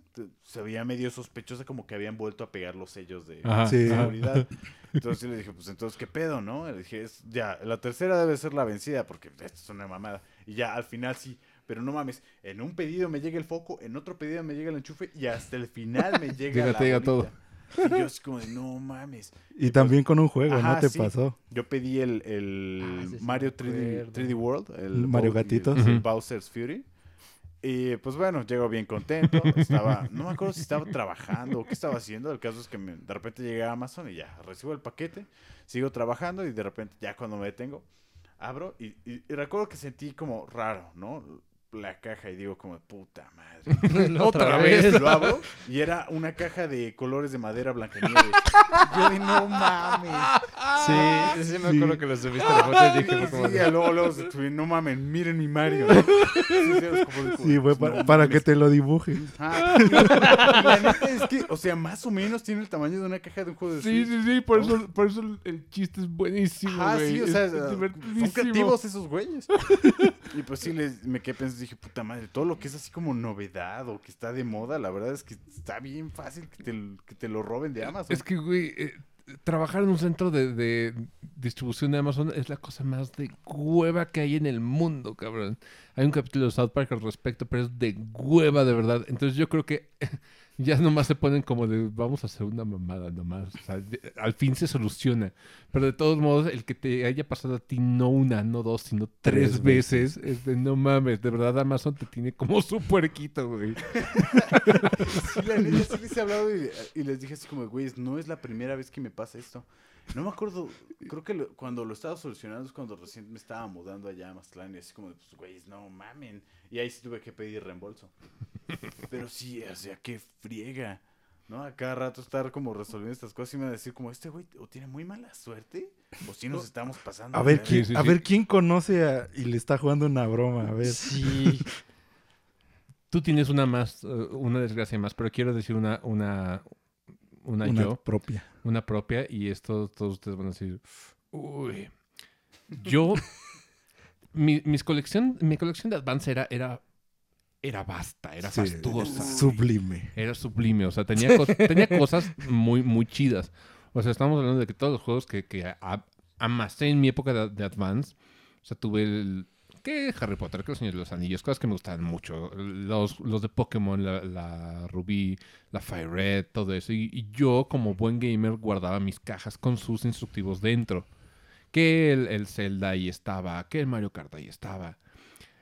se veía medio sospechosa, como que habían vuelto a pegar los sellos de Ajá, Sí. ajá. seguridad. Entonces le dije, pues entonces, ¿qué pedo, no? Le dije, es, ya, la tercera debe ser la vencida, porque esto es una mamada. Y ya, al final sí. Pero no mames, en un pedido me llega el foco, en otro pedido me llega el enchufe y hasta el final me llega la te llega bolita. Y yo así como de, no mames. Y también con un juego, Ajá, ¿no te sí. pasó? Yo pedí el, el Ah, sí Mario me 3D, acuerdo. 3D World, el Mario Gatitos. el. Bowser's Fury. Y pues bueno, llego bien contento. Estaba, no me acuerdo si estaba trabajando o qué estaba haciendo. El caso es que me- de repente llegué a Amazon y ya recibo el paquete, sigo trabajando y de repente ya cuando me detengo, abro y, y- y recuerdo que sentí como raro, ¿no? La caja y digo como puta madre. Otra vez lo abro y era una caja de colores de madera blancanieves. Yo de no mames. Sí, sí me Sí. acuerdo que lo subiste a la foto y dije, fue como Sí, luego, luego se no mames, miren mi Mario. ¿no? Sí, de- Sí, fue no para, mames. que te lo dibuje. Ajá. Y la neta es que, o sea, más o menos tiene el tamaño de una caja de un juego de Sí, sí, sí, por eso, por eso el- chiste es buenísimo, Ah, güey. sí, o Es sea, son creativos esos güeyes. Y pues sí, les, me quedé pensando, dije, puta madre, todo lo que es así como novedad o que está de moda, la verdad es que está bien fácil que te, que te lo roben de Amazon. Es que, güey, eh, trabajar en un centro de, de distribución de Amazon es la cosa más de hueva que hay en el mundo, cabrón. Hay un capítulo de South Park al respecto, pero es de hueva de verdad. Entonces yo creo que ya nomás se ponen como de vamos a hacer una mamada nomás. O sea, de- al fin se soluciona. Pero de todos modos, el que te haya pasado a ti no una, no dos, sino tres, Tres veces, es de no mames. De verdad Amazon te tiene como su puerquito, güey. Sí, la neta, sí les he hablado y, y les dije así como, güey, no es la primera vez que me pasa esto. No me acuerdo, creo que lo- cuando lo estaba solucionando es cuando recién me estaba mudando allá a Mazatlán y así como, pues, güey, no mamen. Y ahí sí tuve que pedir reembolso. Pero sí, o sea, qué friega. ¿No? A cada rato estar como resolviendo estas cosas y me va a decir como, este güey o tiene muy mala suerte o si nos estamos pasando. A ver, quién, sí, a sí. ver quién conoce a- y le está jugando una broma. A ver. Sí. Tú tienes una más, eh, una desgracia más, pero quiero decir una, una, una, Una yo, propia. una propia, y esto todos ustedes van a decir, uy. Yo, mi, mis colección, mi colección de Advance era, era, era vasta, era Sí, fastuosa. Sublime. Era sublime, o sea, tenía, cos- tenía cosas muy, muy chidas. O sea, estamos hablando de que todos los juegos que, que a- amasé en mi época de, de Advance, o sea, tuve el... que Harry Potter? que los Señores de los Anillos? Cosas que me gustaban mucho. Los, los de Pokémon, la, la Rubí, la Fire Red, todo eso. Y, y yo, como buen gamer, guardaba mis cajas con sus instructivos dentro. Que el, el Zelda ahí estaba, que el Mario Kart ahí estaba.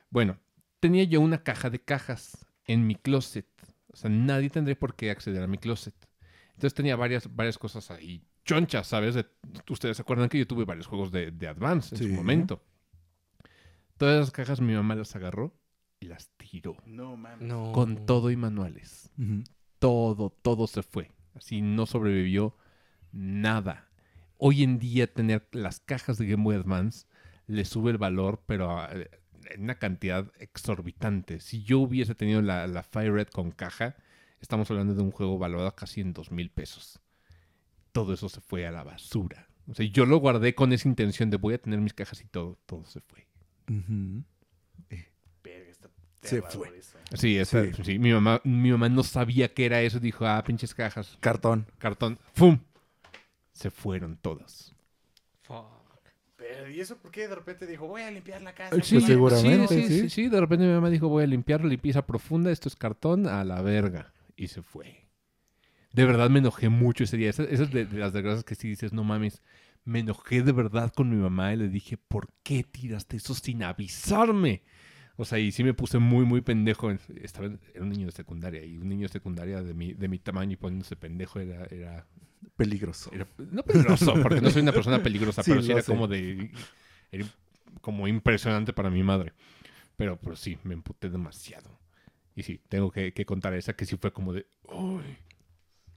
Bueno, tenía yo una caja de cajas en mi closet. O sea, nadie tendría por qué acceder a mi closet. Entonces tenía varias, varias cosas ahí chonchas, ¿sabes? De- Ustedes se acuerdan que yo tuve varios juegos de, de Advance en Sí. su momento. Todas las cajas mi mamá las agarró y las tiró. No mames. No. Con todo y manuales. Todo, todo se fue. Así no sobrevivió nada. Hoy en día tener las cajas de Game Boy Advance le sube el valor, pero a- en una cantidad exorbitante. Si yo hubiese tenido la, la Fire Red con caja, estamos hablando de un juego valorado casi en dos mil pesos. Todo eso se fue a la basura. O sea, yo lo guardé con esa intención de voy a tener mis cajas y todo, todo se fue. Está Se fue. eso. Sí, esa- Sí. sí, mi, mamá, mi mamá no sabía qué era eso. Dijo, ah, pinches cajas. Cartón. Cartón. ¡Fum! Se fueron todas. Fuck. Pero, ¿y eso por qué de repente dijo, voy a limpiar la casa? Sí, Pues seguramente, sí, sí, sí. sí, sí. De repente mi mamá dijo, voy a limpiar limpieza profunda, esto es cartón, a la verga. Y se fue. De verdad me enojé mucho ese día. Esa, esa es de, de las desgracias que sí dices, no mames. Me enojé de verdad con mi mamá y le dije, ¿por qué tiraste eso sin avisarme? O sea, y sí me puse muy, muy pendejo. Estaba, era un niño de secundaria y un niño de secundaria de mi, de mi tamaño y poniéndose pendejo era, era Peligroso. era- no peligroso, porque no soy una persona peligrosa, Sí, pero sí era sé. como de. Era como impresionante para mi madre. Pero, pero sí, me emputé demasiado. Y sí, tengo que, que contar esa que sí fue como de. "Uy".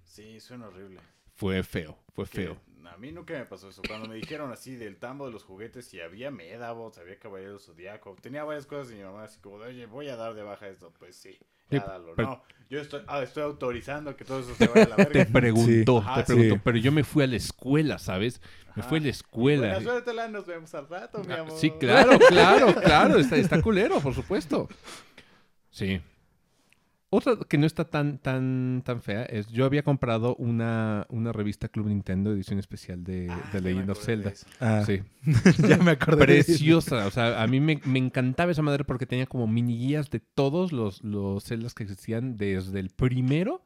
Sí, suena horrible. Fue feo, fue Que feo. A mí nunca me pasó eso. Cuando me dijeron así del tambo de los juguetes y había Medabots, había Caballero Zodíaco, tenía varias cosas y mi mamá así como, de, oye, voy a dar de baja esto. Pues sí, Sí, pero- No, yo estoy, ah, estoy autorizando que todo eso se vaya a la verga. Te preguntó, Ajá, te sí. preguntó. Pero yo me fui a la escuela, ¿sabes? Me fui a la escuela. Buena suerte, Lan, nos vemos al rato, mi Ah, amor. Sí, claro, claro, claro. Está, está culero, por supuesto. Sí. Otra que no está tan, tan, tan fea es yo había comprado una, una revista Club Nintendo edición especial de, Ah, de Legend of Zelda. Ah, Sí. ya me acordé. Preciosa. O sea, a mí me, me encantaba esa madre porque tenía como mini guías de todos los, los Zeldas que existían desde el primero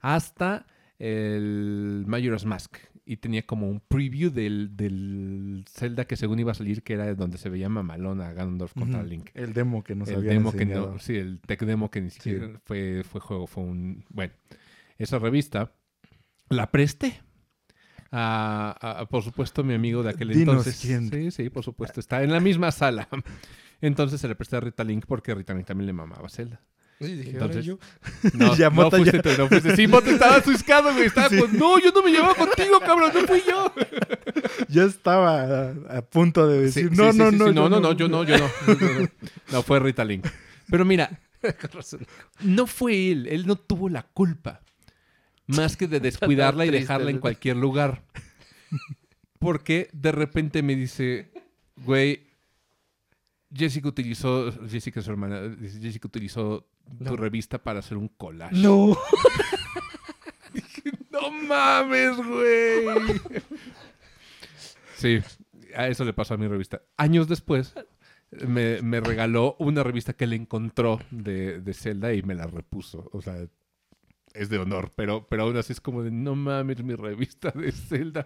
hasta el Majora's Mask. Y tenía como un preview del, del Zelda que según iba a salir, que era donde se veía mamalona Ganondorf contra. Link. El demo que nos el habían demo que enseñado. no, sí, el tech demo que ni siquiera fue, fue juego, fue un... Bueno, esa revista la presté. A, a- a, por supuesto, mi amigo de aquel Dinos entonces. quién. Sí, sí, por supuesto. Está en la misma sala. Entonces se le presté a Rita Link porque Rita Link también le mamaba a Zelda. Sí, dije, Entonces- yo. No, Ya, no fuiste ya. no fuiste. Sí, Mota estaba asuscado, güey. Estaba Sí. con, no, yo no me llevaba contigo, cabrón, no fui yo. Ya estaba a, a punto de decir, sí, no, sí, no, no, sí, no, no, no, yo no, yo no. No, no. No, fue Rita Link. Pero mira, no fue él, él no tuvo la culpa. Más que de descuidarla y dejarla en ¿no? cualquier lugar. Porque de repente me dice, güey, Jessica utilizó, Jessica su hermana, Jessica utilizó tu revista para hacer un collage. No. No mames, güey. Sí, a eso le pasó a mi revista. Años después me, me regaló una revista que le encontró de, de Zelda y me la repuso. O sea, es de honor, pero, pero aún así es como de, no mames, mi revista de Zelda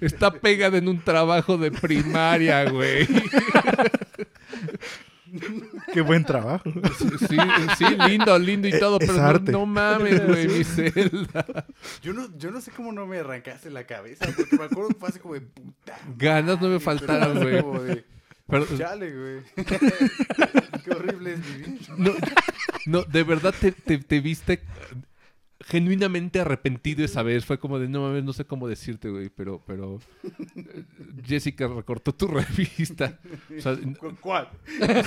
está pegada en un trabajo de primaria, güey. Qué buen trabajo. Sí, sí, lindo, lindo y Es- todo, es pero no, arte. no mames, güey, mi Zelda. Yo no, yo no sé cómo no me arrancaste la cabeza, porque me acuerdo que fue así como de puta. Ganas no me faltaron, güey. Chale, güey. Qué horrible es vivir. No, no, de verdad te, te- te viste genuinamente arrepentido esa vez. Fue como de, no mames, no sé cómo decirte, güey, pero, pero eh, Jessica recortó tu revista. O sea, n- ¿Cu- ¿Cuál?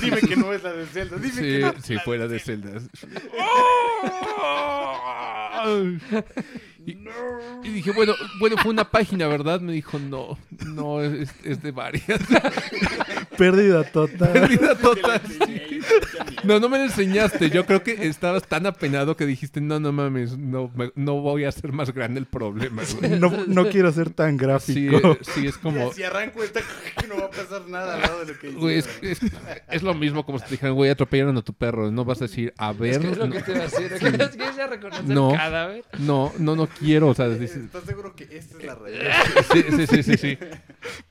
Dime que no es la de Zelda. Dime que sí, no. sí, fuera de Zelda. Y, y dije, bueno, bueno, fue una página, ¿verdad? Me dijo, no, no, es, es de varias. Pérdida total. Pérdida la total. mierda. No, no me lo enseñaste. Yo creo que estabas tan apenado que dijiste, no, no mames, no, me- no voy a hacer más grande el problema. güey". No, no quiero ser tan Sí, gráfico. eh, sí, es como... Si arranco esta, que no va a pasar nada al lado de lo que Güey, es, es- es lo mismo como si te dijeran, güey, atropellaron a tu perro. No vas a decir, a Es ver, que es lo no, que te iba a decir. Es que es ya reconocer No. el cadáver. no, no, no quiero. O sea, dices, ¿Estás seguro que esta es la realidad? sí, sí, sí, sí, sí.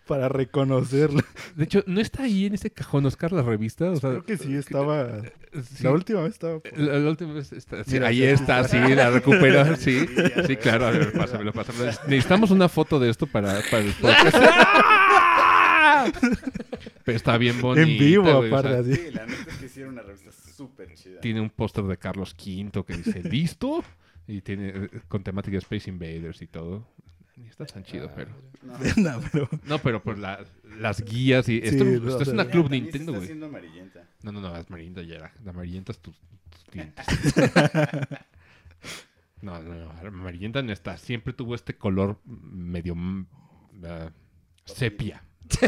Para reconocerlo. De hecho, ¿no está ahí en ese cajón, Oscar, la revista? O sea, Creo que sí estaba. sí. La última vez estaba. por- La, la última vez está, sí, Mira, ahí está, sí, la recupera, sí, Sí, sí, claro, a ver, pásamelo, pásamelo. Necesitamos una foto de esto para, para el podcast. Pero está bien bonito. en vivo, güey, o aparte, sea. Sí, la neta es que hicieron una revista súper chida. tiene un póster de Carlos V que dice ¿Listo? Y tiene eh, con temática de Space Invaders y todo. Y está tan chido, pero. No, No, pero No, pero por la- las guías y. Esto, Sí, esto no, es una club Nintendo, está güey. haciendo amarillenta. No, no, no, la amarillenta ya era. La amarillenta es tus, tus dientes. No, no, no. La amarillenta no está. Siempre tuvo este color medio mm, ah, sepia.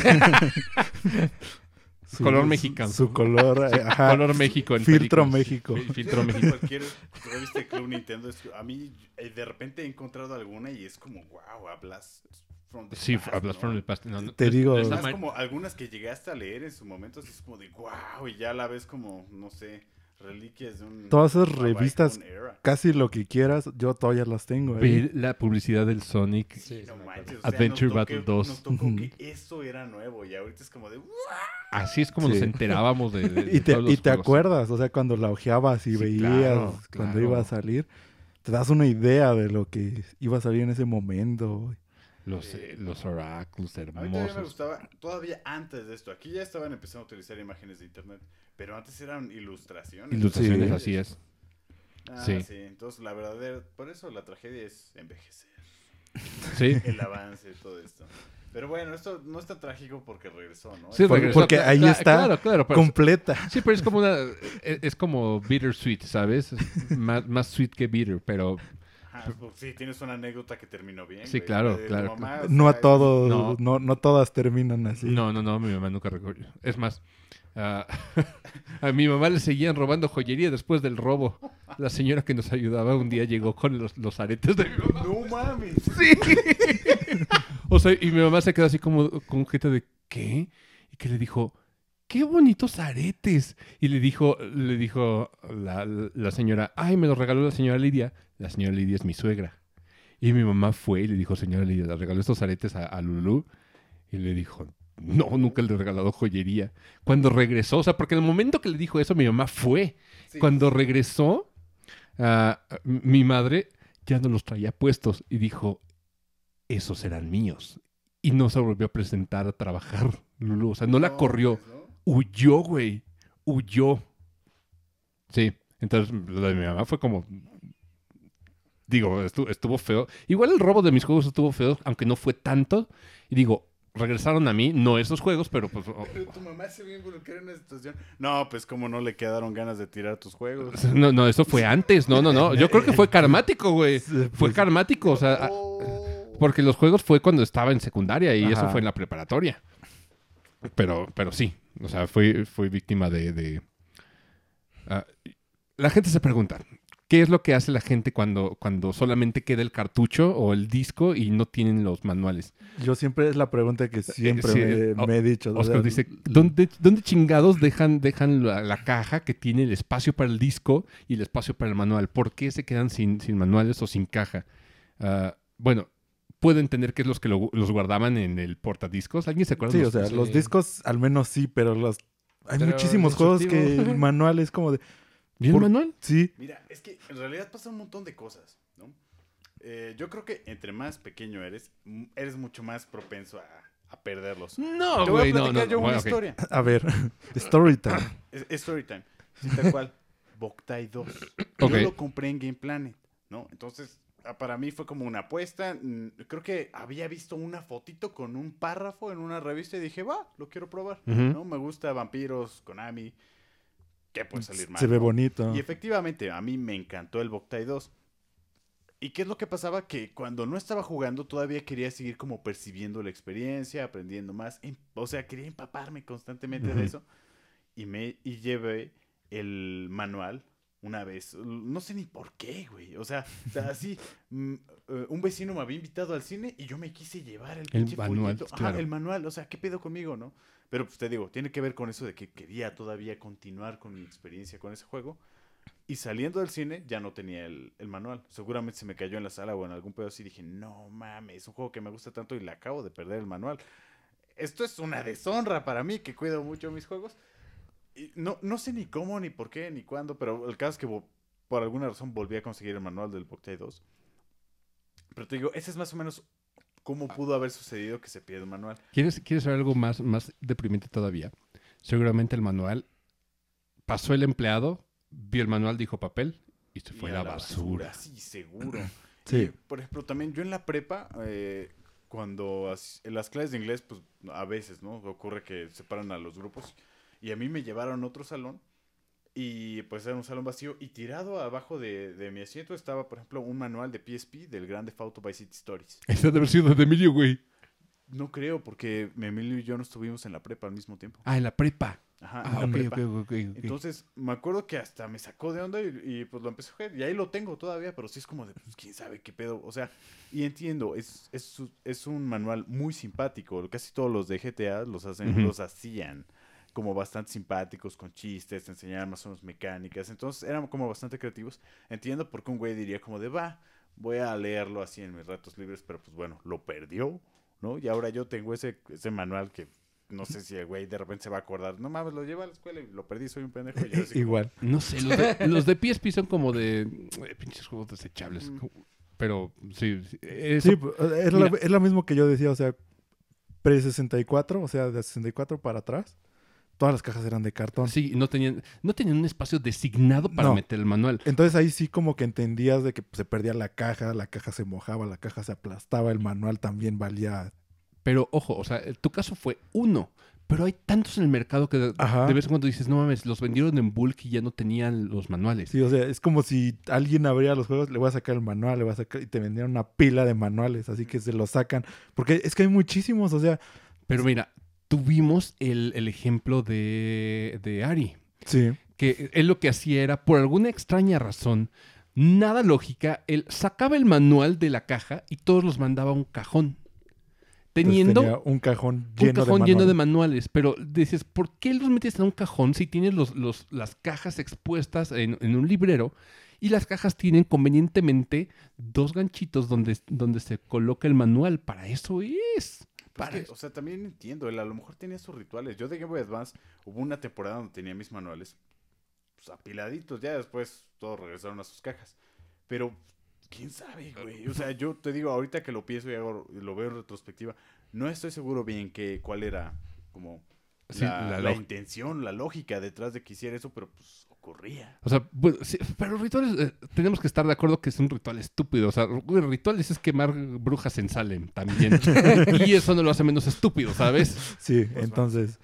su- Color mexicano. Su, color. ajá. color México en Filtro películas. México. Fil- Filtro México. Cualquier revista de Club Nintendo, es a mí eh, de repente he encontrado alguna y es como, wow, hablas from the Sí, Past, a Blast ¿no? from the Past. no, no, Te es- digo- es ma- como algunas que llegaste a leer en su momento, así es como de wow, y ya la ves como, no sé, reliquias de un. Todas esas revistas, casi lo que quieras, yo todavía las tengo. ahí. Ve la publicidad del Sonic. Sí, No manches, acuerdo. o sea, Adventure nos Battle toqué- 2. Nos tocó que eso era nuevo y ahorita es como de. Así es como Sí. nos enterábamos de, de- de Y te, todos los y te acuerdas, o sea, cuando la ojeabas y Sí, veías claro, cuando claro. iba a salir, te das una idea de lo que iba a salir en ese momento. Los, eh, los oráculos A mí me hermosos. gustaba, todavía antes de esto. Aquí ya estaban empezando a utilizar imágenes de internet, pero antes eran ilustraciones. Ilustraciones, Sí. así es. Ah, Sí. sí. Entonces, la verdadera. Por eso la tragedia es envejecer. Sí. El avance, todo esto. Pero bueno, esto no está trágico porque regresó, ¿no? Sí, regresó, porque ahí está Claro, claro. pero- Completa. sí, pero es como una. Es, es como bittersweet, ¿sabes? más, más sweet que bitter, pero Ajá, pues, sí, tienes una anécdota que terminó bien. Sí, güey. claro, de claro. mamá, o No sea, a todos, no. no. No, todas terminan así. No, no, no, mi mamá nunca recogió. Es más, ah, a mi mamá le seguían robando joyería después del robo. La señora que nos ayudaba un día llegó con los, los aretes de mi mamá. No mames. O sea, y mi mamá se quedó así como con gente de ¿qué? Y que le dijo, qué bonitos aretes. Y le dijo, le dijo la, la señora, ay, me los regaló la señora Lidia. La señora Lidia es mi suegra. Y mi mamá fue y le dijo, señora Lidia, le regaló estos aretes a, a Lulú. Y le dijo, no, nunca le he regalado joyería. Cuando regresó, o sea, porque en el momento que le dijo eso, mi mamá fue. Sí. Cuando regresó, ah, mi madre ya no los traía puestos y dijo, esos eran míos. Y no se volvió a presentar a trabajar, Lulú. O sea, no la corrió, pues, ¿no? huyó, güey. Huyó. Sí, entonces lo de mi mamá fue como... Digo, estuvo, estuvo feo. Igual el robo de mis juegos estuvo feo, aunque no fue tanto. Y digo, regresaron a mí, no esos juegos, pero pues... oh, Pero tu mamá se vio involucrada en una situación. No, pues como no le quedaron ganas de tirar tus juegos. No, no, eso fue antes. No, no, no. Yo creo que fue karmático, güey. Sí, Fue pues, karmático, o sea... Oh. Porque los juegos fue cuando estaba en secundaria y eso fue en la preparatoria. Pero, pero sí, o sea, fui, fui víctima de... de- Ah, la gente se pregunta, ¿qué es lo que hace la gente cuando, cuando solamente queda el cartucho o el disco y no tienen los manuales? Yo siempre es la pregunta que siempre sí, me, o- me he dicho. o Oscar sea, dice, ¿dónde, dónde chingados dejan, dejan la, la caja que tiene el espacio para el disco y el espacio para el manual? ¿Por qué se quedan sin, sin manuales o sin caja? Ah, bueno, puedo entender que es los que lo- los guardaban en el portadiscos. ¿Alguien se acuerda? Sí, de o los- sea, sí. los discos al menos sí, pero los hay Pero muchísimos juegos que el manual es como de ¿Y el por- manual? sí, Mira, es que en realidad pasa un montón de cosas, ¿no? Eh, yo creo que entre más pequeño eres, eres mucho más propenso a, a perderlos. No, Te voy a no, platicar no. yo no, una bueno, ok. historia. a ver, Storytime. Es, es Storytime. Sí, tal cual. Boktai 2. Ok. Yo lo compré en Game Planet, ¿no? Entonces, ah, para mí fue como una apuesta. Mm, Creo que había visto una fotito con un párrafo en una revista y dije, va, lo quiero probar. ¿no? Me gusta Vampiros, Konami. ¿Qué puede salir mal? Se ve bonito. Y efectivamente, a mí me encantó el Boktai 2. ¿Y qué es lo que pasaba? Que cuando no estaba jugando todavía quería seguir como percibiendo la experiencia, aprendiendo más. em- O sea, quería empaparme constantemente de eso. Y, me, y llevé el manual una vez. No sé ni por qué, güey. O sea, así, mm, eh, un vecino me había invitado al cine y yo me quise llevar el, El pinche manual. Ajá, claro. el manual. O sea, ¿qué pedo conmigo, no? Pero pues te digo, tiene que ver con eso de que quería todavía continuar con mi experiencia con ese juego. Y saliendo del cine ya no tenía el, manual. Seguramente se me cayó en la sala o en algún pedo así. Dije, no mames, es un juego que me gusta tanto y le acabo de perder el manual. Esto es una deshonra para mí que cuido mucho mis juegos. No, no sé ni cómo, ni por qué, ni cuándo, pero el caso es que por alguna razón volví a conseguir el manual del Boktai 2. Pero te digo, ese es más o menos cómo pudo haber sucedido que se pierda el manual. ¿Quieres, ¿Quieres saber algo más, más deprimente todavía? Seguramente el manual pasó el empleado, vio el manual, dijo papel y se fue Y a la basura. Sí, seguro. Sí. Y, por ejemplo, también yo en la prepa, eh, cuando en las clases de inglés, pues a veces, ¿no? Ocurre que separan a los grupos. Y a mí me llevaron a otro salón. Y pues era un salón vacío. Y tirado abajo de, de mi asiento estaba, por ejemplo, un manual de PSP del Grande Auto Vice City Stories. Ese debe haber sido de Emilio, güey. No creo, porque Emilio y yo no estuvimos en la prepa al mismo tiempo. Ah, en la prepa. Ajá, en Ah, la ok, prepa. ok, ok, ok. Entonces, me acuerdo que hasta me sacó de onda y, y, pues lo empecé a jugar. Y ahí lo tengo todavía, pero sí es como de, pues quién sabe qué pedo. O sea, y entiendo, es, es, es un manual muy simpático. Casi todos los de GTA los, hacen, los hacían como bastante simpáticos, con chistes, te enseñaban más o menos mecánicas. Entonces, eran como bastante creativos. Entiendo por qué un güey diría como de, va, voy a leerlo así en mis ratos libres, pero pues bueno, lo perdió, ¿no? Y ahora yo tengo ese, ese manual que no sé si el güey de repente se va a acordar. No mames, lo lleva a la escuela y lo perdí, soy un pendejo. Yo como, Igual. No sé, los de, los de PSP son como de eh, pinches juegos desechables. Mm. Pero sí, sí, eso- Sí, pues, es, lo, Mira. es lo mismo que yo decía, o sea, pre-64, o sea, de 64 para atrás, todas las cajas eran de cartón. sí, no tenían, no tenían un espacio designado para No. meter el manual. Entonces ahí sí como que entendías de que se perdía la caja, la caja se mojaba, la caja se aplastaba, el manual también valía... Pero ojo, o sea, tu caso fue uno. Pero hay tantos en el mercado que de, de vez en cuando dices, no mames, los vendieron en bulk y ya no tenían los manuales. Sí, o sea, es como si alguien abría los juegos, le voy a sacar el manual, le voy a sacar y te vendían una pila de manuales, así que se los sacan. Porque es que hay muchísimos, o sea, Pero mira, tuvimos el, el ejemplo de, de Ari. sí. que él lo que hacía era, por alguna extraña razón, nada lógica, él sacaba el manual de la caja y todos los mandaba a un cajón. Teniendo tenía un cajón un lleno cajón de lleno de manuales. manuales. Pero dices, ¿por qué los metes en un cajón si tienes los, los- las cajas expuestas en, en un librero? Y las cajas tienen convenientemente dos ganchitos donde, donde se coloca el manual. Para eso es. Que, o sea, también entiendo, él a lo mejor tenía sus rituales. Yo de Game Boy Advance hubo una temporada donde tenía mis manuales pues, apiladitos, ya después todos regresaron a sus cajas. Pero, quién sabe, güey. O sea, yo te digo, ahorita que lo pienso y hago- lo veo en retrospectiva, no estoy seguro bien que, cuál era como Sí, la, la la log- intención, la lógica detrás de que hiciera eso, pero pues ocurría. O sea, bueno, sí, pero rituales, eh, tenemos que estar de acuerdo que es un ritual estúpido. O sea, rituales es quemar brujas en Salem también. y eso no lo hace menos estúpido, ¿sabes? Sí, Pues, entonces...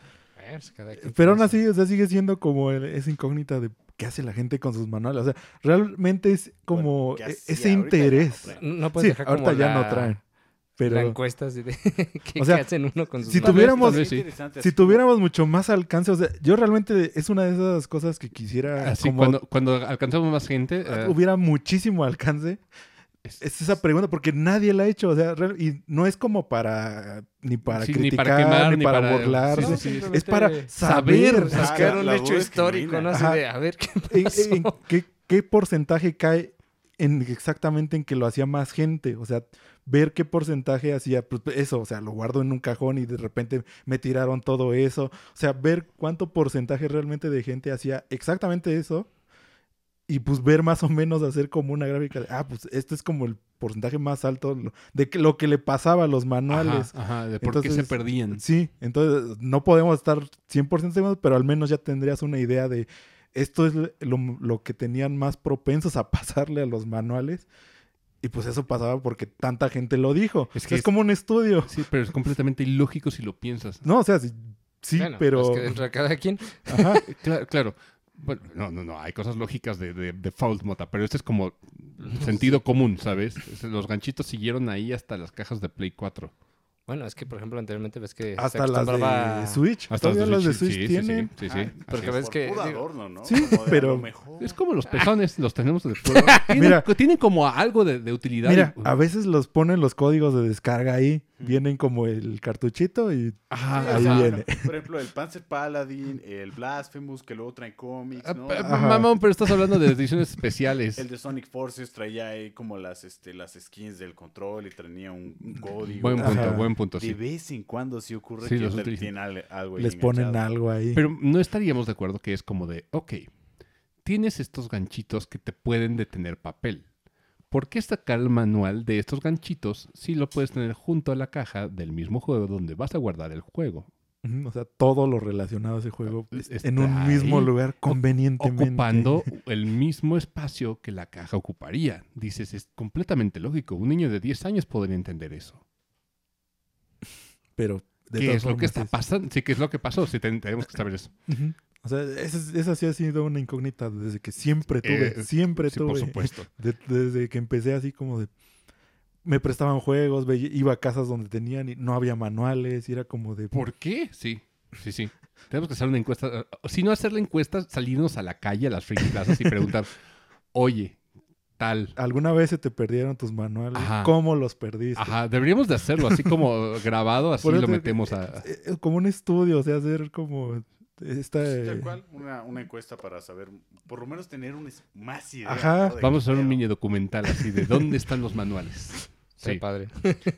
Pero aún así, o sea, sigue siendo como el- esa incógnita de qué hace la gente con sus manuales. O sea, realmente es como Bueno, ¿qué e- ese Ahorita ya no interés. su- No puedes Sí, dejar ahorita como ya la, no traen. La Pero encuesta así de ¿qué, O sea, qué hacen uno con sus si manos? tuviéramos- sí. Si tuviéramos mucho más alcance, o sea, yo realmente es una de esas cosas que quisiera Así, como cuando, cuando alcanzamos más gente. eh, hubiera muchísimo alcance. es- Es esa pregunta porque nadie la ha hecho, o sea, real- y no es como para ni para sí, ni criticar, para quemar, ni para, sí, sí. simplemente Es para saber, saber, Ah, buscar un la hecho histórico. ¿no? Así Ajá. de, a ver, ¿qué en, pasó? en qué, qué porcentaje cae en exactamente en que lo hacía más gente. O sea, ver qué porcentaje hacía pues, eso. O sea, lo guardo en un cajón y de repente me tiraron todo eso. O sea, ver cuánto porcentaje realmente de gente hacía exactamente eso. Y pues ver más o menos hacer como una gráfica de, ah, pues este es como el porcentaje más alto de que, lo que le pasaba a los manuales. Ajá, ajá, de por qué se perdían. Sí, entonces no podemos estar 100% seguros, pero al menos ya tendrías una idea de esto es lo, lo que tenían más propensos a pasarle a los manuales. Y pues eso pasaba porque tanta gente lo dijo. Es Es, que es es- como un estudio. Sí, pero es completamente ilógico si lo piensas. No, o sea, sí, sí, Bueno, pero... Es que dentro de cada quien. Ajá, Claro, claro. Bueno, no, no, no, hay cosas lógicas de, de, de Fault Mota, pero este es como sentido común, ¿sabes? Es- Los ganchitos siguieron ahí hasta las cajas de Play 4. Bueno, es que, por ejemplo, anteriormente ves que hasta las de Switch. Hasta las de sí, Switch sí, sí, tienen. Sí, sí, Ah, sí. porque así ves es. que- digo- adorno, ¿no? Sí, Como pero-. Es como los pezones, los tenemos de prueba. Tienen, Mira. tienen como algo de, de utilidad. Mira, Y- a veces los ponen los códigos de descarga ahí. Vienen como el cartuchito y Ajá, ahí o sea, viene. Por ejemplo, el Panzer Paladin, el Blasphemous, que luego traen cómics, Ah, ¿no? El Ajá. Mamón, pero estás hablando de ediciones especiales. de Sonic Forces traía ahí como las, este, las skins del control y tenía un, un código. Buen punto, Ajá. buen punto, De sí. vez en cuando sí ocurre Sí, que los algo ahí Les ponen enganchado. algo ahí. Pero no estaríamos de acuerdo que es como de, ok, tienes estos ganchitos que te pueden detener papel. ¿Por qué sacar el manual de estos ganchitos si lo puedes tener junto a la caja del mismo juego donde vas a guardar el juego? O sea, todo lo relacionado a ese juego Está en un mismo lugar convenientemente. Ocupando el mismo espacio que la caja ocuparía. Dices, es completamente lógico. Un niño de 10 años podría entender eso. Pero de ¿Qué es lo que está es- pasando? Sí, ¿qué es lo que pasó? Sí, ten- tenemos que saber eso. O sea, esa, es- esa sí ha sido una incógnita desde que siempre tuve. Eh, siempre Sí, tuve. por supuesto. De- desde que empecé así como de... Me prestaban juegos, veía- iba a casas donde tenían y no había manuales y era como de... ¿Por qué? Sí, sí, sí. Tenemos que hacer una encuesta. o Si no hacer la encuesta, salirnos a la calle, a las free plazas y preguntar, oye, tal. ¿Alguna vez se te perdieron tus manuales? Ajá. ¿Cómo los perdiste? Ajá, deberíamos de hacerlo, así como grabado, así Por lo metemos a... Como un estudio, o sea, hacer como esta... Sí, eh, tal cual, una, una encuesta para saber, por lo menos tener un, más idea. Ajá. Vamos a hacer un mini documental así de dónde están los manuales. Qué Sí, padre.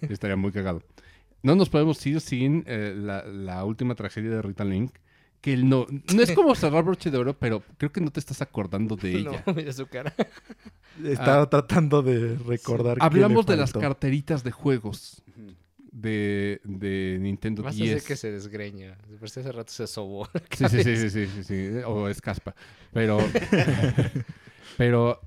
estaría muy cagado. No nos podemos ir sin eh, la, la última tragedia de Rita Link, que él no, no es como cerrar broche de oro, pero creo que no te estás acordando de ella. No, mira su cara. Estaba tratando de recordar. le Hablamos de las carteritas de juegos de, de Nintendo Más 10. hace que se desgreña. Por hace rato se sobó. Sí, sí, sí, sí, sí, sí, sí, o es caspa. Pero, pero,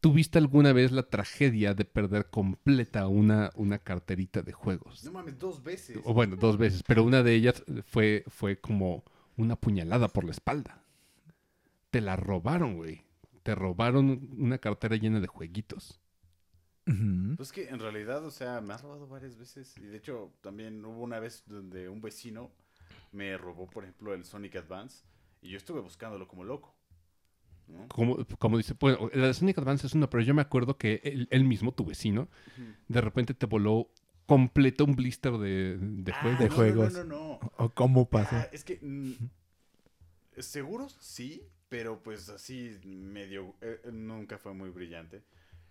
¿tuviste alguna vez la tragedia de perder completa una, una carterita de juegos? No mames, dos veces. O bueno, dos veces, pero una de ellas fue, fue como una puñalada por la espalda. Te la robaron, güey. Te robaron una cartera llena de jueguitos. Pues que en realidad, o sea, me ha robado varias veces. Y de hecho, también hubo una vez donde un vecino me robó, por ejemplo, el Sonic Advance. Y yo estuve buscándolo como loco. ¿no? Como, como dice, bueno, la Sonic Advance es una, pero yo me acuerdo que él, él mismo, tu vecino, de repente te voló completo un blister de, de Ah, juegos. de no, juegos. No, no, no. ¿O cómo Ah, pasó? es que. mm, Seguros sí, pero pues así medio. eh, nunca fue muy brillante.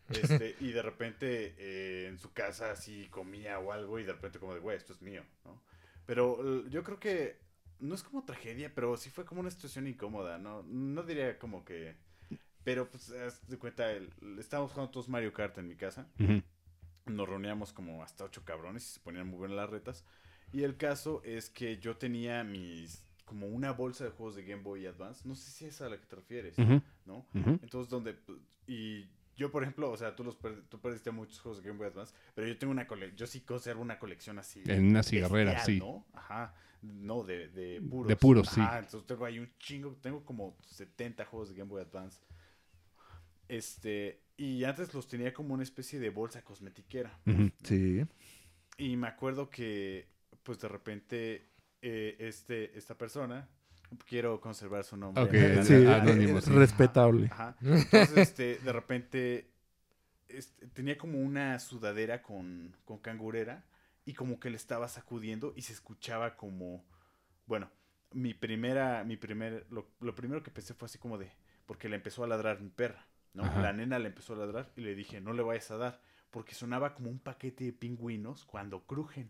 Este, y de repente eh, en su casa así comía o algo y de repente como de, güey, esto es mío, ¿no? Pero yo creo que no es como tragedia, pero sí fue como una situación incómoda, ¿no? No diría como que... Pero pues, haz de cuenta, el- estábamos jugando todos Mario Kart en mi casa. Nos reuníamos como hasta ocho cabrones y se ponían muy buenas las retas. Y el caso es que yo tenía mis como una bolsa de juegos de Game Boy Advance. No sé si es a la que te refieres, Ujú, ¿no? ujú. Entonces, donde... Y yo, por ejemplo, o sea, tú, los per- tú perdiste muchos juegos de Game Boy Advance, pero yo tengo una colección, yo sí conservo una colección así. En una cigarrera, bestial, sí. ¿no? Ajá. No, de, de puros. De puros, sí. Ajá, entonces tengo ahí un chingo, tengo como 70 juegos de Game Boy Advance. Este, y antes los tenía como una especie de bolsa cosmetiquera. Sí. Y me acuerdo que, pues de repente, eh, este, esta persona, quiero conservar su nombre. Ok. Sí, anónimo, sí. respetable. Ajá. Entonces, este, de repente, este, tenía como una sudadera con, con cangurera y como que le estaba sacudiendo y se escuchaba como, bueno, mi primera, mi primer, lo, lo primero que pensé fue así como de, porque le empezó a ladrar mi perra, ¿no? Ajá. La nena le empezó a ladrar y le dije, no le vayas a dar, porque sonaba como un paquete de pingüinos cuando crujen,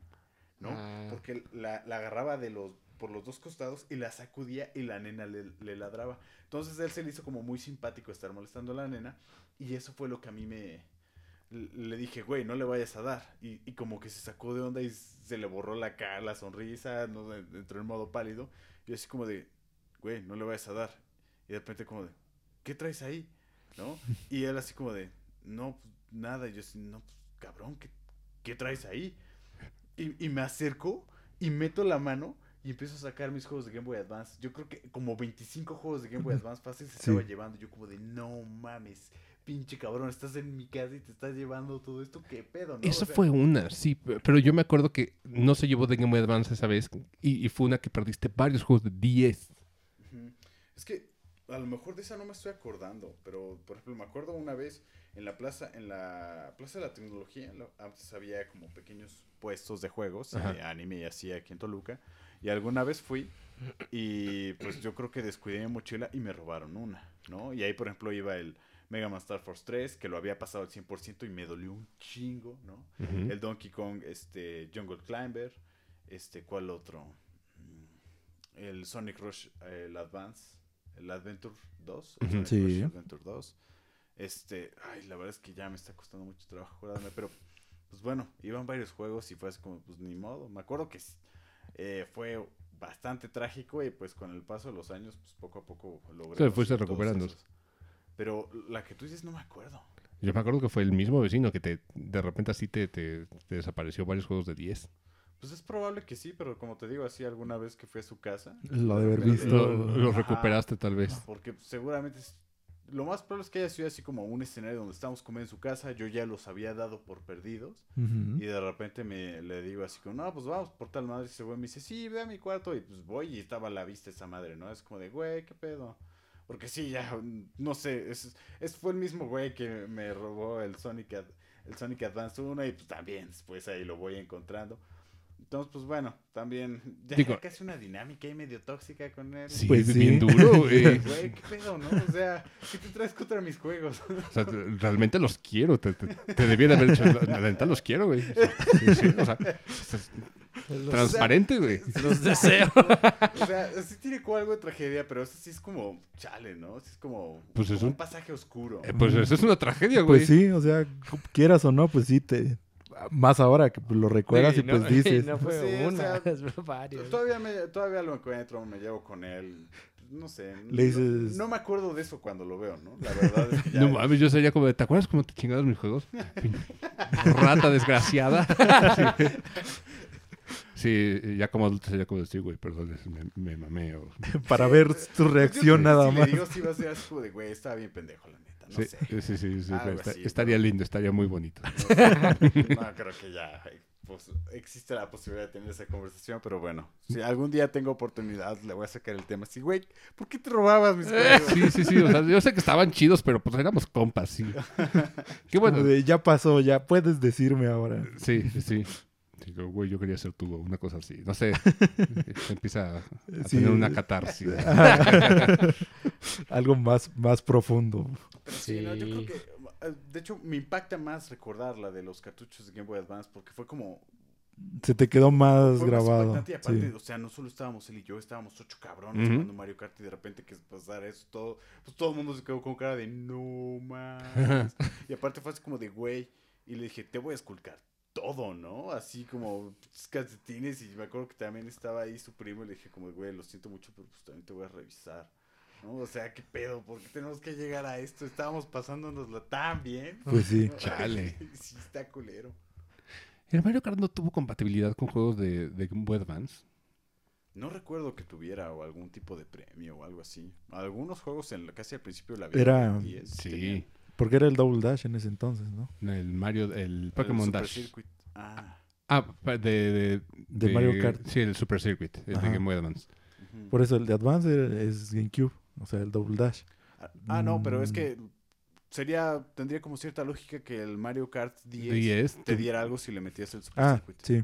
¿no? Ah. Porque la, la agarraba de los, por los dos costados y la sacudía y la nena le, le ladraba. Entonces él se le hizo como muy simpático estar molestando a la nena y eso fue lo que a mí me... Le dije, güey, no le vayas a dar. Y, y como que se sacó de onda y se le borró la cara, la sonrisa, no, entró en modo pálido. Y así como de, güey, no le vayas a dar. Y de repente como de, ¿qué traes ahí? ¿No? Y él así como de, no, pues, nada. Y yo así, no, pues, cabrón, ¿qué, qué traes ahí? Y, y me acerco y meto la mano y empiezo a sacar mis juegos de Game Boy Advance. Yo creo que como 25 juegos de Game Boy Advance fácil se Sí. estaba llevando. Yo como de, no mames, pinche cabrón, estás en mi casa y te estás llevando todo esto, ¿qué pedo? ¿no? Eso O sea, fue una, sí, pe- pero yo me acuerdo que no se llevó de Game Boy Advance esa vez y, y fue una que perdiste varios juegos de 10. Ujú. Es que a lo mejor de esa no me estoy acordando, pero por ejemplo me acuerdo una vez en la plaza, en la plaza de la tecnología, lo- antes había como pequeños puestos de juegos, de anime y así aquí en Toluca, y alguna vez fui y pues yo creo que descuidé mi mochila y me robaron una, ¿no? Y ahí por ejemplo iba el Mega Man Star Force 3, que lo había pasado al 100% y me dolió un chingo, ¿no? El Donkey Kong, este, Jungle Climber, este, ¿cuál otro? El Sonic Rush, eh, el Advance, el Adventure 2, el Ujú. Sonic Sí. Rush Adventure 2. Este, ay, la verdad es que ya me está costando mucho trabajo acordarme, pero pues bueno, iban varios juegos y fue así como, pues ni modo. Me acuerdo que eh, fue bastante trágico y pues con el paso de los años, pues poco a poco logré. Se fuiste recuperando. Pero la que tú dices no me acuerdo. Yo me acuerdo que fue el mismo vecino que te de repente así te, te- te desapareció varios juegos de 10. Pues es probable que sí, pero como te digo, así alguna vez que fui a su casa. Lo de haber visto. Lo, recuperaste tal vez. Porque seguramente es- lo más probable es que haya sido así como un escenario donde estábamos comiendo en su casa, yo ya los había dado por perdidos y de repente me le digo así como, no, pues vamos por tal madre. Y ese güey me dice, sí, ve a mi cuarto. Y pues voy y estaba a la vista esa madre, ¿no? Es como de, güey, ¿qué pedo? Porque sí, ya, no sé, es, es- fue el mismo güey que me robó el Sonic, Ad- el Sonic Advance 1 y pues también después ahí lo voy encontrando. Entonces, pues bueno, también ya Digo- casi una dinámica ahí medio tóxica con él. Sí, Pues bien duro, güey. Güey, ¿qué pedo, no? O sea, ¿qué te traes contra mis juegos? O sea, te- realmente los quiero. Te, te, te debiera haber hecho. La los quiero, güey. O sea, sí, sí, o sea, es Los, transparente, güey. los deseo. O sea, sí tiene como algo de tragedia, pero eso sí es como chale, ¿no? Sí es como, Pues es como un- un pasaje oscuro. Eh, Pues eso es una tragedia, güey. Pues sí, o sea, quieras o no, pues sí, te... Más ahora que lo recuerdas y no- pues dices... No fue Pues sí, o una, sea, es varios. Todavía, me, todavía lo encuentro, me llevo con él. No sé. Le no- dices- No, me acuerdo de eso cuando lo veo, ¿no? La verdad es que ya- No mames, yo sería como de, ¿te acuerdas cómo te chingadas mis juegos? Rata desgraciada. Sí. Sí, ya como adulto sería como decir, güey, perdón, me, me mamé. o- Para ver tu Pues yo reacción si- nada si más. le digo, va a ser así güey, estaba bien pendejo, la neta. No Sí, sé. sí, sí, sí, sí, Algo está- así, estaría ¿no? lindo, estaría muy bonito. No, creo que ya pues, existe la posibilidad de tener esa conversación, pero bueno, si algún día tengo oportunidad, le voy a sacar el tema. Sí, güey, ¿por qué te robabas mis juegos? Sí, sí, sí, o sea, yo sé que estaban chidos, pero pues éramos compas, sí. Qué bueno. Ya pasó, ya puedes decirme ahora. Sí, sí, sí. Digo, güey, yo quería ser tú, una cosa así. No sé. Se empieza a, a Sí. tener una catarsis. Algo más, más profundo. Pero sí, no, yo creo Sí. que, de hecho, me impacta más recordar la de los cartuchos de Game Boy Advance, porque fue como... Se te quedó más Fue grabado. y aparte, sí. o sea, no solo estábamos él y yo, estábamos ocho cabrones jugando Mario Kart y de repente que pasara eso, todo, pues todo el mundo se quedó con cara de no más. y aparte fue así como de güey, y le dije, te voy a esculcar todo, ¿no? Así como pues, calcetines y me acuerdo que también estaba ahí su primo y le dije como, güey, lo siento mucho, pero pues también te voy a revisar. ¿No? O sea, qué pedo, ¿por qué tenemos que llegar a esto? Estábamos pasándonoslo tan bien. Pues sí. ¿no? Chale. sí, está culero. ¿El Mario Kart no tuvo compatibilidad con juegos de, de Game Boy Advance? No recuerdo que tuviera o algún tipo de premio o algo así. Algunos juegos en casi al principio de la vida. Era- del 10 tenían Sí. Porque era el Double Dash en ese entonces, ¿no? El Mario, el el Pokémon Super Dash. Circuit. Ah, Ah, de, de, De Mario Kart. Sí, el Super Circuit, el de. Game Boy Advance. Por eso el de Advance es GameCube, o sea, el Double Dash. Ah, ah, no, pero es Mm. que sería tendría como cierta lógica que el Mario Kart 10, 10. te diera algo si le metías el Super Ah, Circuit. sí.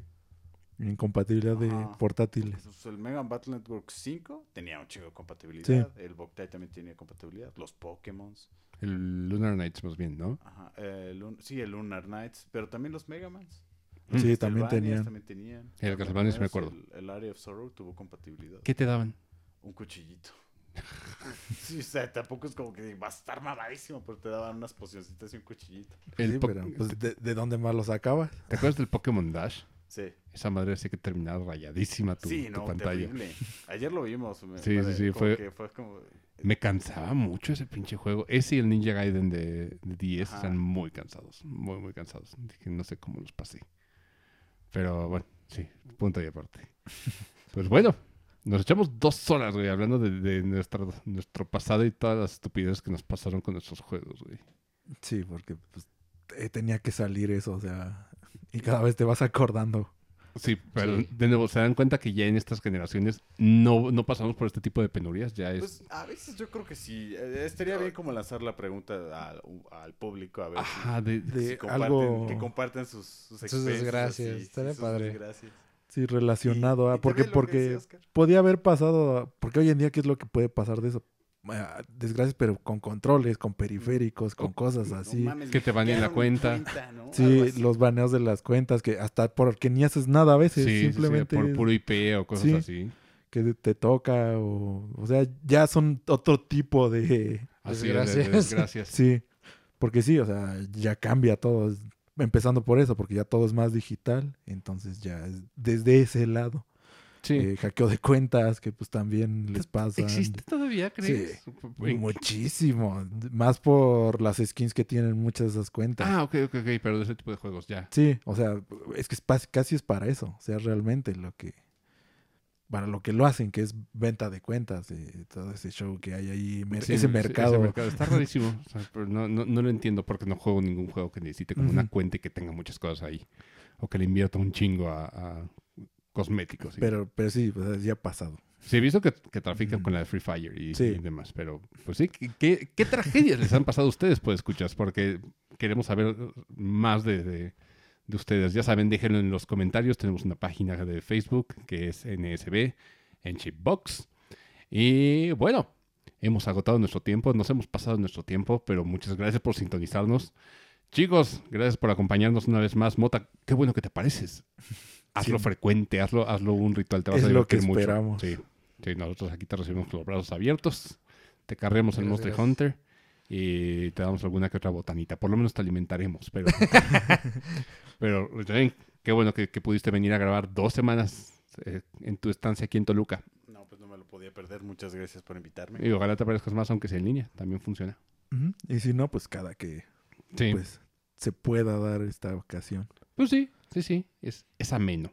Incompatibilidad de Ajá. portátiles. Pues el Mega Man Battle Network 5 tenía un chingo de compatibilidad. El Boktai también tenía compatibilidad. Los Pokémon. El Lunar Nights más bien, ¿no? Ajá. El Lun- sí, el Lunar Knights. Pero también los Mega Mans. Sí, también tenían. también tenían. El Castlevania sí me acuerdo. El, el Area of Sorrow tuvo compatibilidad. ¿Qué te daban? Un cuchillito. sí, o sea, tampoco es como que va a estar mamadísimo, pero te daban unas pocioncitas y un cuchillito. El Sí, pero pues, ¿de, de dónde más lo sacabas? ¿Te acuerdas del Pokémon Dash? Sí. Esa madre sí que terminaba rayadísima tu, sí, tu no, pantalla. terrible. Ayer lo vimos. me- Sí, sí, sí, fue- fue como... Me cansaba mucho ese pinche juego. Ese y el Ninja Gaiden de, de 10 Ajá. están muy cansados. Muy, muy cansados. Dije, no sé cómo los pasé. Pero bueno, sí, punto y aparte. Pues bueno, nos echamos dos horas, güey, hablando de, de nuestra- nuestro pasado y todas las estupideces que nos pasaron con nuestros juegos, güey. Sí, porque pues, eh, tenía que salir eso, o sea, y cada vez te vas acordando. Sí, pero Sí. de nuevo, se dan cuenta que ya en estas generaciones no, no pasamos por este tipo de penurias. Ya es. Pues a veces yo creo que sí. Eh, estaría bien como lanzar la pregunta al, al público a ver si- de, si, de comparten, algo- que compartan sus, sus, Sus experiencias, sí, estaría sus padre. desgracias. Sí, relacionado Y- a, y porque, porque decía podía haber pasado, porque hoy en día, ¿qué es lo que puede pasar de eso? Ah, Desgracias, pero con controles, con periféricos, con cosas No así. mames, Que te baneen la cuenta. Sí, los baneos de las cuentas, que hasta porque ni haces nada a veces, sí, sí, sí, simplemente por puro IP o cosas Sí. así. que te toca, o, o sea, ya son otro tipo de... Así es, de- de Desgracias. desgracias. Sí, porque sí, o sea, ya cambia todo, empezando por eso, porque ya todo es más digital, entonces ya es desde ese lado. Sí. Eh, hackeo de cuentas, que pues también les pasa. ¿Existe todavía, crees? ¿En- Muchísimo, más por las skins que tienen muchas de esas cuentas. Ah, ok, ok, ok, pero de ese tipo de juegos, ya. Sí, o sea, es que es casi es para eso, o sea, realmente lo que... para lo que lo hacen, que es venta de cuentas, de todo ese show que hay ahí, mer- Sí, ese mercado. Está rarísimo. O sea, pero no, no, no lo entiendo porque no juego ningún juego que necesite como una cuenta y que tenga muchas cosas ahí. O que le invierta un chingo a, a cosméticos. y- Pero, pero sí, pues, ya ha pasado. Sí, he visto que, que trafican con la de Free Fire y, Sí. y demás, pero pues sí, ¿qué- ¿qué, qué tragedias les han pasado a ustedes, pues escuchas? Porque queremos saber más de, de- de ustedes. Ya saben, déjenlo en los comentarios. Tenemos una página de Facebook que es NSB en Chipbox. Y bueno, hemos agotado nuestro tiempo, nos hemos pasado nuestro tiempo, pero muchas gracias por sintonizarnos. Chicos, gracias por acompañarnos una vez más. Mota, qué bueno que te pareces. Hazlo Sí. frecuente, hazlo, hazlo un ritual, te vas Es a lo que divertir mucho. esperamos. Sí, sí, nosotros aquí te recibimos con los brazos abiertos, te carremos el Monster Gracias. Hunter y te damos alguna que otra botanita. Por lo menos te alimentaremos, pero... pero, qué bueno que, que pudiste venir a grabar dos semanas eh, en tu estancia aquí en Toluca. No, pues no me lo podía perder. Muchas gracias por invitarme. Y ojalá te aparezcas más, aunque sea en línea, también funciona. Y si no, pues cada que Sí, pues, pues se pueda dar esta ocasión. sí, sí, sí, es, es ameno.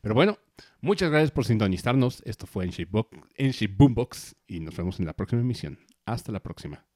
Pero bueno, muchas gracias por sintonizarnos. Esto fue en Shape, Boombox y nos vemos en la próxima emisión. Hasta la próxima.